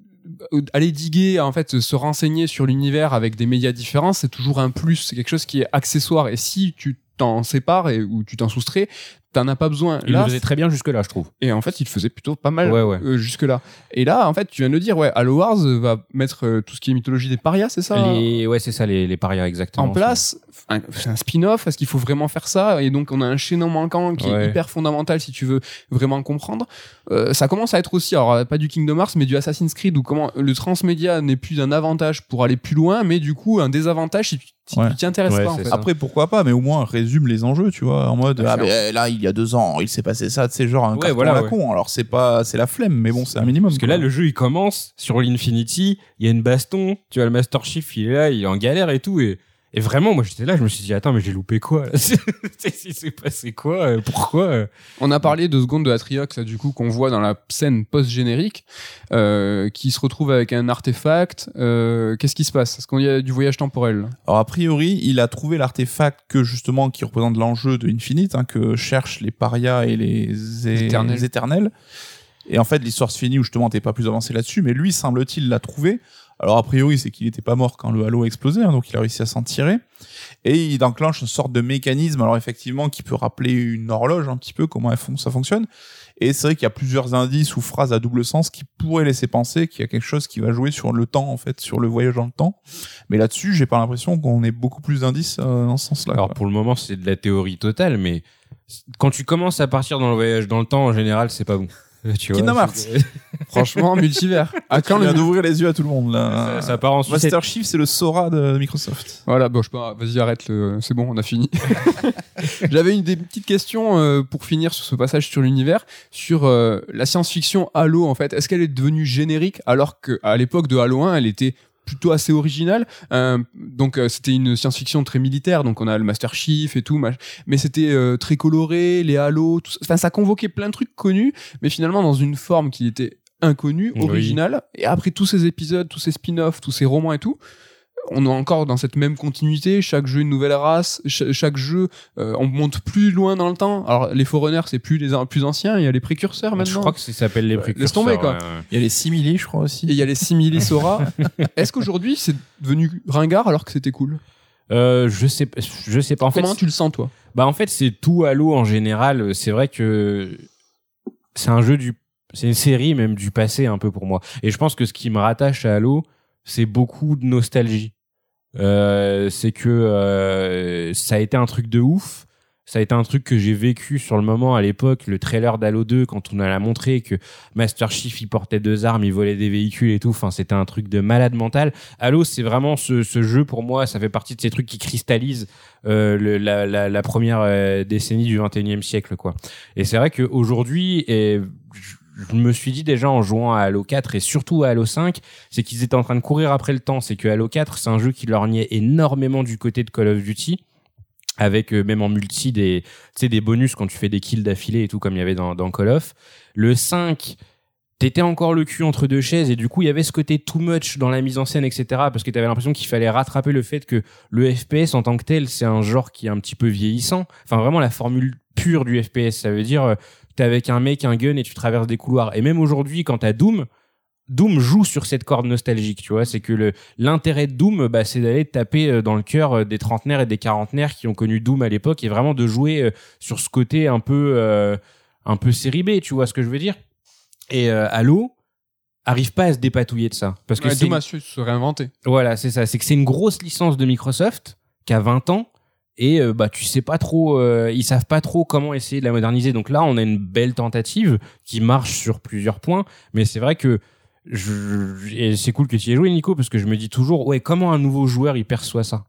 aller diguer, en fait, se renseigner sur l'univers avec des médias différents, c'est toujours un plus. C'est quelque chose qui est accessoire. Et si tu t'en sépares et, ou tu t'en soustrais, t'en as pas besoin. il Là, le faisait très bien jusque là, je trouve. et en fait, il le faisait plutôt pas mal Ouais, ouais. euh, jusque-là. Et là, en fait, tu viens de le dire, ouais, Halo Wars va mettre euh, tout ce qui est mythologie des parias, c'est ça Les, ouais, c'est ça, les, les parias exactement. en place. Un- C'est un spin-off. Est-ce qu'il faut vraiment faire ça? Et donc, on a un chaînon manquant qui est hyper fondamental si tu veux vraiment comprendre. Euh, ça commence à être aussi, alors pas du Kingdom Hearts, mais du Assassin's Creed où comment le transmédia n'est plus un avantage pour aller plus loin, mais du coup un désavantage si tu si Ouais. tu t'y intéresses Ouais, pas. En c'est fait. ça. Après, pourquoi pas, mais au moins résume les enjeux, tu vois, en mode ah mais là il y a deux ans, il s'est passé ça, tu sais genre un Ouais, carton voilà, à la ouais. con. Alors c'est pas, c'est la flemme, mais bon, c'est un minimum. Parce que quoi. là, le jeu, il commence sur l'Infinity, il y a une baston, tu vois, le Master Chief, il est là, il est en galère et tout, et, et vraiment, moi, j'étais là, je me suis dit, attends, mais j'ai loupé quoi, là? [LAUGHS] C'est passé quoi? euh, Pourquoi? euh? On a parlé deux secondes de Atriox, là, du coup, qu'on voit dans la scène post-générique, euh, qui se retrouve avec un artefact. Euh, Qu'est-ce qui se passe? Est-ce qu'il y a du voyage temporel? Alors a priori, il a trouvé l'artefact que justement qui représente l'enjeu de Infinite, hein, que cherchent les parias et les, Éternels. les éternels. Et en fait, l'histoire se finit où justement t'es pas plus avancé là-dessus, mais lui semble-t-il l'a trouvé. Alors a priori, c'est qu'il était pas mort quand le halo a explosé, hein, donc il a réussi à s'en tirer. Et il enclenche une sorte de mécanisme, alors effectivement, qui peut rappeler une horloge un petit peu comment ça fonctionne. Et c'est vrai qu'il y a plusieurs indices ou phrases à double sens qui pourraient laisser penser qu'il y a quelque chose qui va jouer sur le temps, en fait, sur le voyage dans le temps. Mais là-dessus, j'ai pas l'impression qu'on ait beaucoup plus d'indices euh, dans ce sens-là. Alors, quoi. pour le moment, c'est de la théorie totale, mais quand tu commences à partir dans le voyage dans le temps, en général, c'est pas bon. [LAUGHS] Tu Kingdom vois, Hearts. c'est- [LAUGHS] Franchement, multivers. [LAUGHS] À quand le vient d'ouvrir les yeux à tout le monde, là. ça, ça part en sucette. Master Chief, c'est le Sora de Microsoft. Voilà, bon, je vas-y, arrête, le- c'est bon, on a fini. J'avais une des petites questions euh, pour finir sur ce passage sur l'univers, sur euh, la science-fiction Halo, en fait. Est-ce qu'elle est devenue générique alors qu'à l'époque de Halo 1, elle était plutôt assez originale Euh, Donc, euh, c'était une science-fiction très militaire, donc on a le Master Chief et tout, mais c'était euh, très coloré, les Halo, tout ça. Enfin, ça convoquait plein de trucs connus, mais finalement dans une forme qui était inconnue, Oui. originale. Et après tous ces épisodes, tous ces spin-offs, tous ces romans et tout, on est encore dans cette même continuité. Chaque jeu une nouvelle race. Ch- chaque jeu, euh, on monte plus loin dans le temps. Alors les Forerunners, c'est plus les plus anciens. Il y a les précurseurs Je maintenant. crois que ça s'appelle les Ouais, précurseurs. laisse tomber, quoi. ouais, ouais. Il y a les simili, je crois aussi. Et il y a les simili Sora. [LAUGHS] Est-ce qu'aujourd'hui c'est devenu ringard alors que c'était cool? Euh, je sais, pas- je sais pas. En fait, Comment tu le sens toi? Bah en fait c'est tout Halo en général. C'est vrai que c'est un jeu du, c'est une série même du passé un peu pour moi. Et je pense que ce qui me rattache à Halo, c'est beaucoup de nostalgie. Euh, c'est que euh, ça a été un truc de ouf. Ça a été un truc que j'ai vécu sur le moment à l'époque, le trailer d'Halo 2, quand on a montré que Master Chief il portait deux armes, il volait des véhicules et tout. Enfin, c'était un truc de malade mental. Halo, c'est vraiment ce, jeu pour moi, ça fait partie de ces trucs qui cristallisent euh, la, la, la première euh, décennie du 21e siècle, quoi. Et c'est vrai qu'aujourd'hui, et je me suis dit déjà en jouant à Halo 4 et surtout à Halo 5, c'est qu'ils étaient en train de courir après le temps. C'est que Halo 4, c'est un jeu qui lorgnait énormément du côté de Call of Duty avec euh, même en multi des des bonus quand tu fais des kills d'affilée et tout comme il y avait dans, dans Call of. Le 5 T'étais encore le cul entre deux chaises et du coup il y avait ce côté too much dans la mise en scène etc parce que t'avais l'impression qu'il fallait rattraper le fait que le FPS en tant que tel c'est un genre qui est un petit peu vieillissant enfin vraiment la formule pure du FPS ça veut dire euh, t'es avec un mec un gun et tu traverses des couloirs et même aujourd'hui quand t'as Doom Doom joue sur cette corde nostalgique, tu vois. C'est que l'intérêt de Doom, bah, c'est d'aller taper euh, dans le cœur euh, des trentenaires et des quarantenaires qui ont connu Doom à l'époque et vraiment de jouer euh, sur ce côté un peu euh, un peu série B, tu vois ce que je veux dire? Et euh, Halo arrive pas à se dépatouiller de ça parce que Ouais, Doom a su se réinventer. voilà, c'est ça. C'est que c'est une grosse licence de Microsoft qui a 20 ans et euh, bah tu sais pas trop, euh, ils savent pas trop comment essayer de la moderniser. Donc là, on a une belle tentative qui marche sur plusieurs points, mais c'est vrai que c'est cool que tu y aies joué, Nico, parce que je me dis toujours, ouais, comment un nouveau joueur il perçoit ça?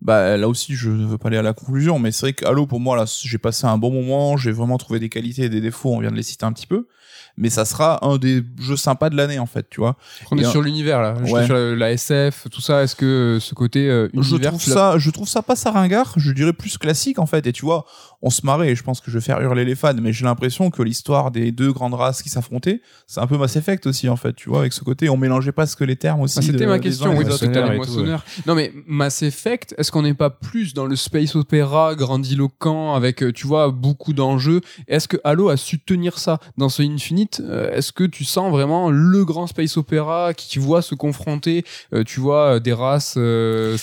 Bah là aussi, je ne veux pas aller à la conclusion, mais c'est vrai que pour moi, j'ai passé un bon moment, j'ai vraiment trouvé des qualités et des défauts, on vient de les citer un petit peu, mais ça sera un des jeux sympas de l'année, en fait, tu vois. On est un- sur l'univers là. Ouais. sur la, la SF, tout ça. Est-ce que ce côté euh, Je univers, trouve tu l'as- ça, je trouve ça pas ça ringard, je dirais plus classique, en fait, et tu vois, on se marrait, et je pense que je vais faire hurler les fans, mais j'ai l'impression que l'histoire des deux grandes races qui s'affrontaient, c'est un peu Mass Effect aussi, en fait, tu vois, avec ce côté, on mélangeait pas ce que les termes aussi. Ah, C'était ma question, oui, tout. Non, mais Mass Effect, est-ce qu'on n'est pas plus dans le space opéra grandiloquent avec, euh, tu vois, beaucoup d'enjeux? Est-ce que Halo a su tenir ça dans ce Infinite? Euh, Est-ce que tu sens vraiment le grand space opéra qui voit se confronter, euh, tu vois, des races euh,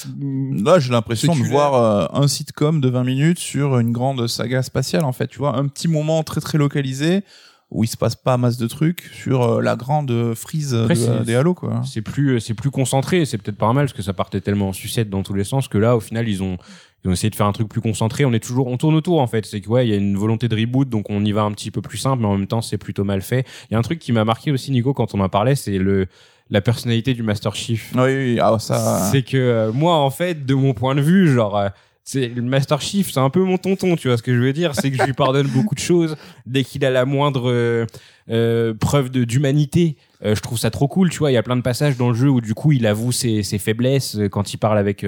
Là, j'ai l'impression de voir un sitcom de 20 minutes sur une grande saga spatiale, en fait. Tu vois, un petit moment très très localisé où il se passe pas masse de trucs sur euh, la grande frise Après, de- c'est- des Halo, quoi. C'est plus, c'est plus concentré. C'est peut-être pas mal parce que ça partait tellement en sucette dans tous les sens que là, au final, ils ont, ils ont essayé de faire un truc plus concentré. On est toujours, on tourne autour en fait. C'est que ouais, il y a une volonté de reboot, donc on y va un petit peu plus simple, mais en même temps, c'est plutôt mal fait. Il y a un truc qui m'a marqué aussi, Nico, quand on en parlait, c'est le, la personnalité du Master Chief. Oui, oui, ah, ça. C'est que euh, moi, en fait, de mon point de vue, genre, euh, c'est le Master Chief, c'est un peu mon tonton, tu vois ce que je veux dire C'est que je lui pardonne beaucoup de choses dès qu'il a la moindre euh, euh, preuve d'humanité. euh, je trouve ça trop cool, tu vois. Il y a plein de passages dans le jeu où du coup, il avoue ses, ses faiblesses quand il parle avec.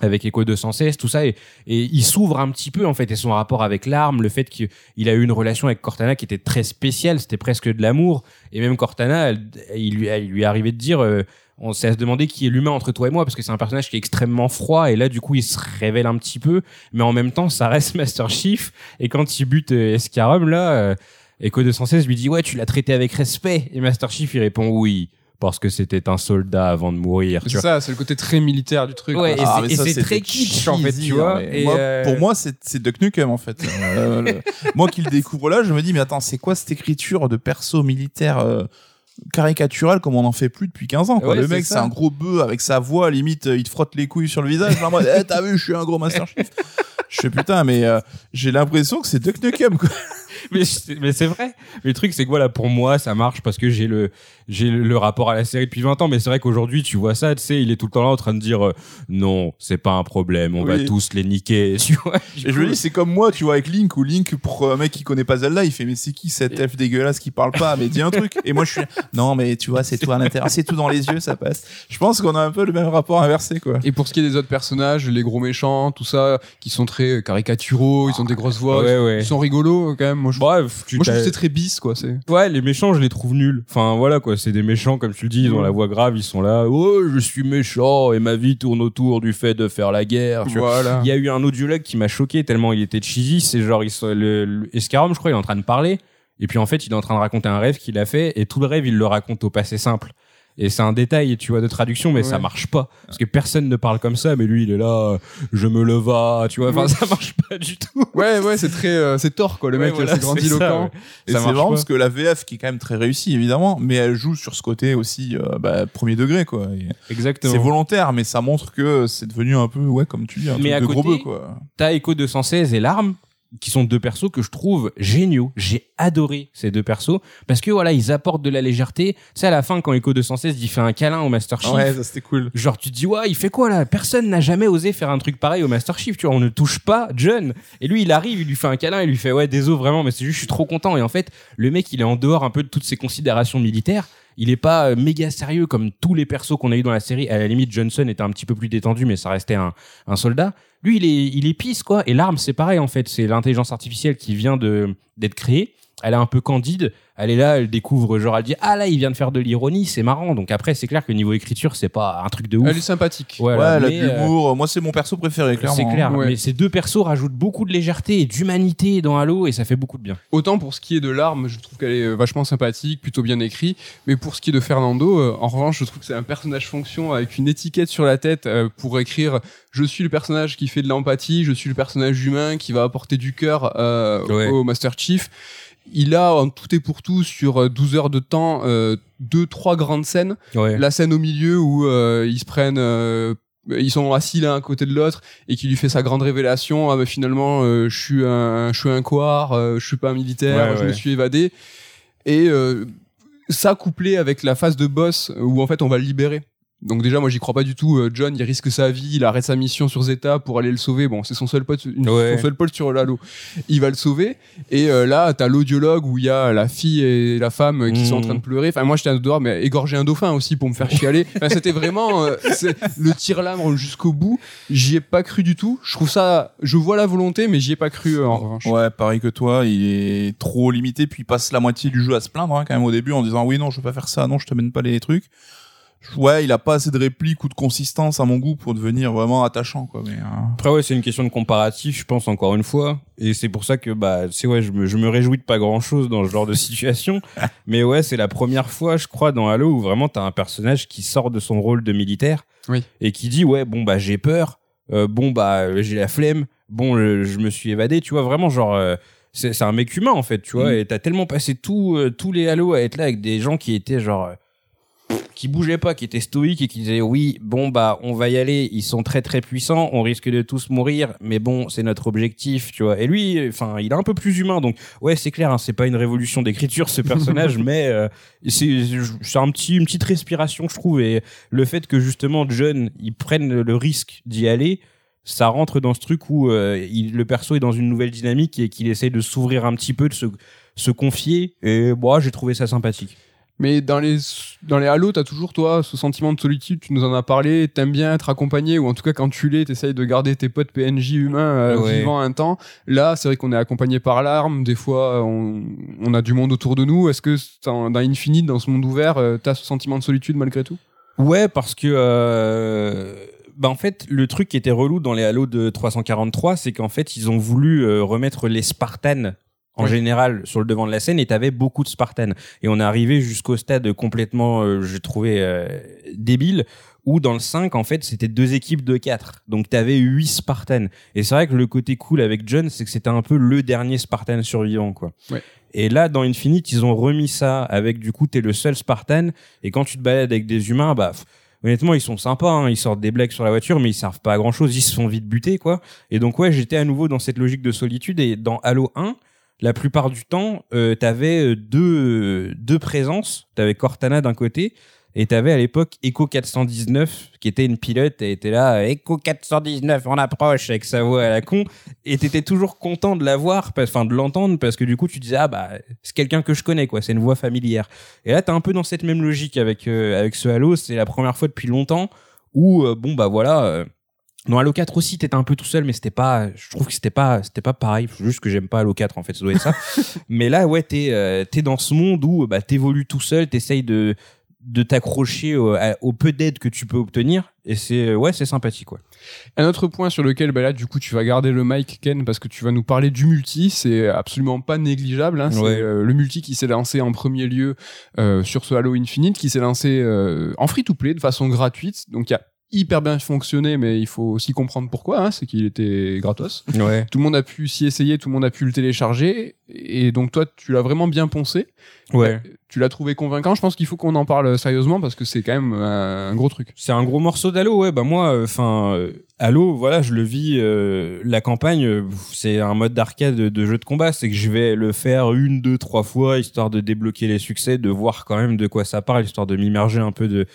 avec Echo 216, tout ça, et, il s'ouvre un petit peu en fait, et son rapport avec l'arme, le fait qu'il a eu une relation avec Cortana qui était très spéciale, c'était presque de l'amour, et même Cortana, elle- il lui, elle lui arrivé de dire, on s'est à se demander qui est l'humain entre toi et moi, parce que c'est un personnage qui est extrêmement froid, et là du coup il se révèle un petit peu, mais en même temps ça reste [LAUGHS] Master Chief, et quand il bute euh, Escarum là, euh, Echo 216 lui dit ouais tu l'as traité avec respect, et Master Chief il répond oui, parce que c'était un soldat avant de mourir, tu C'est ça, c'est le côté très militaire du truc. Ouais, quoi. et Ah, c'est- et très kitsch, en fait, tu vois, hein, et, moi, euh, Pour moi, c'est c'est Duck Nukem, en fait. Euh, le- moi qui le découvre là, je me dis, mais attends, c'est quoi cette écriture de perso militaire euh, caricatural comme on en fait plus depuis 15 ans quoi. Ouais, le mec c'est un gros bœuf avec sa voix limite euh, il te frotte les couilles sur le visage [LAUGHS] eh, t'as vu je suis un gros master chief je fais putain mais euh, j'ai l'impression que c'est Duck Nukem quoi [LAUGHS] mais c'est mais c'est vrai. Mais le truc, c'est que voilà, pour moi, ça marche parce que j'ai le, j'ai le, rapport à la série depuis 20 ans. Mais c'est vrai qu'aujourd'hui, tu vois ça, tu sais, il est tout le temps là en train de dire euh, non, c'est pas un problème, on va tous les niquer. [LAUGHS] Tu vois et je me dis c'est comme moi tu vois avec Link ou Link pour un mec qui connaît pas Zelda il fait mais c'est qui cet elfe dégueulasse qui parle pas? Mais dis un truc et moi je suis [LAUGHS] non mais tu vois c'est tout à l'intérieur c'est tout dans les yeux ça passe je pense qu'on a un peu le même rapport inversé quoi Et pour ce qui est des autres personnages, les gros méchants, tout ça, qui sont très caricaturaux, ils ont des grosses voix, Ouais, ouais. ils sont rigolos quand même. Moi, je, Bref, tu moi, je trouve que c'est très bis, quoi. C'est Ouais, les méchants, je les trouve nuls. Enfin, voilà, quoi. C'est des méchants, comme tu le dis, ils ont la voix grave, ils sont là. Oh, je suis méchant et ma vie tourne autour du fait de faire la guerre. Tu vois. voilà. Il y a eu un audiologue qui m'a choqué tellement il était cheesy. C'est genre, il, le, le- Escarum, je crois, il est en train de parler. Et puis, en fait, il est en train de raconter un rêve qu'il a fait. Et tout le rêve, il le raconte au passé simple. Et c'est un détail, tu vois, de traduction, mais ça Ouais. marche pas. Parce que personne ne parle comme ça, mais lui, il est là, euh, je me leva, tu vois. Enfin, Ouais. [LAUGHS] ça marche pas du tout. Ouais, ouais, c'est très, euh, c'est tort, quoi. Le Ouais, mec, voilà, c'est grandiloquent. ça, ouais. C'est marrant pas. parce que la VF qui est quand même très réussie évidemment, mais elle joue sur ce côté aussi euh, bah, premier degré quoi. Et Exactement. C'est volontaire, mais ça montre que c'est devenu un peu ouais comme tu dis un Mais truc à de gros côté, bœuf quoi. T'as Echo 216 et Larme, qui sont deux persos que je trouve géniaux. J'ai adoré ces deux persos parce que voilà, ils apportent de la légèreté. Sais, à la fin, quand Echo 216 il fait un câlin au Master Chief, Ouais, ça c'était cool. genre tu te dis ouais, il fait quoi là? Personne n'a jamais osé faire un truc pareil au Master Chief. Tu vois, on ne touche pas John. Et lui, il arrive, il lui fait un câlin, il lui fait ouais, désolé vraiment, mais c'est juste, je suis trop content. Et en fait, le mec, il est en dehors un peu de toutes ses considérations militaires. Il est pas euh, méga sérieux comme tous les persos qu'on a eu dans la série. À la limite, Johnson était un petit peu plus détendu, mais ça restait un, soldat. Lui, il est, il est pisse, quoi. Et l'arme, c'est pareil, en fait. C'est l'intelligence artificielle qui vient d'être créée. elle est un peu candide. Elle est là, elle découvre, genre, elle dit, ah là, il vient de faire de l'ironie, c'est marrant. Donc après, c'est clair que niveau écriture, c'est pas un truc de ouf. Elle est sympathique. Voilà, ouais, elle a de euh, l'humour. Moi, c'est mon perso préféré, clairement. c'est clair. Ouais. Mais ces deux persos rajoutent beaucoup de légèreté et d'humanité dans Halo et ça fait beaucoup de bien. Autant pour ce qui est de l'arme, je trouve qu'elle est vachement sympathique, plutôt bien écrit. Mais pour ce qui est de Fernando, euh, en revanche, je trouve que c'est un personnage fonction avec une étiquette sur la tête euh, pour écrire je suis le personnage qui fait de l'empathie, je suis le personnage humain qui va apporter du cœur euh, Ouais. au Master Chief. Il a en tout et pour tout sur euh, 12 heures de temps euh, deux trois grandes scènes. Ouais. la scène au milieu où euh, ils se prennent euh, ils sont assis l'un à côté de l'autre et qui lui fait sa grande révélation. Ah bah finalement euh, je suis un je suis un coar euh, je suis pas un militaire Ouais, je me suis évadé. Et euh, ça couplé avec la phase de boss où en fait on va le libérer donc déjà moi j'y crois pas du tout Euh, John il risque sa vie il arrête sa mission sur Zeta pour aller le sauver. Bon c'est son seul pote une- Ouais. son seul pote sur Lalo. Il va le sauver. Et euh, là t'as l'audiologue où il y a la fille et la femme euh, qui sont en train de pleurer. Enfin moi j'étais dehors mais égorger un dauphin aussi pour me faire chialer. [LAUGHS] Enfin, c'était vraiment euh, le tir l'âme jusqu'au bout. J'y ai pas cru du tout. Je trouve ça je vois la volonté mais j'y ai pas cru euh, en revanche. Ouais, pareil que toi, il est trop limité, puis il passe la moitié du jeu à se plaindre hein, quand même au début en disant oui non je veux pas faire ça, non je te mène pas les trucs. Ouais, il a pas assez de répliques ou de consistance à mon goût pour devenir vraiment attachant quoi. Mais euh, Après ouais, c'est une question de comparatif, je pense encore une fois, et c'est pour ça que bah c'est ouais, je me, je me réjouis de pas grand chose dans ce genre de [LAUGHS] situation, mais ouais, c'est la première fois, je crois, dans Halo où vraiment t'as un personnage qui sort de son rôle de militaire Oui. et qui dit ouais bon bah j'ai peur, euh, bon bah j'ai la flemme, bon je, je me suis évadé, tu vois vraiment genre. euh, c'est un mec humain en fait, tu vois, Mm. et t'as tellement passé tout, euh, tous les Halo à être là avec des gens qui étaient genre euh, qui bougeaient pas, qui étaient stoïques et qui disaient oui, bon bah on va y aller, ils sont très très puissants, on risque de tous mourir, mais bon c'est notre objectif, tu vois. Et lui, enfin il est un peu plus humain, donc ouais c'est clair, hein, c'est pas une révolution d'écriture ce personnage, [LAUGHS] mais euh, c'est c'est un petit une petite respiration je trouve et le fait que justement John il prenne le risque d'y aller. Ça rentre dans ce truc où euh, il, le perso est dans une nouvelle dynamique et qu'il essaie de s'ouvrir un petit peu, de se, se confier. Et moi, j'ai trouvé ça sympathique. Mais dans les dans les Halo, t'as toujours toi ce sentiment de solitude. Tu nous en as parlé. T'aimes bien être accompagné ou en tout cas quand tu l'es, t'essayes de garder tes potes PNJ humains euh, Ouais. vivants un temps. Là, c'est vrai qu'on est accompagné par l'arme. Des fois, on, on a du monde autour de nous. Est-ce que dans, dans Infinite, dans ce monde ouvert, euh, t'as ce sentiment de solitude malgré tout? Ouais, parce que euh, bah en fait, le truc qui était relou dans les Halo de 343, c'est qu'en fait, ils ont voulu euh, remettre les Spartans en Oui. général sur le devant de la scène et t'avais beaucoup de Spartans. Et on est arrivé jusqu'au stade complètement, euh, j'ai trouvé euh, débile, où dans le 5, en fait, c'était deux équipes de 4. Donc t'avais 8 Spartans. Et c'est vrai que le côté cool avec John, c'est que c'était un peu le dernier Spartan survivant, quoi. Et là, dans Infinite, ils ont remis ça avec, du coup, t'es le seul Spartan. Et quand tu te balades avec des humains, bah, honnêtement, ils sont sympas, hein. ils sortent des blagues sur la voiture, mais ils servent pas à grand chose, ils se font vite buter, quoi. Et donc, ouais, j'étais à nouveau dans cette logique de solitude. Et dans Halo 1, la plupart du temps, euh, t'avais euh, deux, deux présences. T'avais Cortana d'un côté, et t'avais à l'époque Echo 419, qui était une pilote, et était là, Echo 419, on approche avec sa voix à la con, et t'étais toujours content de la voir, enfin de l'entendre, parce que du coup tu disais, ah bah, c'est quelqu'un que je connais, quoi, c'est une voix familière. Et là, t'es un peu dans cette même logique avec, euh, avec ce Halo, c'est la première fois depuis longtemps où, euh, bon bah voilà, euh, dans Halo 4 aussi, t'étais un peu tout seul, mais c'était pas, je trouve que c'était pas, c'était pas pareil. Juste que j'aime pas Halo 4, en fait, ça doit être ça. [LAUGHS] mais là, ouais, t'es, euh, t'es dans ce monde où, bah, t'évolues tout seul, t'essayes de, de t'accrocher au, peu d'aide que tu peux obtenir. Et c'est, ouais, c'est sympathique, quoi. Un autre point sur lequel, bah là, du coup, tu vas garder le mic, Ken, parce que tu vas nous parler du multi. C'est absolument pas négligeable. Hein. C'est Ouais. euh, le multi qui s'est lancé en premier lieu euh, sur ce Halo Infinite, qui s'est lancé euh, en free-to-play de façon gratuite. Donc, il y a hyper bien fonctionné, mais il faut aussi comprendre pourquoi. Hein, c'est qu'il était gratos. Ouais. Tout le monde a pu s'y essayer, tout le monde a pu le télécharger. Et donc, toi, tu l'as vraiment bien poncé. Ouais. Tu l'as trouvé convaincant. Je pense qu'il faut qu'on en parle sérieusement parce que c'est quand même un, gros truc. C'est un gros morceau d'Halo, ouais. Bah moi, enfin, Halo, voilà, je le vis. euh, la campagne, euh, c'est un mode d'arcade de, de jeu de combat. C'est que je vais le faire une, deux, trois fois, histoire de débloquer les succès, de voir quand même de quoi ça parle, histoire de m'immerger un peu de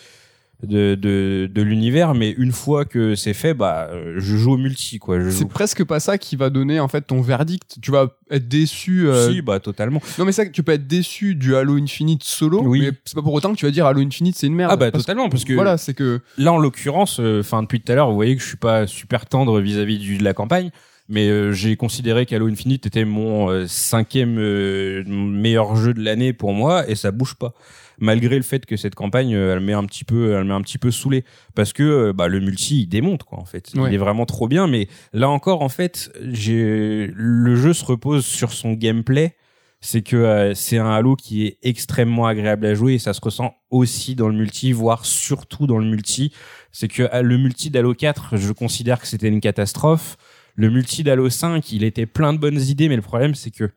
de de, de l'univers. Mais une fois que c'est fait, bah, euh, je joue au multi, quoi. Je C'est presque pas ça qui va donner en fait ton verdict. Tu vas être déçu. euh, Si, bah totalement. Non mais ça, tu peux être déçu du Halo Infinite solo, Oui. mais c'est pas pour autant que tu vas dire Halo Infinite c'est une merde. Ah bah Parce- totalement, parce que Voilà, c'est que là en l'occurrence, euh, enfin depuis tout à l'heure, vous voyez que je suis pas super tendre vis-à-vis du- de la campagne, mais euh, j'ai considéré qu'Halo Infinite était mon euh, cinquième euh, meilleur jeu de l'année pour moi et ça bouge pas malgré le fait que cette campagne euh, elle met un petit peu elle met un petit peu saoulé. Parce que euh, bah le multi il démonte quoi en fait. Ouais. il est vraiment trop bien mais là encore en fait j'ai le jeu se repose sur son gameplay. C'est que euh, c'est un Halo qui est extrêmement agréable à jouer et ça se ressent aussi dans le multi voire surtout dans le multi. C'est que euh, le multi d'Halo 4 je considère que c'était une catastrophe. Le multi d'Halo 5 il était plein de bonnes idées mais le problème c'est que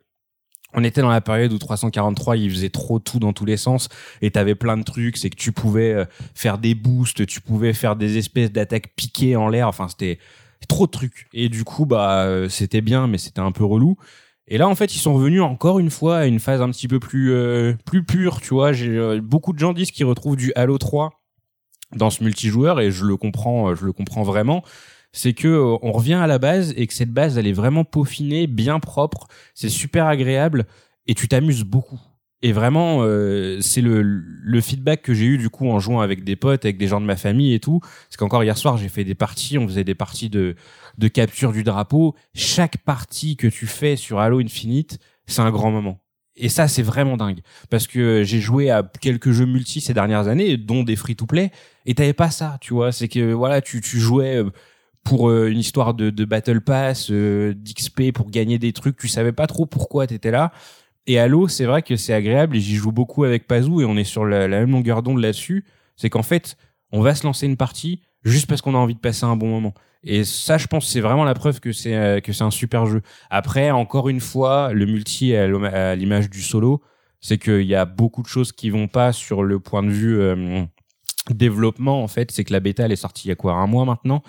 on était dans la période où 343 il faisait trop tout dans tous les sens et t'avais plein de trucs c'est que tu pouvais euh, faire des boosts tu pouvais faire des espèces d'attaques piquées en l'air enfin c'était trop de trucs. Et du coup bah euh, c'était bien mais c'était un peu relou. Et là en fait ils sont revenus encore une fois à une phase un petit peu plus euh, plus pure tu vois. J'ai euh, beaucoup de gens disent qu'ils retrouvent du Halo 3 dans ce multijoueur et je le comprends je le comprends vraiment c'est que euh, on revient à la base et que cette base elle est vraiment peaufinée bien propre c'est super agréable et tu t'amuses beaucoup. Et vraiment euh, c'est le, le feedback que j'ai eu du coup en jouant avec des potes avec des gens de ma famille et tout. Parce qu'encore hier soir j'ai fait des parties on faisait des parties de de capture du drapeau. Chaque partie que tu fais sur Halo Infinite c'est un grand moment. Et ça c'est vraiment dingue. Parce que j'ai joué à quelques jeux multi ces dernières années dont des free to play et t'avais pas ça tu vois. C'est que voilà tu tu jouais euh, pour euh, une histoire de, battle pass euh, d'XP pour gagner des trucs. Tu savais pas trop pourquoi t'étais là. Et Halo c'est vrai que c'est agréable et j'y joue beaucoup avec Pazou et on est sur la, même longueur d'onde là-dessus. C'est qu'en fait on va se lancer une partie juste parce qu'on a envie de passer un bon moment. Et ça je pense c'est vraiment la preuve que c'est euh, un super jeu. Après encore une fois le multi à l'image du solo. C'est qu'il y a beaucoup de choses qui vont pas sur le point de vue développement en fait. C'est que la bêta elle est sortie il y a quoi un mois maintenant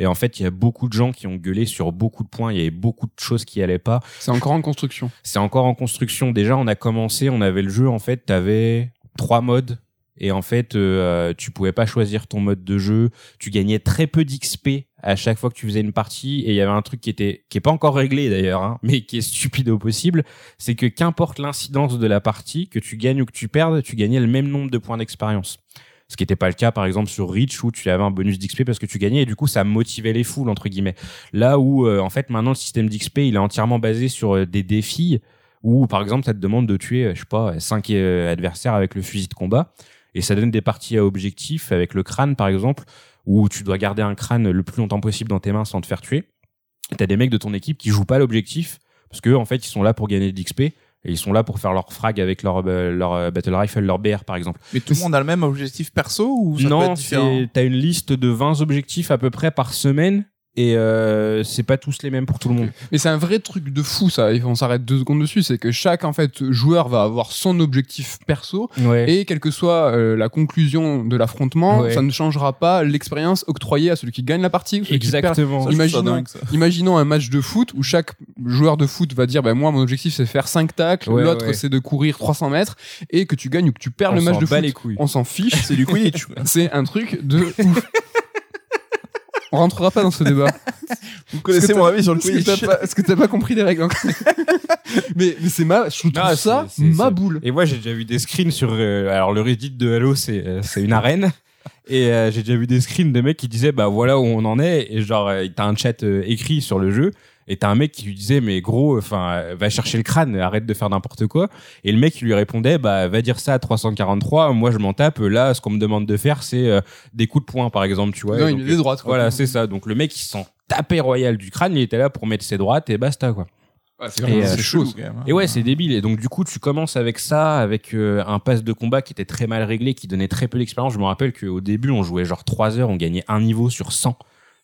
et en fait il y a beaucoup de gens qui ont gueulé sur beaucoup de points. Il y avait beaucoup de choses qui allaient pas. C'est encore en construction. c'est encore en construction. Déjà on a commencé on avait le jeu en fait t'avais trois modes. Et en fait euh, tu pouvais pas choisir ton mode de jeu. Tu gagnais très peu d'XP à chaque fois que tu faisais une partie. Et il y avait un truc qui était qui est pas encore réglé d'ailleurs hein, mais qui est stupide au possible. C'est que qu'importe l'incidence de la partie que tu gagnes ou que tu perdes tu gagnais le même nombre de points d'expérience ce qui n'était pas le cas par exemple sur Reach où tu avais un bonus d'XP parce que tu gagnais et du coup ça motivait les foules entre guillemets. Là où euh, en fait maintenant le système d'XP il est entièrement basé sur euh, des défis où par exemple ça te demande de tuer euh, je sais pas cinq euh, adversaires avec le fusil de combat et ça donne des parties à objectif avec le crâne par exemple où tu dois garder un crâne le plus longtemps possible dans tes mains sans te faire tuer. T'as des mecs de ton équipe qui jouent pas l'objectif parce que en fait ils sont là pour gagner de l'XP et ils sont là pour faire leur frag avec leur euh, leur euh, battle rifle leur BR par exemple. Mais tout le monde a le même objectif perso ou ça peut non être différent c'est- t'as une liste de 20 objectifs à peu près par semaine et euh, c'est pas tous les mêmes pour tout le monde Mais c'est un vrai truc de fou ça. Et on s'arrête deux secondes dessus. C'est que chaque en fait joueur va avoir son objectif perso ouais et quelle que soit euh, la conclusion de l'affrontement, Ouais. ça ne changera pas l'expérience octroyée à celui qui gagne la partie. ou celui qui perd. exactement Ça, Imaginons- dingue, ça. Imaginons un match de foot où chaque joueur de foot va dire ben moi mon objectif c'est de faire 5 tacles, Ouais, l'autre ouais. c'est de courir 300 mètres et que tu gagnes ou que tu perds On le match de foot. les couilles. On s'en fiche, C'est du Quidditch. [LAUGHS] c'est un truc de ouf. [LAUGHS] On rentrera pas dans ce débat. [LAUGHS] Vous connaissez mon avis sur le Quidditch est-ce que t'as pas compris les règles encore [LAUGHS] Mais, mais c'est ma, je trouve Ah, ça c'est- c'est- ma c'est- boule. Et moi, j'ai déjà vu des screens sur. euh, alors, le Reddit de Halo, c'est euh, c'est une arène. Et euh, j'ai déjà vu des screens de mecs qui disaient, bah voilà où on en est. Et genre, euh, t'as un chat euh, écrit sur le jeu. Et t'as un mec qui lui disait, mais gros, enfin, va chercher le crâne, arrête de faire n'importe quoi. Et le mec, il lui répondait, bah, va dire ça à 343. Moi, je m'en tape. Là, ce qu'on me demande de faire, c'est euh, des coups de poing, par exemple, tu vois. non, Et il donc, des droites. quoi. Voilà, c'est ça. Donc, le mec, il s'en tapait royal du crâne. Il était là pour mettre ses droites et basta, quoi. Ouais, c'est euh, chaud. chaud quand même. hein. Et ouais, c'est débile. Et donc, du coup, tu commences avec ça, avec euh, un pass de combat qui était très mal réglé, qui donnait très peu d'expérience. Je me rappelle qu'au début, on jouait genre 3 heures, on gagnait un niveau sur 100.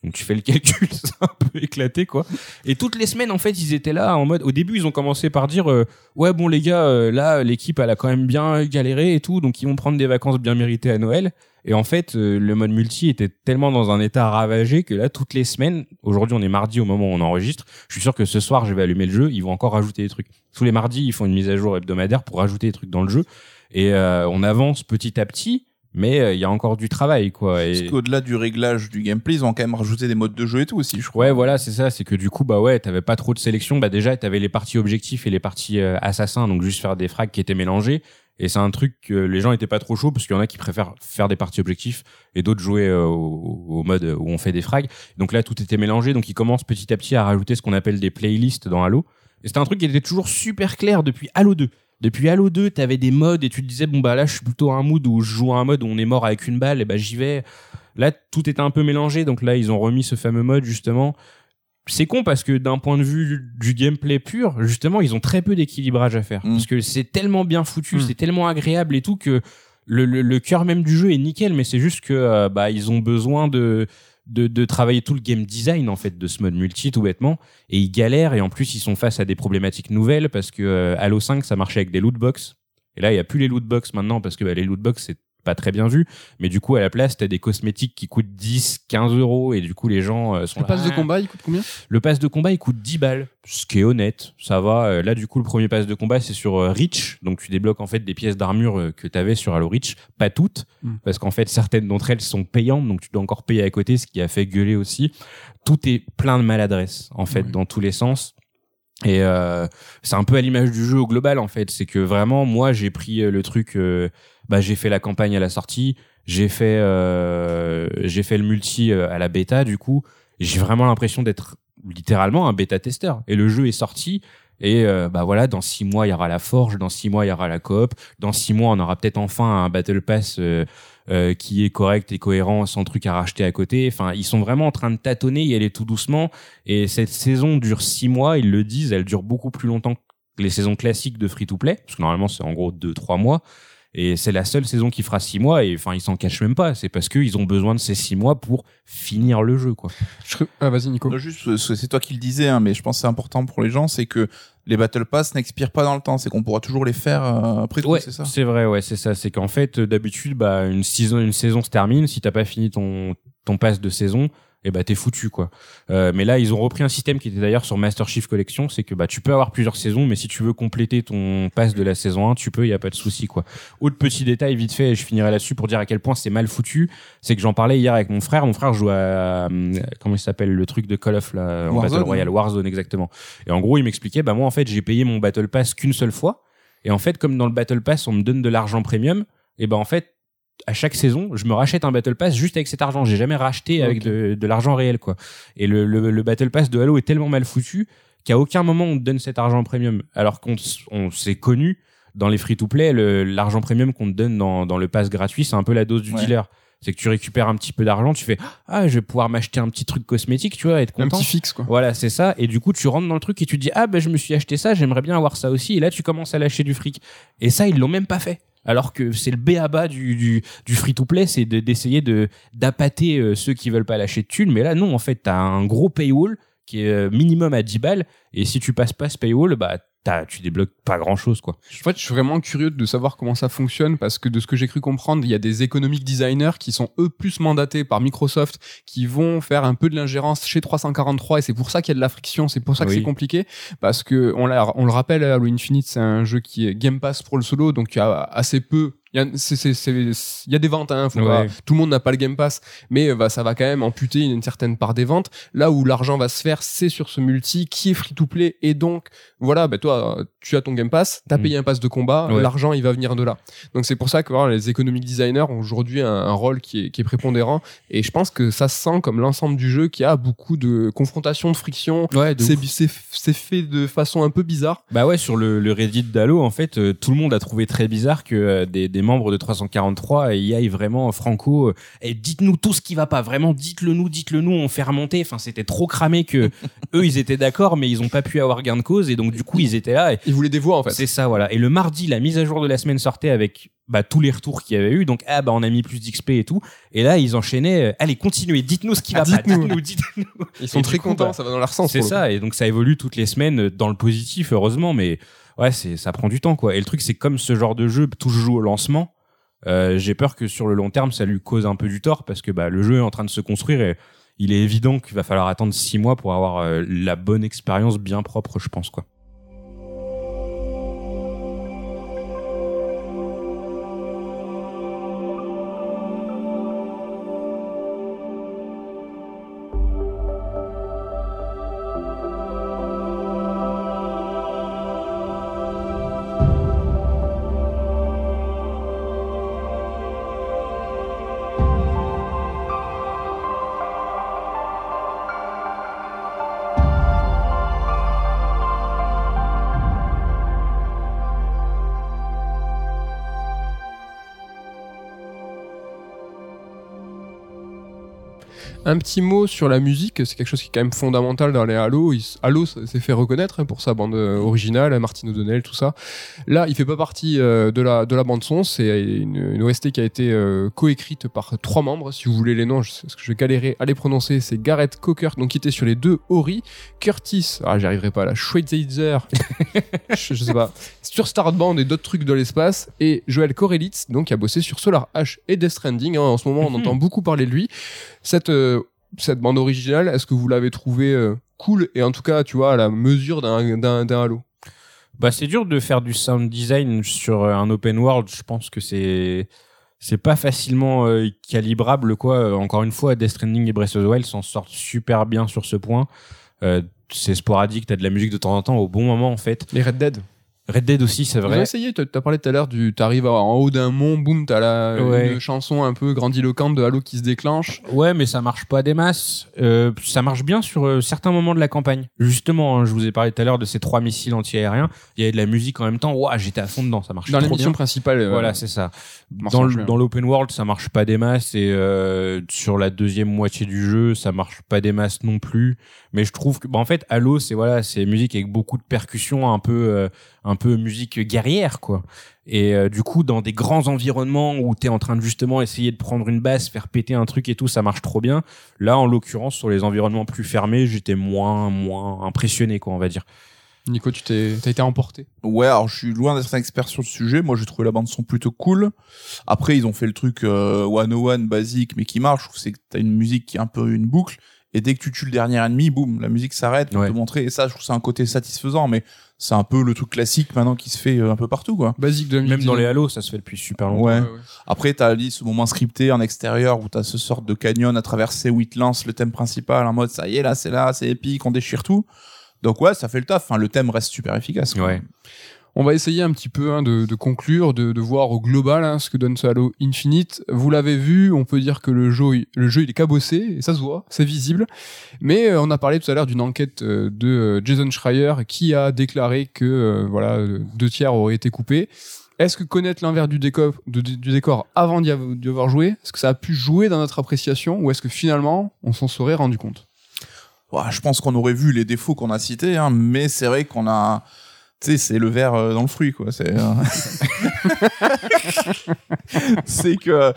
Donc, tu fais le calcul, [LAUGHS] c'est un peu éclaté, quoi. Et toutes les semaines, en fait, ils étaient là en mode. Au début, ils ont commencé par dire euh, Ouais, bon, les gars, euh, là, l'équipe, elle a quand même bien galéré et tout. Donc, ils vont prendre des vacances bien méritées à Noël. Et en fait, euh, le mode multi était tellement dans un état ravagé que là, toutes les semaines, aujourd'hui, on est mardi au moment où on enregistre. Je suis sûr que ce soir, je vais allumer le jeu. Ils vont encore rajouter des trucs. Tous les mardis, ils font une mise à jour hebdomadaire pour rajouter des trucs dans le jeu. Et on avance petit à petit, mais euh, il y a encore du travail, quoi. Parce Et... qu'au-delà du réglage du gameplay, ils ont quand même rajouté des modes de jeu et tout aussi, je crois. Ouais, voilà, c'est ça. C'est que du coup, bah ouais, t'avais pas trop de sélection. Bah déjà, t'avais les parties objectifs et les parties euh, assassins, donc juste faire des frags qui étaient mélangés. Et c'est un truc que les gens étaient pas trop chauds parce qu'il y en a qui préfèrent faire des parties objectifs et d'autres jouer euh, au, au mode où on fait des frags. Donc là, tout était mélangé. Donc ils commencent petit à petit à rajouter ce qu'on appelle des playlists dans Halo. Et c'était un truc qui était toujours super clair depuis Halo 2. Depuis Halo 2, t'avais des modes et tu te disais bon bah là je suis plutôt à un mood où je joue à un mode où on est mort avec une balle et bah j'y vais. Là tout était un peu mélangé donc là ils ont remis ce fameux mode justement. C'est con parce que d'un point de vue du gameplay pur, justement, ils ont très peu d'équilibrage à faire. Mm. Parce que c'est tellement bien foutu, Mm. c'est tellement agréable et tout que le, le, le cœur même du jeu est nickel, mais c'est juste que euh, bah ils ont besoin de, de de travailler tout le game design en fait de ce mode multi tout bêtement. Et ils galèrent et en plus ils sont face à des problématiques nouvelles parce que euh, Halo 5 ça marchait avec des loot box. Et là il y a plus les loot box maintenant parce que bah, les loot box c'est pas très bien vu mais du coup à la place t'as des cosmétiques qui coûtent 10 15 euros et du coup les gens euh, sont Le là, pass de Ah. combat, il coûte combien? Le pass de combat, il coûte 10 balles, ce qui est honnête. Ça va. Euh, Là, du coup, le premier pass de combat, c'est sur euh, Reach. Donc, tu débloques en fait des pièces d'armure que tu avais sur Halo Reach. Pas toutes, Mm. parce qu'en fait, certaines d'entre elles sont payantes, donc tu dois encore payer à côté, ce qui a fait gueuler aussi. Tout est plein de maladresse, en fait, dans tous les sens. Et euh, c'est un peu à l'image du jeu au global, en fait. C'est que vraiment, moi, j'ai pris le truc. euh, bah, j'ai fait la campagne à la sortie. J'ai fait, euh, j'ai fait le multi euh, à la bêta, du coup. J'ai vraiment l'impression d'être littéralement un bêta testeur. Et le jeu est sorti. Et euh, bah voilà, dans six mois il y aura la forge, dans six mois il y aura la coop, dans six mois on aura peut-être enfin un battle pass euh, euh, qui est correct et cohérent, sans truc à racheter à côté. Enfin, ils sont vraiment en train de tâtonner, y aller tout doucement. Et cette saison dure six mois, ils le disent, elle dure beaucoup plus longtemps que les saisons classiques de free to play, parce que normalement c'est en gros deux trois mois. Et c'est la seule saison qui fera six mois. Et enfin, ils s'en cachent même pas. C'est parce qu'ils ont besoin de ces six mois pour finir le jeu, quoi. Je Ah, vas-y, Nico. Non, juste, c'est toi qui le disais, hein, mais je pense que c'est important pour les gens, c'est que les Battle Pass n'expirent pas dans le temps, c'est qu'on pourra toujours les faire euh, après Ouais, c'est ça? c'est vrai, ouais, c'est ça. C'est qu'en fait, d'habitude, bah, une saison, une saison se termine. Si t'as pas fini ton ton pass de saison, et bah t'es foutu, quoi. Euh, mais là, ils ont repris un système qui était d'ailleurs sur Master Chief Collection, c'est que bah tu peux avoir plusieurs saisons, mais si tu veux compléter ton pass de la saison 1, tu peux, y a pas de souci, quoi. Autre petit détail vite fait, et je finirai là-dessus pour dire à quel point c'est mal foutu, c'est que j'en parlais hier avec mon frère. Mon frère joue à euh, comment il s'appelle le truc de Call of là, en Warzone, Battle Royale, Warzone exactement. Et en gros, il m'expliquait, bah moi en fait, j'ai payé mon Battle Pass qu'une seule fois. Et en fait, comme dans le Battle Pass, on me donne de l'argent premium, et ben en fait, à chaque saison, je me rachète un Battle Pass juste avec cet argent. J'ai jamais racheté avec de, de l'argent réel, quoi. Et le, le, le Battle Pass de Halo est tellement mal foutu qu'à aucun moment on te donne cet argent premium. Alors qu'on on s'est connu dans les free-to-play, l'argent premium qu'on te donne dans, dans le pass gratuit, c'est un peu la dose du Ouais. dealer. C'est que tu récupères un petit peu d'argent, tu fais ah je vais pouvoir m'acheter un petit truc cosmétique, tu vois, être Un content. petit fixe, quoi. Voilà, c'est ça. Et du coup, tu rentres dans le truc et tu te dis ah ben je me suis acheté ça, j'aimerais bien avoir ça aussi. Et là, tu commences à lâcher du fric. Et ça, ils l'ont même pas fait. Alors que c'est le B à bas du, du, free-to-play, c'est de- d'essayer de d'appâter euh, ceux qui veulent pas lâcher de thunes. Mais là, non, en fait, t'as un gros paywall qui est euh, minimum à 10 balles. Et si tu passes pas ce paywall, bah tu débloques pas grand chose, quoi. En fait, je suis vraiment curieux de savoir comment ça fonctionne parce que de ce que j'ai cru comprendre, il y a des economic designers qui sont eux plus mandatés par Microsoft, qui vont faire un peu de l'ingérence chez 343 et c'est pour ça qu'il y a de la friction, c'est pour ça que Oui. c'est compliqué parce que on, on le rappelle, Halo Infinite, c'est un jeu qui est Game Pass pour le solo, donc il y a assez peu. Il y a, y des ventes, hein, faut Ouais. pas- tout le monde n'a pas le Game Pass, mais euh, bah, ça va quand même amputer une, certaine part des ventes. Là où l'argent va se faire, c'est sur ce multi qui est free to play et donc voilà, bah, toi, tu as ton Game Pass, t'as Mm. payé un pass de combat, Ouais. l'argent il va venir de là. Donc c'est pour ça que voilà, les economic designers ont aujourd'hui un, un rôle qui est, qui est prépondérant et je pense que ça se sent comme l'ensemble du jeu qui a beaucoup de confrontations, de frictions. Ouais, C'est fait de façon un peu bizarre. Bah ouais, sur le, le Reddit d'Halo, en fait, euh, tout le monde a trouvé très bizarre que euh, des, des membres de 343 y aillent vraiment franco. euh, et dites-nous tout ce qui va pas, vraiment, dites-le nous, dites-le nous, on fait remonter. Enfin, c'était trop cramé que [LAUGHS] eux, ils étaient d'accord, mais ils ont pas pu avoir gain de cause, et donc du coup, ils étaient là. Et Ils voulaient des voix en fait. c'est ça, voilà. Et le mardi, la mise à jour de la semaine sortait avec bah, tous les retours qu'il y avait eu. Donc, ah bah on a mis plus d'XP et tout. Et là, ils enchaînaient. euh, Allez, continuez, dites-nous ce qui va Ah, pas, dites-nous. dites-nous. Ils sont Et très coup, contents, bah, ça va dans leur sens. C'est ça, et donc ça évolue toutes les semaines euh, dans le positif, heureusement, mais ouais, c'est ça prend du temps, quoi. Et le truc, c'est comme ce genre de jeu tout joue au lancement. euh, J'ai peur que sur le long terme, ça lui cause un peu du tort parce que bah, le jeu est en train de se construire et il est évident qu'il va falloir attendre six mois pour avoir euh, la bonne expérience bien propre, je pense, quoi. Un petit mot sur la musique, c'est quelque chose qui est quand même fondamental dans les Halo. Il- Halo s'est fait reconnaître hein, pour sa bande euh, originale, Martin O'Donnell, tout ça. Là, il fait pas partie euh, de la de la bande son. C'est une, une OST qui a été euh, coécrite par trois membres. Si vous voulez les noms, je, parce que je vais galérer à les prononcer. C'est Gareth Cocker, donc qui était sur les deux Ori, Curtis, ah j'y arriverai pas là, Schweitzer, [LAUGHS] je, je sais pas, sur Starbound et d'autres trucs de l'espace, et Joel Korelitz, donc qui a bossé sur Solar H et Death Stranding. hein. En ce moment, on Mhm. entend beaucoup parler de lui. Cette euh, cette bande originale, est-ce que vous l'avez trouvé euh, cool et en tout cas, tu vois, à la mesure d'un Halo? Bah, c'est dur de faire du sound design sur euh, un open world. Je pense que c'est c'est pas facilement euh, calibrable quoi. Encore une fois, Death Stranding et Breath of the Wild s'en sortent super bien sur ce point. Euh, c'est sporadique, t'as de la musique de temps en temps au bon moment en fait. Les Red Dead? Red Dead aussi, c'est vrai. essayé, t'as parlé tout à l'heure du, t'arrives en haut d'un mont, boum, t'as la Ouais. une chanson un peu grandiloquente de Halo qui se déclenche. Ouais, mais ça marche pas des masses. Euh, ça marche bien sur euh, certains moments de la campagne. Justement, hein, je vous ai parlé tout à l'heure de ces trois missiles anti-aériens. Il y avait de la musique en même temps. Ouah, j'étais à fond dedans. Ça marche Dans trop l'émission bien. principale. euh, Voilà, c'est ça. Dans l'open world, ça marche pas des masses et euh, sur la deuxième moitié du jeu, ça marche pas des masses non plus. Mais je trouve que, bah, en fait, Halo, c'est voilà, c'est musique avec beaucoup de percussions, un peu, euh, un peu musique guerrière, quoi. Et euh, du coup, dans des grands environnements où t'es en train de justement essayer de prendre une basse, faire péter un truc et tout, ça marche trop bien. Là, en l'occurrence, sur les environnements plus fermés, j'étais moins, moins impressionné, quoi, on va dire. Nico, tu t'es, t'as été emporté. Ouais, alors je suis loin d'être un expert sur le sujet. Moi, j'ai trouvé la bande son plutôt cool. Après, ils ont fait le truc euh, 101 basique, mais qui marche. Je trouve que c'est que t'as une musique qui est un peu une boucle. Et dès que tu tues le dernier ennemi, boum, la musique s'arrête pour Ouais. te montrer. Et ça, je trouve c'est un côté satisfaisant, mais c'est un peu le truc classique maintenant qui se fait euh, un peu partout, quoi. Basique de. Même dans les Halo, ça se fait depuis super longtemps. Ouais. Ouais, ouais. Après, t'as dit ce moment scripté en extérieur où t'as ce sorte de canyon à traverser où il te lance le thème principal en mode ça y est, là, c'est là, c'est épique, on déchire tout. Donc ouais, ça fait le taf. Enfin, le thème reste super efficace. quoi. Ouais. On va essayer un petit peu hein, de, conclure, de, voir au global hein, ce que donne ce Halo Infinite. Vous l'avez vu, on peut dire que le jeu, le il est cabossé, et ça se voit, c'est visible. Mais euh, on a parlé tout à l'heure d'une enquête euh, de euh, Jason Schreier qui a déclaré que voilà deux tiers auraient été coupés. Est-ce que connaître l'envers du décor, avant d'y av- d'y avoir joué, est-ce que ça a pu jouer dans notre appréciation ou est-ce que finalement on s'en serait rendu compte? Je pense qu'on aurait vu les défauts qu'on a cités, hein, mais c'est vrai qu'on a, tu sais, c'est le verre euh, dans le fruit, quoi. C'est, euh, [LAUGHS] c'est que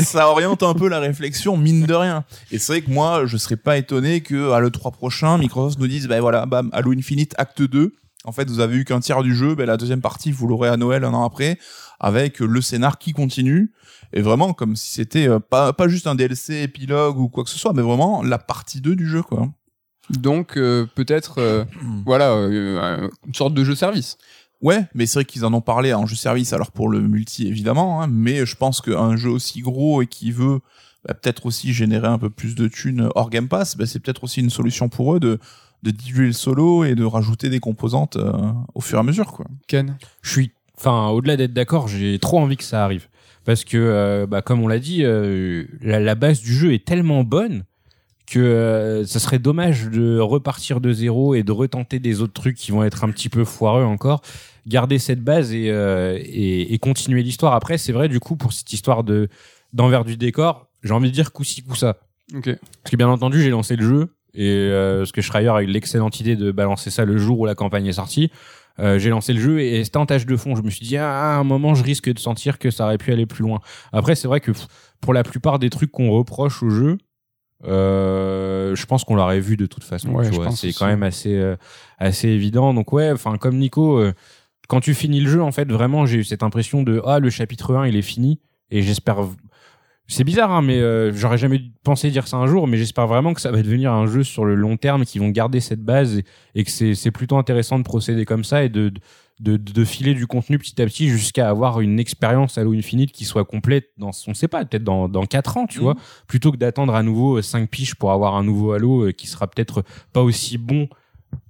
ça oriente un peu la réflexion, mine de rien. Et c'est vrai que moi, je serais pas étonné que à le 3 prochain, Microsoft nous dise, ben voilà, bam, Halo Infinite Acte 2. En fait, vous avez eu qu'un tiers du jeu, ben la deuxième partie, vous l'aurez à Noël un an après, avec le scénar qui continue. Et vraiment, comme si c'était euh, pas, pas juste un DLC épilogue ou quoi que ce soit, mais vraiment la partie 2 du jeu, quoi. Donc euh, peut-être euh, [CLEARS THROAT] voilà euh, une sorte de jeu service. Ouais, mais c'est vrai qu'ils en ont parlé en jeu service, alors pour le multi évidemment, hein, mais je pense qu'un jeu aussi gros et qui veut bah, peut-être aussi générer un peu plus de thunes hors Game Pass, bah, c'est peut-être aussi une solution pour eux de, de diluer le solo et de rajouter des composantes euh, au fur et à mesure. Quoi. Ken? je suis enfin au-delà d'être d'accord j'ai trop envie que ça arrive parce que euh, bah, comme on l'a dit euh, la, la base du jeu est tellement bonne que euh, ça serait dommage de repartir de zéro et de retenter des autres trucs qui vont être un petit peu foireux encore garder cette base et, euh, et, et continuer l'histoire après c'est vrai du coup pour cette histoire de d'envers du décor j'ai envie de dire coup-ci coup-ça Ok. parce que bien entendu, j'ai lancé le jeu et euh, parce que Schreier a eu l'excellente idée de balancer ça le jour où la campagne est sortie. Euh, j'ai lancé le jeu et c'était en tâche de fond. Je me suis dit ah, à un moment, je risque de sentir que ça aurait pu aller plus loin. Après, c'est vrai que pff, pour la plupart des trucs qu'on reproche au jeu, euh, je pense qu'on l'aurait vu de toute façon. Ouais, C'est quand même assez euh, assez évident. Donc ouais, enfin comme Nico, euh, quand tu finis le jeu, en fait, vraiment, j'ai eu cette impression de ah le chapitre 1 il est fini et j'espère c'est bizarre, hein, mais j'aurais jamais pensé dire ça un jour, mais j'espère vraiment que ça va devenir un jeu sur le long terme, qui vont garder cette base et, et que c'est c'est plutôt intéressant de procéder comme ça et de, de, de filer du contenu petit à petit jusqu'à avoir une expérience Halo Infinite qui soit complète dans, on sait pas, peut-être dans, dans 4 ans, tu Mhm. vois, plutôt que d'attendre à nouveau 5 piges pour avoir un nouveau Halo euh, qui sera peut-être pas aussi bon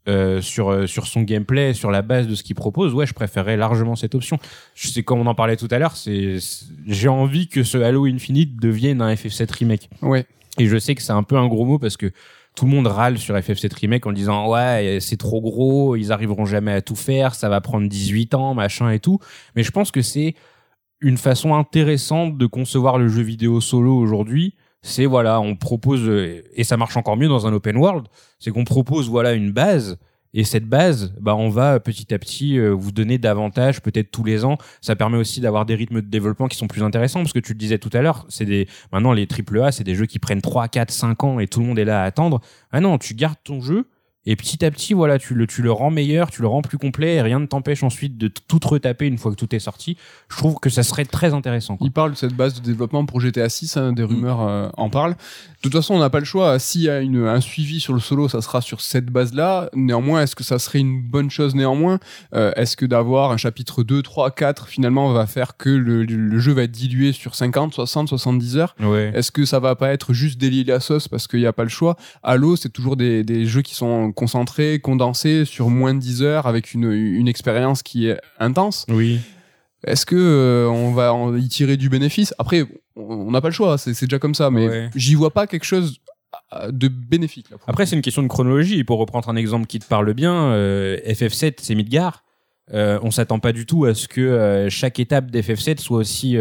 euh, sur euh, sur son gameplay, sur la base de ce qu'il propose, ouais, je préférerais largement cette option. Je sais comme on en parlait tout à l'heure, c'est c'est- j'ai envie que ce Halo Infinite devienne un FF7 remake. Ouais. Et je sais que c'est un peu un gros mot parce que tout le monde râle sur FF7 remake en disant ouais, c'est trop gros, ils arriveront jamais à tout faire, ça va prendre 18 ans, machin et tout. Mais je pense que c'est une façon intéressante de concevoir le jeu vidéo solo aujourd'hui, c'est voilà, on propose et ça marche encore mieux dans un open world, c'est qu'on propose voilà une base et cette base, bah on va petit à petit euh, vous donner davantage, peut-être tous les ans. Ça permet aussi d'avoir des rythmes de développement qui sont plus intéressants parce que tu le disais tout à l'heure, c'est des maintenant les AAA, c'est des jeux qui prennent 3 4 5 ans et tout le monde est là à attendre. Ah non, tu gardes ton jeu et petit à petit, voilà, tu le, tu le rends meilleur, tu le rends plus complet, et rien ne t'empêche ensuite de tout retaper une fois que tout est sorti. Je trouve que ça serait très intéressant. Quoi. Il parle de cette base de développement pour GTA 6, hein, des rumeurs euh, en parlent. De toute façon, on n'a pas le choix. S'il y a une, un suivi sur le solo, ça sera sur cette base-là. Néanmoins, est-ce que ça serait une bonne chose? Néanmoins euh, Est-ce que d'avoir un chapitre 2, 3, 4, finalement, va faire que le, le jeu va être dilué sur 50, 60, 70 heures? Ouais. Est-ce que ça va pas être juste délier la sauce parce qu'il n'y a pas le choix? Halo, c'est toujours des, des jeux qui sont concentrés, condensé sur moins de 10 heures avec une, une expérience qui est intense. Oui. Est-ce que euh, on va en y tirer du bénéfice? Après, on n'a pas le choix, c'est déjà comme ça, mais j'y vois pas quelque chose euh, de bénéfique. Là, Après, c'est une question de chronologie. Pour reprendre un exemple qui te parle bien, euh, FF7, c'est Midgar. Euh, on s'attend pas du tout à ce que chaque étape d'FF7 soit aussi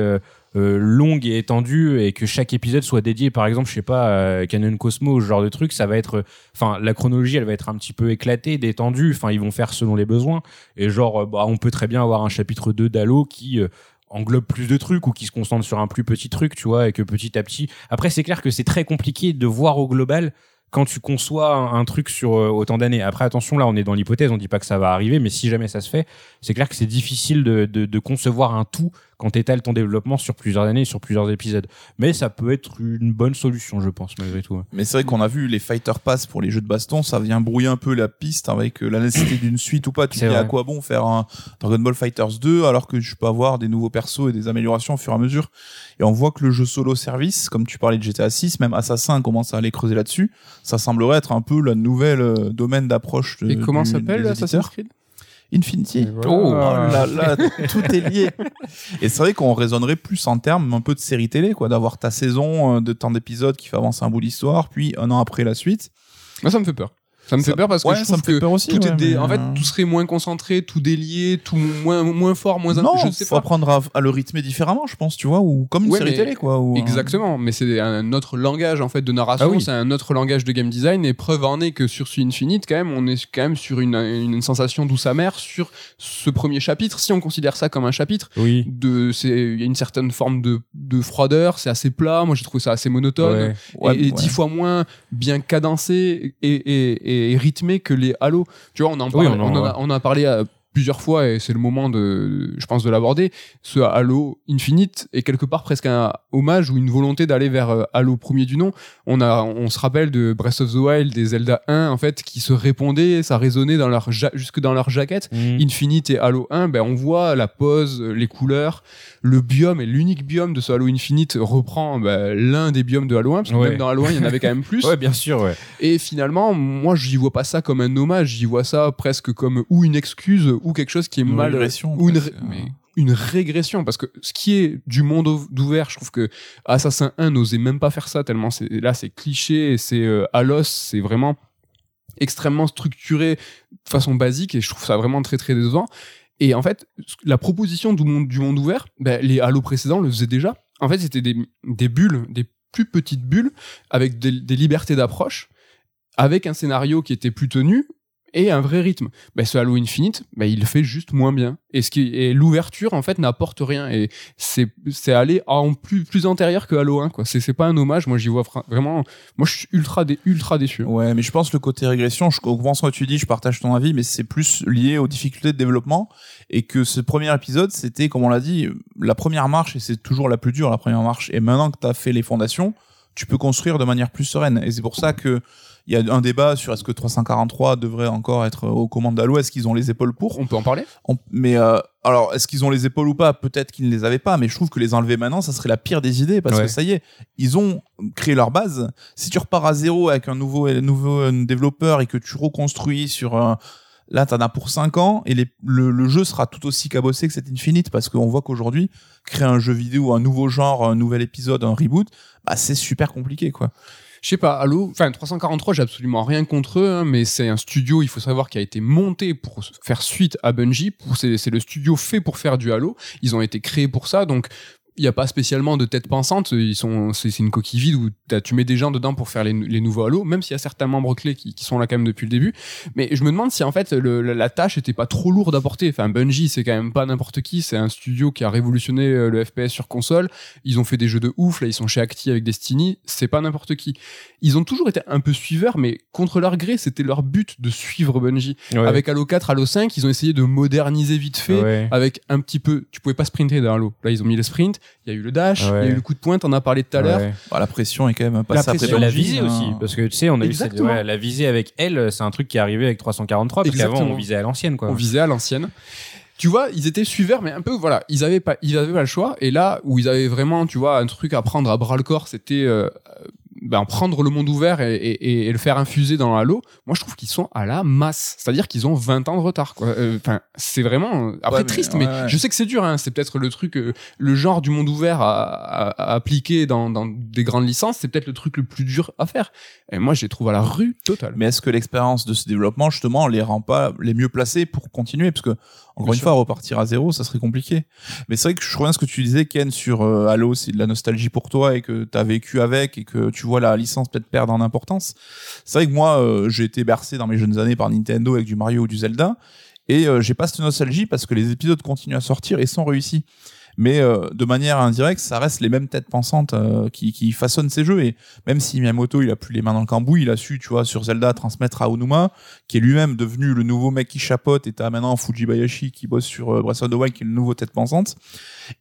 euh, longue et étendue et que chaque épisode soit dédié par exemple je sais pas à Canon Cosmo ce genre de truc ça va être enfin la chronologie elle va être un petit peu éclatée détendue enfin ils vont faire selon les besoins. Et genre euh, bah on peut très bien avoir un chapitre 2 d'Halo qui euh, englobe plus de trucs ou qui se concentre sur un plus petit truc tu vois et que petit à petit. Après c'est clair que c'est très compliqué de voir au global quand tu conçois un, truc sur autant d'années. Après, attention, là, on est dans l'hypothèse, on dit pas que ça va arriver, mais si jamais ça se fait, c'est clair que c'est difficile de, de, de, concevoir un tout quand tu étales ton développement sur plusieurs années, sur plusieurs épisodes. Mais ça peut être une bonne solution, je pense, malgré tout. Mais c'est vrai qu'on a vu les Fighter Pass pour les jeux de baston, ça vient brouiller un peu la piste avec euh, la nécessité d'une suite ou pas. Tu dis à quoi bon faire un Dragon Ball Fighters 2 alors que je peux avoir des nouveaux persos et des améliorations au fur et à mesure? Et on voit que le jeu solo service, comme tu parlais de GTA 6, même Assassin commence à aller creuser là-dessus. Ça semblerait être un peu la nouvelle euh, domaine d'approche. Et comment s'appelle Assassin's Creed? Infinity. Oh là là, [LAUGHS] tout est lié. Et c'est vrai qu'on raisonnerait plus en termes un peu de série télé, quoi, d'avoir ta saison euh, de temps d'épisodes qui fait avancer un bout d'histoire, puis un an après la suite. Moi, ça me fait peur. Ça me fait peur parce que je trouve que aussi, tout est en fait tout serait moins concentré, tout délié, tout moins moins fort, moins non, je sais faut apprendre à, le rythmer différemment, je pense, tu vois, ou comme une série télé quoi. exactement, mais c'est un autre langage en fait de narration, ah c'est un autre langage de game design et preuve en est que sur ce Infinite quand même, on est quand même sur une, une sensation douce amère sur ce premier chapitre, si on considère ça comme un chapitre. Oui. De c'est il y a une certaine forme de de froideur, c'est assez plat, moi j'ai trouvé ça assez monotone et, dix fois moins bien cadencé et, et et rythmé que les Halo. Tu vois, on en, parle, on, a, on, a, parlé à plusieurs fois et c'est le moment de, je pense, de l'aborder. Ce Halo Infinite est quelque part presque un hommage ou une volonté d'aller vers euh, Halo premier du nom. On a, on se rappelle de Breath of the Wild, des Zelda 1 en fait, qui se répondaient, ça résonnait dans leur jusque dans leur jaquette. Mm. Infinite et Halo 1, ben on voit la pose, les couleurs, le biome et l'unique biome de ce Halo Infinite reprend ben, l'un des biomes de Halo 1 parce que même dans Halo 1 il y en avait quand même [LAUGHS] plus. ouais, bien sûr. Ouais. Et finalement, moi je vois pas ça comme un hommage, j'y vois ça presque comme ou une excuse ou quelque chose qui est une mal régression, ou une, une régression parce que ce qui est du monde d'ouvert je trouve que Assassin 1 n'osait même pas faire ça tellement c'est là c'est cliché c'est euh, à l'os c'est vraiment extrêmement structuré de façon basique et je trouve ça vraiment très très décevant et en fait la proposition du monde ouvert ben, les Halo précédents le faisaient déjà. En fait c'était des, bulles des plus petites bulles avec des libertés d'approche avec un scénario qui était plus tenu et un vrai rythme. Bah, ce Halo Infinite, bah, il fait juste moins bien. Et ce qui et l'ouverture en fait n'apporte rien. Et c'est c'est aller en plus plus antérieur que Halo 1 quoi. C'est c'est pas un hommage. Moi j'y vois vraiment. Moi je suis ultra ultra déçu. Ouais, mais je pense le côté régression. Je comprends ce que tu dis. Je partage ton avis, mais c'est plus lié aux difficultés de développement et que ce premier épisode c'était comme on l'a dit la première marche et c'est toujours la plus dure la première marche. Et maintenant que tu as fait les fondations, tu peux construire de manière plus sereine. Et c'est pour ça que il y a un débat sur est-ce que 343 devrait encore être aux commandes d'Halo, est-ce qu'ils ont les épaules pour? On peut en parler? Mais euh, alors, est-ce qu'ils ont les épaules ou pas? Peut-être qu'ils ne les avaient pas, mais je trouve que les enlever maintenant, ça serait la pire des idées, parce que ça y est, ils ont créé leur base. Si tu repars à zéro avec un nouveau, nouveau développeur et que tu reconstruis sur... un là t'en as pour 5 ans et les, le, le, jeu sera tout aussi cabossé que cet Infinite parce qu'on voit qu'aujourd'hui créer un jeu vidéo un nouveau genre un nouvel épisode un reboot bah c'est super compliqué quoi je sais pas, Halo, enfin 343, j'ai absolument rien contre eux, hein, mais c'est un studio, il faut savoir, qui a été monté pour faire suite à Bungie. C'est le studio fait pour faire du Halo. Ils ont été créés pour ça, donc il y a pas spécialement de tête pensante. Ils sont, c'est une coquille vide où tu mets des gens dedans pour faire les, les nouveaux Halo, même s'il y a certains membres clés qui, qui sont là quand même depuis le début. Mais je me demande si en fait le- la, la tâche était pas trop lourde à porter. Enfin, Bungie, c'est quand même pas n'importe qui. C'est un studio qui a révolutionné euh, le FPS sur console. Ils ont fait des jeux de ouf. Là, ils sont chez Acti avec Destiny. C'est pas n'importe qui. Ils ont toujours été un peu suiveurs, mais contre leur gré, c'était leur but de suivre Bungie. Ouais. Avec Halo 4, Halo 5, ils ont essayé de moderniser vite fait Ouais. avec un petit peu. Tu pouvais pas sprinter dans Halo. Là, ils ont mis le sprint. Il y a eu le dash. Il y a eu le coup de pointe. On en a parlé tout à l'heure. Ouais. Bah, la pression est quand même passée après pression, la visée aussi parce que tu sais on a eu cette, ouais, la visée avec elle c'est un truc qui est arrivé avec 343 parce qu'avant on visait à l'ancienne quoi On visait à l'ancienne. Tu vois, ils étaient suiveurs, mais un peu, voilà, ils avaient pas, ils avaient pas le choix. Et là, où ils avaient vraiment, tu vois, un truc à prendre à bras le corps, c'était euh, ben, prendre le monde ouvert et, et- et le faire infuser dans Halo. Moi, je trouve qu'ils sont à la masse. C'est-à-dire qu'ils ont 20 ans de retard. quoi. Euh, Enfin, c'est vraiment après Ouais, mais- triste, ouais, mais ouais. je sais que c'est dur. Hein. C'est peut-être le truc, euh, le genre du monde ouvert à, à- à appliquer dans, dans des grandes licences, c'est peut-être le truc le plus dur à faire. Et moi, je les trouve à la rue totale. Mais est-ce que l'expérience de ce développement, justement, les rend pas les mieux placés pour continuer? Parce que, encore Bien une sûr. fois, repartir à zéro, ça serait compliqué. Mais c'est vrai que je reviens à ce que tu disais, Ken, sur euh, Halo, c'est de la nostalgie pour toi et que tu as vécu avec et que tu vois la licence peut-être perdre en importance. C'est vrai que moi, euh, j'ai été bercé dans mes jeunes années par Nintendo avec du Mario ou du Zelda. Et euh, j'ai pas cette nostalgie parce que les épisodes continuent à sortir et sont réussis. Mais euh, de manière indirecte, ça reste les mêmes têtes pensantes euh, qui, qui façonnent ces jeux. Et même si Miyamoto, il a plus les mains dans le cambouis, il a su, tu vois, sur Zelda, transmettre à Onuma, qui est lui-même devenu le nouveau mec qui chapote, et t'as maintenant Fujibayashi qui bosse sur euh, Breath of the Wild, qui est le nouveau tête pensante.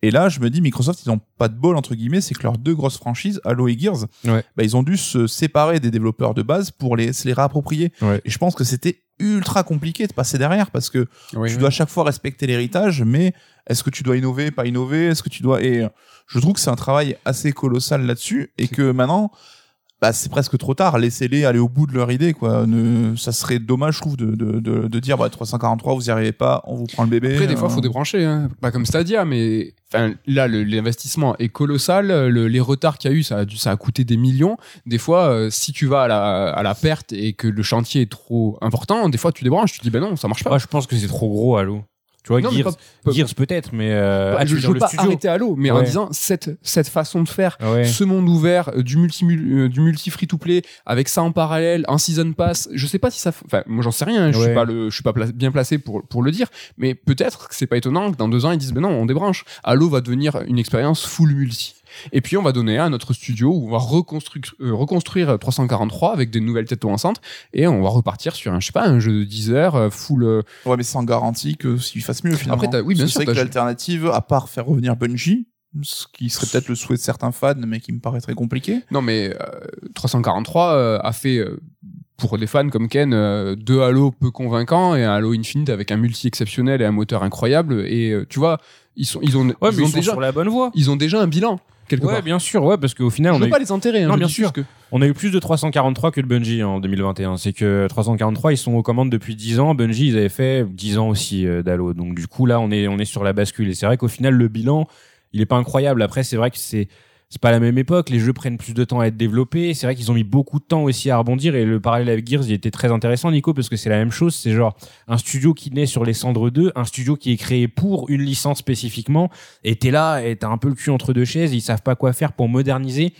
Et là, je me dis, Microsoft, ils ont pas de bol, entre guillemets, c'est que leurs deux grosses franchises, Halo et Gears, Ouais. bah, ils ont dû se séparer des développeurs de base pour les, se les réapproprier. Ouais. Et je pense que c'était ultra compliqué de passer derrière parce que Oui, tu oui. dois à chaque fois respecter l'héritage, mais est-ce que tu dois innover, pas innover? Est-ce que tu dois et euh, je trouve que c'est un travail assez colossal là-dessus et que maintenant, bah, c'est presque trop tard. Laissez-les aller au bout de leur idée, quoi. Ne, ça serait dommage, je trouve, de, de, de, de dire bah 343, vous y arrivez pas, on vous prend le bébé. Après, des fois, euh, faut débrancher, hein. pas comme Stadia, mais enfin là, l'investissement est colossal. Le- les retards qu'il y a eu, ça a, dû, ça a coûté des millions. Des fois, euh, si tu vas à la, à la perte et que le chantier est trop important, des fois, tu débranches, tu te dis ben non, ça marche pas. Je pense que c'est trop gros Halo tu vois Non, Gears, pas- Gears peut-être mais euh, ah, je, veux je veux pas studio arrêter Halo, mais en disant cette cette façon de faire. ouais Ce monde ouvert, euh, du multi euh, du multi free to play, avec ça en parallèle, un season pass. Je sais pas si ça, enfin moi j'en sais rien. hein, Je suis Ouais. pas le, je suis pas pla- bien placé pour pour le dire, mais peut-être que c'est pas étonnant que dans deux ans ils disent ben non on débranche. Halo va devenir une expérience full multi. Et puis on va donner à notre studio où on va reconstruire, euh, reconstruire 343 avec des nouvelles têtes pensantes et on va repartir sur un je sais pas un jeu de 10 heures euh, full. euh, Ouais, mais sans garantie que s'ils fassent mieux finalement. Après, t'as- oui, bien sûr, C'est que l'alternative, à part faire revenir Bungie, ce qui serait peut-être le souhait de certains fans, mais qui me paraît très compliqué. Non, mais euh, 343 euh, a fait, euh, pour des fans comme Ken, euh, deux Halo peu convaincants et un Halo Infinite avec un multi exceptionnel et un moteur incroyable. Et euh, tu vois, ils, sont, ils, ont, ouais ils, mais ont ils sont déjà, sur la bonne voie ils ont déjà un bilan, quelque ouais part. bien sûr ouais parce qu'au final Je on veux a, eu, pas les enterrer. Hein, Non, bien sûr. que- on a eu plus de 343 que de Bungie en 2021 c'est que 343 ils sont aux commandes depuis 10 ans Bungie ils avaient fait 10 ans aussi euh, d'Halo donc du coup là on est on est sur la bascule et c'est vrai qu'au final le bilan il est pas incroyable après c'est vrai que c'est c'est pas la même époque, les jeux prennent plus de temps à être développés. C'est vrai qu'ils ont mis beaucoup de temps aussi à rebondir et le parallèle avec Gears, il était très intéressant, Nico, parce que c'est la même chose. C'est genre un studio qui naît sur les cendres 2, un studio qui est créé pour une licence spécifiquement. Et t'es là et t'as un peu le cul entre deux chaises. Ils savent pas quoi faire pour moderniser.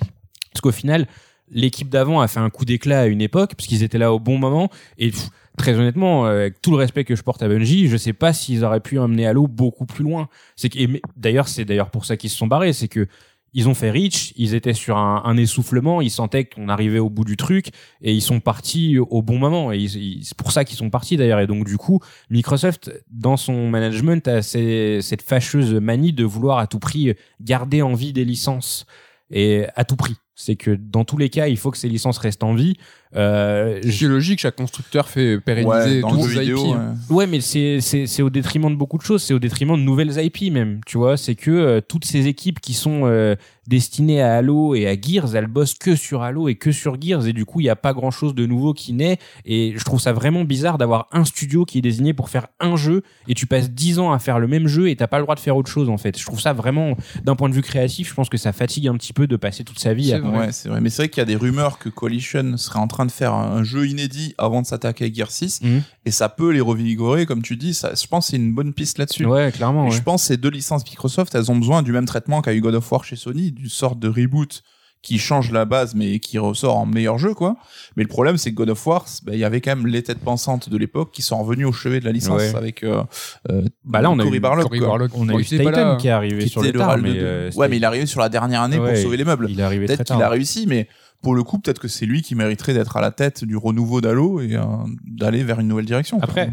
Parce qu'au final, l'équipe d'avant a fait un coup d'éclat à une époque, parce qu'ils étaient là au bon moment. Et très honnêtement, euh, avec tout le respect que je porte à Bungie, je sais pas s'ils auraient pu emmener Halo beaucoup plus loin. C'est d'ailleurs, c'est d'ailleurs pour ça qu'ils se sont barrés, c'est que ils ont fait Reach, ils étaient sur un, un essoufflement, ils sentaient qu'on arrivait au bout du truc et ils sont partis au bon moment. Et c'est pour ça qu'ils sont partis d'ailleurs. Et donc du coup, Microsoft, dans son management, a cette fâcheuse manie de vouloir à tout prix garder en vie des licences et à tout prix. C'est que dans tous les cas, il faut que ces licences restent en vie. Euh, Ce qui est logique, chaque constructeur fait pérenniser Ouais, dans le tous jeu ses vidéo. IP. ouais. Ouais, mais c'est c'est c'est au détriment de beaucoup de choses. C'est au détriment de nouvelles IP même. Tu vois, c'est que euh, toutes ces équipes qui sont euh, destinées à Halo et à Gears, elles bossent que sur Halo et que sur Gears et du coup, il y a pas grand chose de nouveau qui naît. Et je trouve ça vraiment bizarre d'avoir un studio qui est désigné pour faire un jeu et tu passes 10 ans à faire le même jeu et t'as pas le droit de faire autre chose en fait. Je trouve ça vraiment, d'un point de vue créatif, je pense que ça fatigue un petit peu de passer toute sa vie. C'est à- vrai. Ouais, c'est vrai. Mais c'est vrai qu'il y a des rumeurs que Coalition serait en train train de faire un jeu inédit avant de s'attaquer à Gear 6 Mhm. et ça peut les revigorer comme tu dis ça je pense que c'est une bonne piste là-dessus Ouais, clairement. Ouais. je pense que ces deux licences Microsoft elles ont besoin du même traitement qu'a eu God of War chez Sony d'une sorte de reboot qui change la base mais qui ressort en meilleur jeu quoi mais le problème c'est que God of War ben, il y avait quand même les têtes pensantes de l'époque qui sont revenus au chevet de la licence Ouais. avec euh, euh, Bah là, on a Cory eu. Barlog. On a eu Titan là. qui est arrivé qui sur le tard, mais euh, ouais mais il est arrivé sur la dernière année Ouais, pour sauver les meubles il est arrivé très Peut-être tard. qu'il a réussi, mais pour le coup, peut-être que c'est lui qui mériterait d'être à la tête du renouveau d'Halo et euh, d'aller vers une nouvelle direction. Après,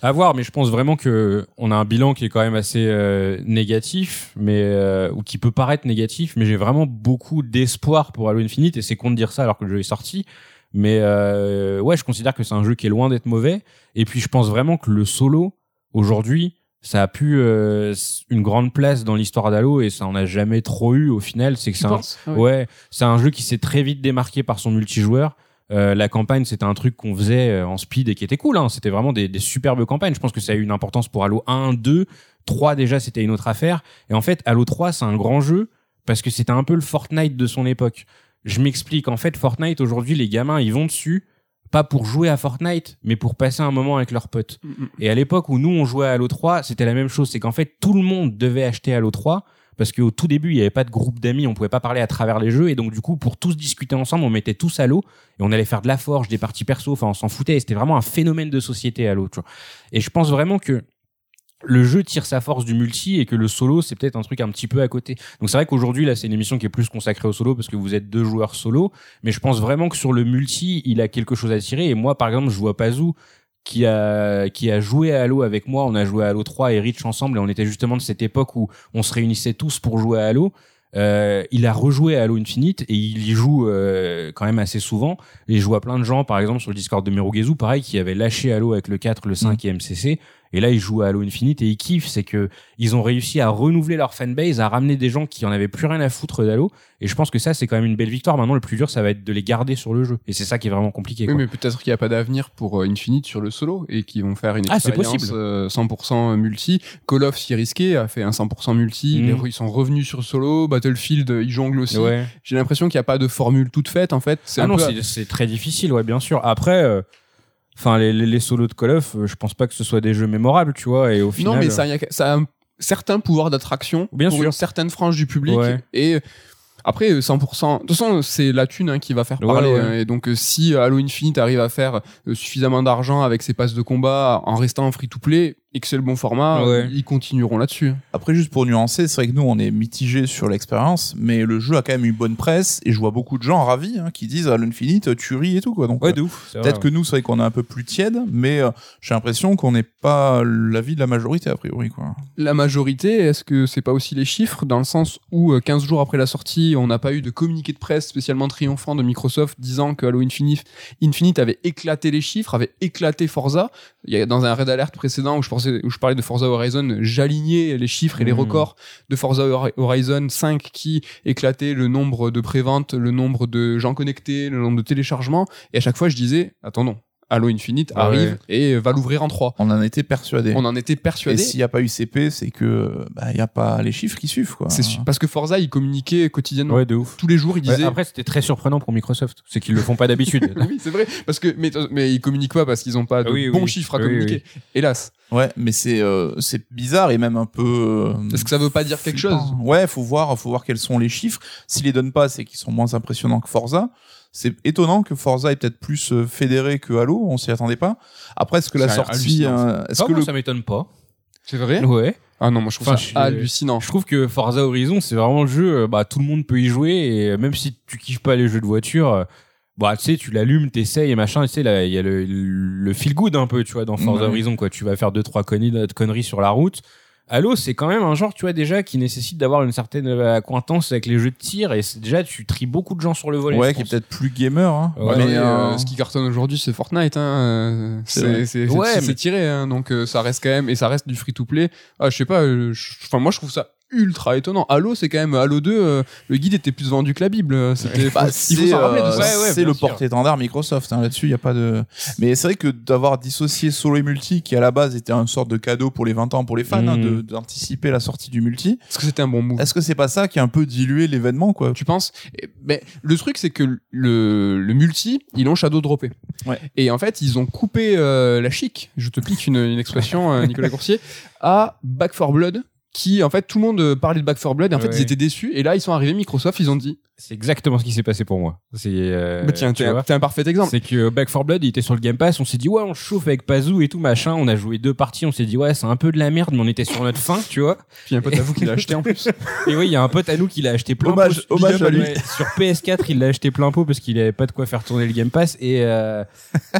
à voir, mais je pense vraiment que on a un bilan qui est quand même assez euh, négatif, mais euh, ou qui peut paraître négatif, mais j'ai vraiment beaucoup d'espoir pour Halo Infinite et c'est con de dire ça alors que le jeu est sorti. Mais euh, ouais, je considère que c'est un jeu qui est loin d'être mauvais. Et puis je pense vraiment que le solo aujourd'hui, ça a pu euh, une grande place dans l'histoire d'Halo et ça en a jamais trop eu au final. C'est que c'est un, Ah oui. Ouais, c'est un jeu qui s'est très vite démarqué par son multijoueur. Euh, la campagne, c'était un truc qu'on faisait euh, en speed et qui était cool. Hein. C'était vraiment des, des superbes campagnes. Je pense que ça a eu une importance pour Halo 1, 2, 3 déjà, c'était une autre affaire. Et en fait, Halo 3, c'est un grand jeu parce que c'était un peu le Fortnite de son époque. Je m'explique. En fait, Fortnite, aujourd'hui, les gamins, ils vont dessus pas pour jouer à Fortnite, mais pour passer un moment avec leurs potes. Mm, mm. Et à l'époque où nous on jouait à Halo 3, c'était la même chose. C'est qu'en fait tout le monde devait acheter Halo 3 parce qu'au tout début il n'y avait pas de groupe d'amis, on pouvait pas parler à travers les jeux et donc du coup pour tous discuter ensemble on mettait tous Halo et on allait faire de la forge, des parties perso, enfin on s'en foutait. C'était vraiment un phénomène de société Halo. Tu vois. Et je pense vraiment que le jeu tire sa force du multi et que le solo c'est peut-être un truc un petit peu à côté. Donc c'est vrai qu'aujourd'hui là c'est une émission qui est plus consacrée au solo parce que vous êtes deux joueurs solo, mais je pense vraiment que sur le multi il a quelque chose à tirer et moi par exemple je vois Pazou qui a qui a joué à Halo avec moi, on a joué à Halo 3 et Reach ensemble et on était justement de cette époque où on se réunissait tous pour jouer à Halo. Euh, il a rejoué à Halo Infinite et il y joue euh, quand même assez souvent. Et je vois plein de gens, par exemple sur le Discord de Merugezu, pareil, qui avaient lâché Halo avec le 4, le 5 et MCC. Et là, ils jouent à Halo Infinite et ils kiffent. C'est que ils ont réussi à renouveler leur fanbase, à ramener des gens qui en avaient plus rien à foutre d'Halo. Et je pense que ça, c'est quand même une belle victoire. Maintenant, le plus dur, ça va être de les garder sur le jeu. Et c'est ça qui est vraiment compliqué. Oui, quoi. mais peut-être qu'il n'y a pas d'avenir pour euh, Infinite sur le solo et qu'ils vont faire une Ah, expérience possible. euh, 100% multi. Call of s'y risqué, a fait un 100% multi. Mhm. Ils sont revenus sur solo. Battlefield, euh, ils jonglent aussi. Ouais. J'ai l'impression qu'il n'y a pas de formule toute faite en fait. C'est Ah non, peu- c'est- c'est très difficile, ouais, bien sûr. Après, euh, enfin, les, les, les solos de Call of, euh, je pense pas que ce soit des jeux mémorables, tu vois. Et au final, Non, mais ça, y a- ça a un certain pouvoir d'attraction Bien pour sûr. une certaine frange du public. Ouais. Et après, euh, 100%. De toute façon, c'est la thune hein, qui va faire parler. ouais. hein. Et donc, euh, si Halo Infinite arrive à faire euh, suffisamment d'argent avec ses passes de combat en restant en free-to-play et que c'est le bon format, Ouais. euh, ils continueront là-dessus. Après, juste pour nuancer, c'est vrai que nous, on est mitigé sur l'expérience, mais le jeu a quand même eu bonne presse et je vois beaucoup de gens ravis hein, qui disent à l'Infinite, tu ris et tout, quoi. Donc, ouais, euh, de ouf. c'est peut-être vrai, que nous, c'est vrai qu'on est un peu plus tiède, mais euh, j'ai l'impression qu'on n'est pas l'avis de la majorité, a priori, quoi. La majorité, est-ce que c'est pas aussi les chiffres dans le sens où euh, 15 jours après la sortie, on n'a pas eu de communiqué de presse spécialement triomphant de Microsoft disant que Halo Infinite, Infinite avait éclaté les chiffres, avait éclaté Forza? Il y a dans un raid alert précédent où je pensais, où je parlais de Forza Horizon, j'alignais les chiffres et les Mhm. records de Forza Hor- Horizon 5 qui éclatait le nombre de préventes, le nombre de gens connectés, le nombre de téléchargements. Et à chaque fois, je disais, attendons, Halo Infinite Ah arrive ouais. et va l'ouvrir en 3. On en était persuadé. On en était Et persuadé. s'il n'y a pas eu CP, c'est que bah, il n'y a pas les chiffres qui suivent, quoi. C'est sûr. Parce que Forza, il communiquait quotidiennement. Ouais, de ouf. Tous les jours, il Ouais, disait. après, c'était très surprenant pour Microsoft. C'est qu'ils le font pas d'habitude. [LAUGHS] oui, c'est vrai. Parce que, mais, mais ils communiquent pas parce qu'ils ont pas de Oui, bons oui. chiffres à Oui, communiquer. Hélas. Ouais, mais c'est euh, c'est bizarre et même un peu. euh, Est-ce que ça veut pas dire quelque flippant. chose? Ouais, faut voir, faut voir quels sont les chiffres. S'ils les donnent pas, c'est qu'ils sont moins impressionnants que Forza. C'est étonnant que Forza est peut-être plus euh, fédéré que Halo. On s'y attendait pas. Après, est-ce que la sortie, euh, est-ce Ah, que le ça m'étonne pas. C'est vrai? Ouais. Ah non, moi je trouve Enfin, ça je- hallucinant. Je trouve que Forza Horizon, c'est vraiment le jeu, euh, bah, tout le monde peut y jouer et même si tu kiffes pas les jeux de voiture, euh, bah, tu sais, tu l'allumes, t'essayes et machin, tu sais, là, il y a le, le feel good un peu, tu vois, dans Forza Ouais. Horizon, quoi. Tu vas faire deux, trois conneries, conneries sur la route. Halo, c'est quand même un genre, tu vois, déjà, qui nécessite d'avoir une certaine euh, acquaintance avec les jeux de tir et c'est- déjà, tu tries beaucoup de gens sur le volet. ouais, qui est peut-être plus gamer. Hein. Ouais, mais euh, euh, ce qui cartonne aujourd'hui, c'est Fortnite. Hein. C'est C'est vrai. c'est- Ouais, c'est- mais- c'est tiré, hein. donc euh, ça reste quand même et ça reste du free to play. Ah, je sais pas. euh, je- Enfin, moi, je trouve ça ultra étonnant. Halo, c'est quand même Halo 2, euh, le guide était plus vendu que la Bible. euh, C'était, Bah, c'est euh. Ouais, ouais, le porte-étendard Microsoft. hein, Là-dessus, il y a pas de. Mais c'est vrai que d'avoir dissocié solo et multi, qui à la base était une sorte de cadeau pour les 20 ans pour les fans, hein, de- d'anticiper la sortie du multi. Est-ce que c'était un bon move? Est-ce que c'est pas ça qui a un peu dilué l'événement, quoi? Tu penses? Eh ben, Le truc, c'est que le, le multi, ils l'ont shadow droppé. Ouais. Et en fait, ils ont coupé euh, la chic, je te pique une, une expression, Nicolas Coursier, à Back 4 Blood, qui, en fait, tout le monde euh, parlait de Back 4 Blood, et en fait, ils étaient déçus. Et là, ils sont arrivés, Microsoft, ils ont dit C'est exactement ce qui s'est passé pour moi. C'est euh, bah, Tiens, tu t'es un, vois. t'es un parfait exemple. C'est que Back 4 Blood, il était sur le Game Pass, on s'est dit ouais, on chauffe avec Pazoo et tout machin, on a joué deux parties, on s'est dit ouais, c'est un peu de la merde, mais on était sur notre fin, tu vois. Puis un pote à vous qui l'a acheté en plus. [LAUGHS] Et oui, il y a un pote à nous qui l'a acheté plein Hommage- pot. hommage à lui. Ouais, sur PS4, il l'a acheté plein pot parce qu'il avait pas de quoi faire tourner le Game Pass et euh,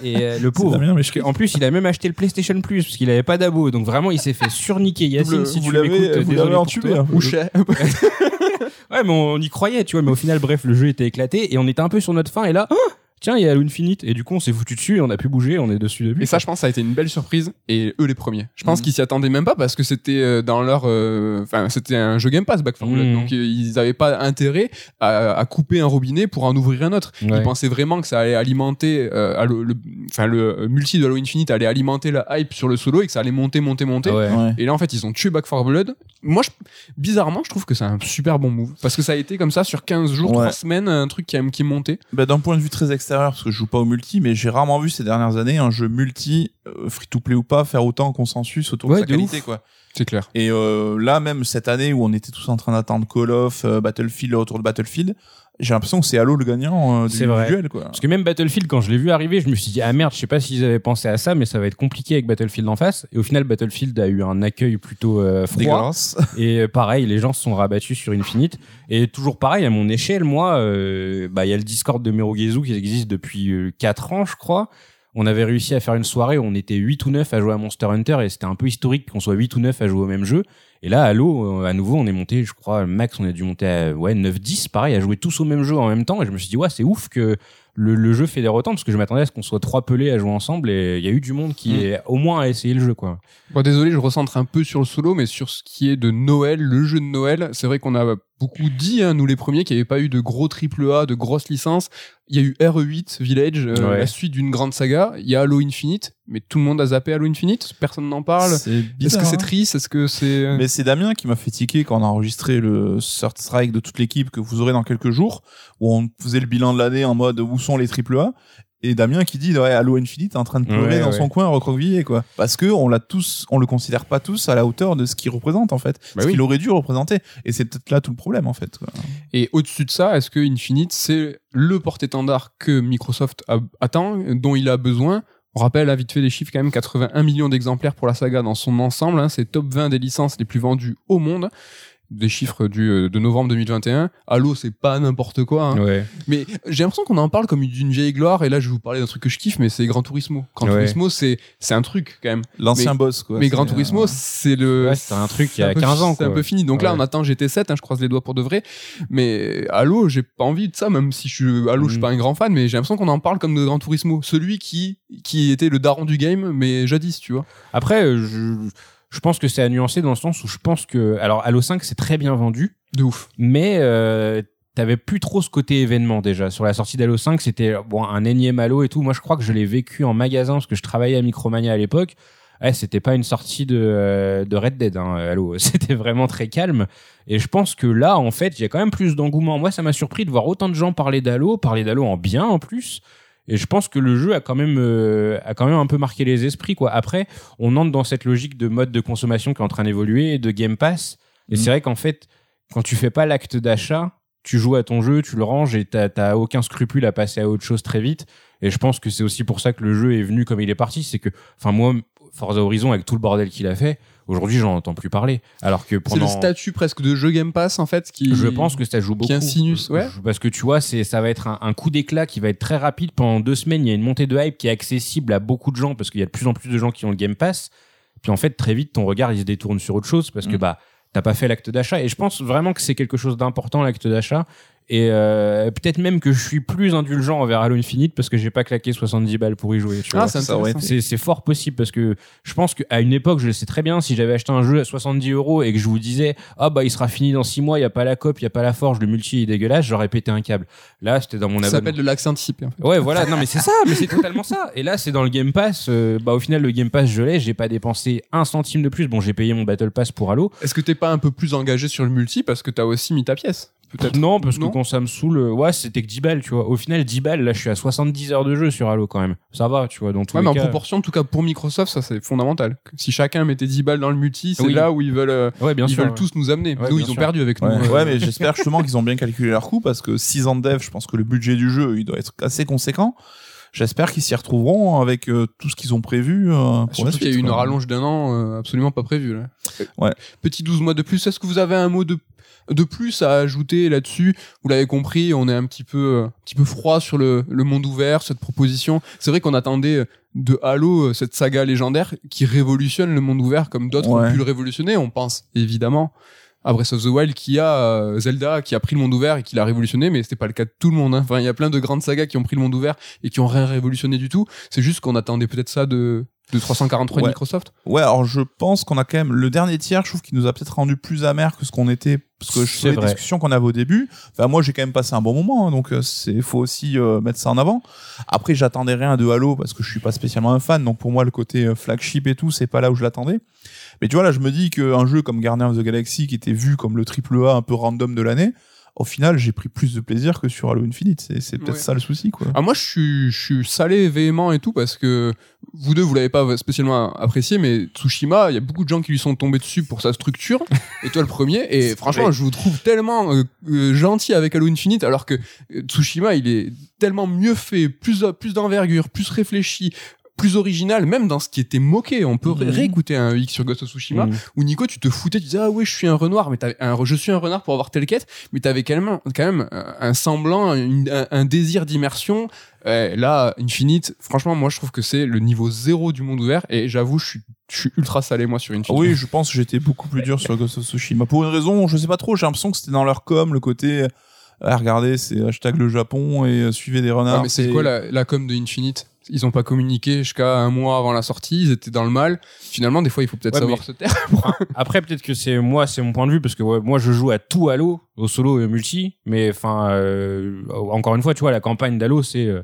et euh, le [LAUGHS] pauvre. Damien, mais je- En plus, il a même acheté le PlayStation Plus parce qu'il avait pas d'abo, donc vraiment, il s'est fait surniquer. Yacine, si vous tu l'avez m'écoutes, vous désolé l'avez toi. hein. Bouchet. [LAUGHS] Ouais, mais on y croyait, tu vois. Mais au final, bref, le jeu était éclaté et on était un peu sur notre fin. Et là, oh, tiens, il y a Halo Infinite. Et du coup, on s'est foutu dessus et on a pu bouger. On est dessus depuis. Et ça, je pense, ça a été une belle surprise. Et eux, les premiers. Je pense Mhm. qu'ils s'y attendaient même pas parce que c'était euh, dans leur, euh, enfin, c'était un jeu Game Pass Back 4 Blood. Mhm. Donc, euh, ils avaient pas intérêt à, à couper un robinet pour en ouvrir un autre. Ouais. Ils pensaient vraiment que ça allait alimenter, euh, le, enfin, le multi de Halo Infinite allait alimenter la hype sur le solo et que ça allait monter, monter, monter. Ouais. Ouais. Et là, en fait, ils ont tué Back 4 Blood. Moi, je, bizarrement, je trouve que c'est un super bon move. Parce que ça a été comme ça sur 15 jours, Ouais. 3 semaines, un truc qui, a- qui est monté. Bah, D'un point de vue très parce que je joue pas au multi, mais j'ai rarement vu ces dernières années un jeu multi, euh, free-to-play ou pas, faire autant consensus autour Ouais, de sa de qualité, ouf. quoi. C'est clair. Et euh, là, même cette année où on était tous en train d'attendre Call of, euh, Battlefield, le retour de Battlefield, j'ai l'impression que c'est Halo le gagnant euh, du C'est vrai. duel, quoi. Parce que même Battlefield, quand je l'ai vu arriver, je me suis dit, ah merde, je sais pas s'ils avaient pensé à ça, mais ça va être compliqué avec Battlefield en face. Et au final, Battlefield a eu un accueil plutôt euh, froid. [LAUGHS] Et euh, pareil, les gens se sont rabattus sur Infinite. Et toujours pareil, à mon échelle, moi, euh, bah, il y a le Discord de Merugezu qui existe depuis 4 ans, je crois. On avait réussi à faire une soirée où on était 8 ou 9 à jouer à Monster Hunter et c'était un peu historique qu'on soit 8 ou 9 à jouer au même jeu. Et là, Halo, euh, à nouveau, on est monté, je crois, max, on a dû monter à ouais, 9-10, pareil, à jouer tous au même jeu en même temps. Et je me suis dit, ouais, c'est ouf que le, le jeu fédère autant parce que je m'attendais à ce qu'on soit trois pelés à jouer ensemble et il y a eu du monde qui Mm. est au moins à essayer le jeu, quoi. Bon, désolé, je recentre un peu sur le solo, mais sur ce qui est de Noël, le jeu de Noël, c'est vrai qu'on a beaucoup dit, hein, nous les premiers, qu'il n'y avait pas eu de gros triple A, de grosses licences. Il y a eu RE8 Village, euh, Ouais. la suite d'une grande saga. Il y a Halo Infinite, mais tout le monde a zappé Halo Infinite. Personne n'en parle. C'est Est-ce que c'est hein. triste? Est-ce que c'est Mais c'est Damien qui m'a fait tiquer quand on a enregistré le Third Strike de toute l'équipe que vous aurez dans quelques jours, où on faisait le bilan de l'année en mode où sont les triple A? Et Damien qui dit ouais Halo Infinite est en train de pleurer Ouais, dans ouais. son coin recroquevillé quoi parce que on l'a tous on le considère pas tous à la hauteur de ce qu'il représente en fait Bah ce oui. qu'il aurait dû représenter et c'est peut-être là tout le problème en fait quoi. Et au-dessus de ça, est-ce que Infinite, c'est le porte-étendard que Microsoft a- attend, dont il a besoin? On rappelle, à vite fait, les chiffres, quand même, 81 millions d'exemplaires pour la saga dans son ensemble. hein, c'est top 20 des licences les plus vendues au monde. Des chiffres du, euh, de novembre 2021. Halo, c'est pas n'importe quoi. hein. Ouais. Mais j'ai l'impression qu'on en parle comme d'une vieille gloire. Et là, je vais vous parler d'un truc que je kiffe, mais c'est Gran Turismo. Gran Ouais. Turismo, c'est c'est un truc quand même. l'ancien boss quoi mais C'est, Gran Turismo, euh, c'est le. Ouais, c'était un truc il y a c'est un peu 15 ans, C'est un peu fini. Donc là, on attend GT7. hein, je croise les doigts pour de vrai. Mais Halo, j'ai pas envie de ça, même si je suis Halo, je suis Mm. pas un grand fan, mais j'ai l'impression qu'on en parle comme de Gran Turismo. Celui qui qui était le daron du game, mais jadis, tu vois. Après, euh, je, je pense que c'est à nuancer dans le sens où je pense que. Alors, Halo 5, c'est très bien vendu, De ouf. mais euh, t'avais plus trop ce côté événement déjà. Sur la sortie d'Halo 5, c'était bon, un énième Halo et tout. Moi, je crois que je l'ai vécu en magasin parce que je travaillais à Micromania à l'époque. Ouais, c'était pas une sortie de, euh, de Red Dead, hein, Halo. [LAUGHS] C'était vraiment très calme. Et je pense que là, en fait, il y a quand même plus d'engouement. Moi, ça m'a surpris de voir autant de gens parler d'Halo, parler d'Halo en bien en plus. Et je pense que le jeu a quand même euh, a quand même un peu marqué les esprits quoi. Après, on entre dans cette logique de mode de consommation qui est en train d'évoluer, de Game Pass. Et Mhm. c'est vrai qu'en fait, quand tu fais pas l'acte d'achat, tu joues à ton jeu, tu le ranges et t'as t'as aucun scrupule à passer à autre chose très vite. Et je pense que c'est aussi pour ça que le jeu est venu comme il est parti. C'est que, enfin moi, Forza Horizon avec tout le bordel qu'il a fait, aujourd'hui j'en entends plus parler. Alors que C'est pendant le statut presque de jeu Game Pass, en fait, qui. je pense que ça joue beaucoup. insinue, ouais. Je- Parce que tu vois, c'est, ça va être un, un coup d'éclat qui va être très rapide. Pendant deux semaines, il y a une montée de hype qui est accessible à beaucoup de gens parce qu'il y a de plus en plus de gens qui ont le Game Pass. Puis en fait, très vite, ton regard, il se détourne sur autre chose parce que Mm. bah, t'as pas fait l'acte d'achat. Et je pense vraiment que c'est quelque chose d'important, l'acte d'achat. Et euh, peut-être même que je suis plus indulgent envers Halo Infinite parce que j'ai pas claqué 70 balles pour y jouer. Tu Ah, vois. c'est ça. C'est fort possible parce que je pense qu'à une époque, je le sais très bien, si j'avais acheté un jeu à 70 euros et que je vous disais, ah bah il sera fini dans 6 mois, il y a pas la cop, il y a pas la forge, le multi est dégueulasse, j'aurais pété un câble. Là, c'était dans mon Ça abonnement. s'appelle de l'accès anticipé. en fait. Ouais, voilà, non mais c'est ça, mais c'est totalement ça. Et là, c'est dans le Game Pass. euh, bah au final, le Game Pass, je l'ai, j'ai pas dépensé un centime de plus. Bon, j'ai payé mon Battle Pass pour Halo. Est-ce que t'es pas un peu plus engagé sur le multi parce que t'as aussi mis ta pièce? Peut-être. Non, parce Non que quand ça me saoule, euh, ouais, c'était que 10 balles, tu vois. Au final, 10 balles, là, je suis à 70 heures de jeu sur Halo quand même. Ça va, tu vois, dans tous Ouais, les mais en proportion, en tout cas pour Microsoft, ça c'est fondamental. Si chacun mettait 10 balles dans le multi, c'est Oui. là où ils veulent, euh, Ouais, bien ils sûr. veulent ouais. tous nous amener. Ouais, nous, ils ont perdu avec Ouais, nous. euh, ouais, mais j'espère [LAUGHS] justement qu'ils ont bien calculé leur coût parce que 6 ans de dev, je pense que le budget du jeu, il doit être assez conséquent. J'espère qu'ils s'y retrouveront avec euh, tout ce qu'ils ont prévu euh, pour Surtout qu'il y a eu une rallonge d'un an euh, absolument pas prévue. Là. Ouais. Petit 12 mois de plus. Est-ce que vous avez un mot de, de plus à ajouter là-dessus Vous l'avez compris, on est un petit peu, euh, un petit peu froid sur le, le monde ouvert, cette proposition. C'est vrai qu'on attendait euh, de Halo euh, cette saga légendaire qui révolutionne le monde ouvert comme d'autres Ouais. ont pu le révolutionner. On pense évidemment à Breath of the Wild qui a Zelda qui a pris le monde ouvert et qui l'a révolutionné mais c'était pas le cas de tout le monde hein. enfin il y a plein de grandes sagas qui ont pris le monde ouvert et qui ont rien révolutionné du tout c'est juste qu'on attendait peut-être ça de de 343 de Ouais. Microsoft Ouais, alors je pense qu'on a quand même le dernier tiers, je trouve qu'il nous a peut-être rendu plus amer que ce qu'on était parce que je C'est sais les vrai. discussions qu'on avait au début. Enfin moi j'ai quand même passé un bon moment, hein, donc euh, c'est faut aussi euh, mettre ça en avant. Après j'attendais rien de Halo parce que je suis pas spécialement un fan, donc pour moi le côté euh, flagship et tout c'est pas là où je l'attendais. Mais tu vois là je me dis qu'un jeu comme Guardians of the Galaxy qui était vu comme le triple A un peu random de l'année, au final j'ai pris plus de plaisir que sur Halo Infinite. C'est peut-être Ouais. ça le souci quoi. Ah, moi, je suis, je suis salé, véhément et tout, parce que vous deux, vous l'avez pas spécialement apprécié, mais Tsushima, il y a beaucoup de gens qui lui sont tombés dessus pour sa structure, [LAUGHS] et toi le premier, et franchement, vrai. je vous trouve tellement euh, euh, gentil avec Halo Infinite, alors que euh, Tsushima, il est tellement mieux fait, plus, plus d'envergure, plus réfléchi, plus original, même dans ce qui était moqué. On peut Mhm. réécouter un X sur Ghost of Tsushima, Mm. où Nico, tu te foutais, tu disais, ah ouais, je suis un renard, mais un, je suis un renard pour avoir telle quête, mais t'avais quand même, quand même un, semblant, une- un, un désir d'immersion. Là, Infinite, franchement, moi, je trouve que c'est le niveau zéro du monde ouvert, et j'avoue, je suis, je suis ultra salé, moi, sur Infinite. Oui, je pense que j'étais beaucoup plus dur sur Ghost of Tsushima. Pour une raison, je sais pas trop, j'ai l'impression que c'était dans leur com, le côté, ah, regardez, c'est hashtag le Japon et euh, suivez des renards. Mais c'est quoi la, la com de Infinite? Ils ont pas communiqué jusqu'à un mois avant la sortie, ils étaient dans le mal. Finalement, des fois, il faut peut-être Ouais, savoir se taire. Après, peut-être que c'est moi, c'est mon point de vue, parce que ouais, moi, je joue à tout Halo, au solo et au multi. Mais enfin, euh, encore une fois, tu vois, la campagne d'Halo, c'est euh,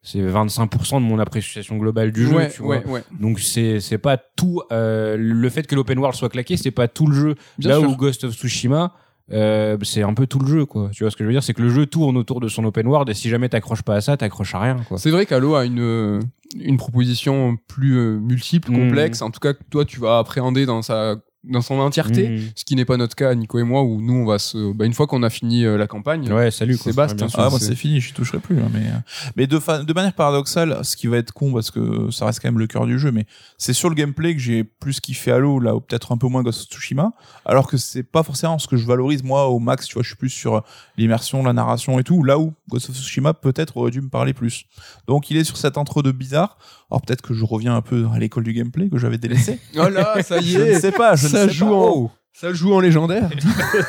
c'est 25% de mon appréciation globale du jeu. ouais, tu vois. ouais, ouais. Donc c'est c'est pas tout. euh, le fait que l'open world soit claqué, c'est pas tout le jeu. Bien Là sûr. où Ghost of Tsushima. Euh, c'est un peu tout le jeu quoi tu vois ce que je veux dire? C'est que le jeu tourne autour de son open world et si jamais t'accroches pas à ça t'accroches à rien quoi C'est vrai qu'Halo a une, euh, une proposition plus euh, multiple, Mm. complexe. En tout cas, toi, tu vas appréhender dans sa dans son entièreté. Mhm. Ce qui n'est pas notre cas, Nico et moi, où nous, on va se. Bah, une fois qu'on a fini euh, la campagne, ouais salut quoi. Sébastien. Ah, moi, c'est- fini, j'y toucherai plus. hein, mais euh, mais de, fa- de manière paradoxale, ce qui va être con parce que ça reste quand même le cœur du jeu, mais c'est sur le gameplay que j'ai plus kiffé Halo, là, ou peut-être un peu moins Ghost of Tsushima, alors que c'est pas forcément ce que je valorise moi au max, tu vois, je suis plus sur l'immersion, la narration et tout, là où Ghost of Tsushima peut-être aurait dû me parler plus. Donc il est sur cet entre-deux bizarre. Alors peut-être que je reviens un peu à l'école du gameplay que j'avais délaissé. [LAUGHS] Oh là, ça y je ne est, sais pas, je ça ne sais joue pas. en, ça joue en légendaire.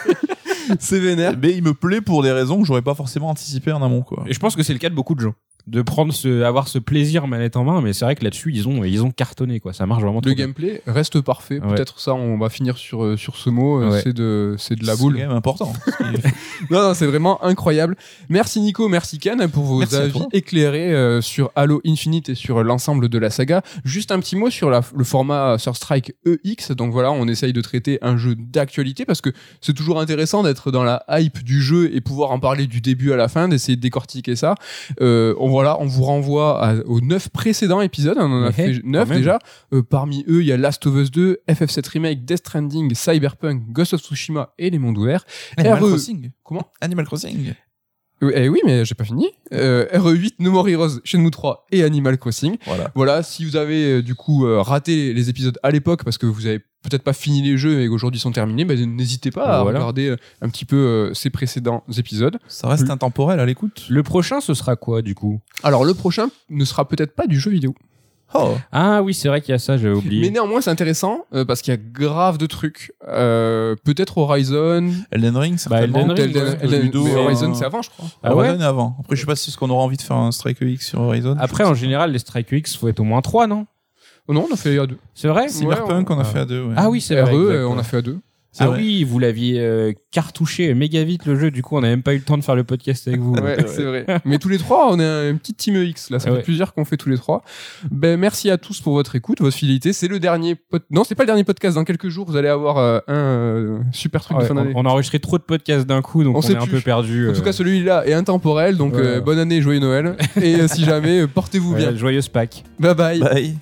[LAUGHS] c'est vénère. Mais il me plaît pour des raisons que j'aurais pas forcément anticipé en amont, quoi. Et je pense que c'est le cas de beaucoup de gens de prendre ce avoir ce plaisir manette en main mais c'est vrai que là-dessus ils ont ils ont cartonné quoi ça marche vraiment Le trop bien. gameplay reste parfait. Ouais. Peut-être ça, on va finir sur, euh, sur ce mot. euh, Ouais. C'est de, c'est de la C'est boule. quand même important. [LAUGHS] Non, non, c'est vraiment incroyable. Merci Nico, merci Ken pour vos Merci avis éclairés euh, sur Halo Infinite et sur l'ensemble de la saga. Juste un petit mot sur la- le format Sur Strike EX. Donc voilà, on essaye de traiter un jeu d'actualité parce que c'est toujours intéressant d'être dans la hype du jeu et pouvoir en parler du début à la fin, d'essayer de décortiquer ça. Euh, on voilà, on vous renvoie à- aux neuf précédents épisodes. On en a fait neuf quand même. déjà. Euh, parmi eux, il y a Last of Us 2, FF7 Remake, Death Stranding, Cyberpunk, Ghost of Tsushima et les mondes ouverts. Animal RE. Crossing. Comment? Animal Crossing. Euh, Eh oui, mais j'ai pas fini. Euh, RE8, No More Heroes, Shenmue 3 et Animal Crossing. Voilà. Voilà, si vous avez euh, du coup euh, raté les épisodes à l'époque parce que vous avez peut-être pas fini les jeux et qu'aujourd'hui sont terminés, ben, n'hésitez pas à Voilà. regarder un petit peu ces précédents épisodes. Ça reste Le- intemporel à l'écoute. le prochain ce sera quoi du coup? Alors le prochain ne sera peut-être pas du jeu vidéo. Oh. Ah oui, c'est vrai qu'il y a ça, j'avais oublié. Mais néanmoins, c'est intéressant euh, parce qu'il y a grave de trucs. Euh, Peut-être Horizon. Elden Ring, certainement. Elden Ring, Elden- ouais. Elden- Ludo, mais euh, Horizon, c'est avant, je crois. Ah ouais Horizon est avant. Après, je sais pas si ce qu'on aura envie de faire un Strike X sur Horizon. Après, en général, les Strike X, faut être au moins 3, non? Oh non, on a fait à deux. C'est vrai? Cyberpunk, Ouais, on a on- fait à deux. ouais. Ah oui, c'est RE, vrai. exact, on a ouais. fait à deux. Ah vrai. oui, vous l'aviez euh, cartouché méga vite le jeu, du coup on n'a même pas eu le temps de faire le podcast avec vous. [LAUGHS] Ouais, c'est vrai. Mais tous les trois, on est un, une petite team X. Là, ça Ouais. fait plusieurs qu'on fait tous les trois. Ben, merci à tous pour votre écoute, votre fidélité. C'est le dernier pod... Non, c'est pas le dernier podcast. Dans quelques jours, vous allez avoir euh, un euh, super truc Ouais, de fin on, d'année. on a enregistré trop de podcasts d'un coup, donc On on, est un peu perdu. En tout cas, celui-là est intemporel. Donc, Ouais. euh, bonne année, joyeux Noël. Et si [LAUGHS] jamais, portez-vous bien. joyeuse Pâques. Bye bye. Bye.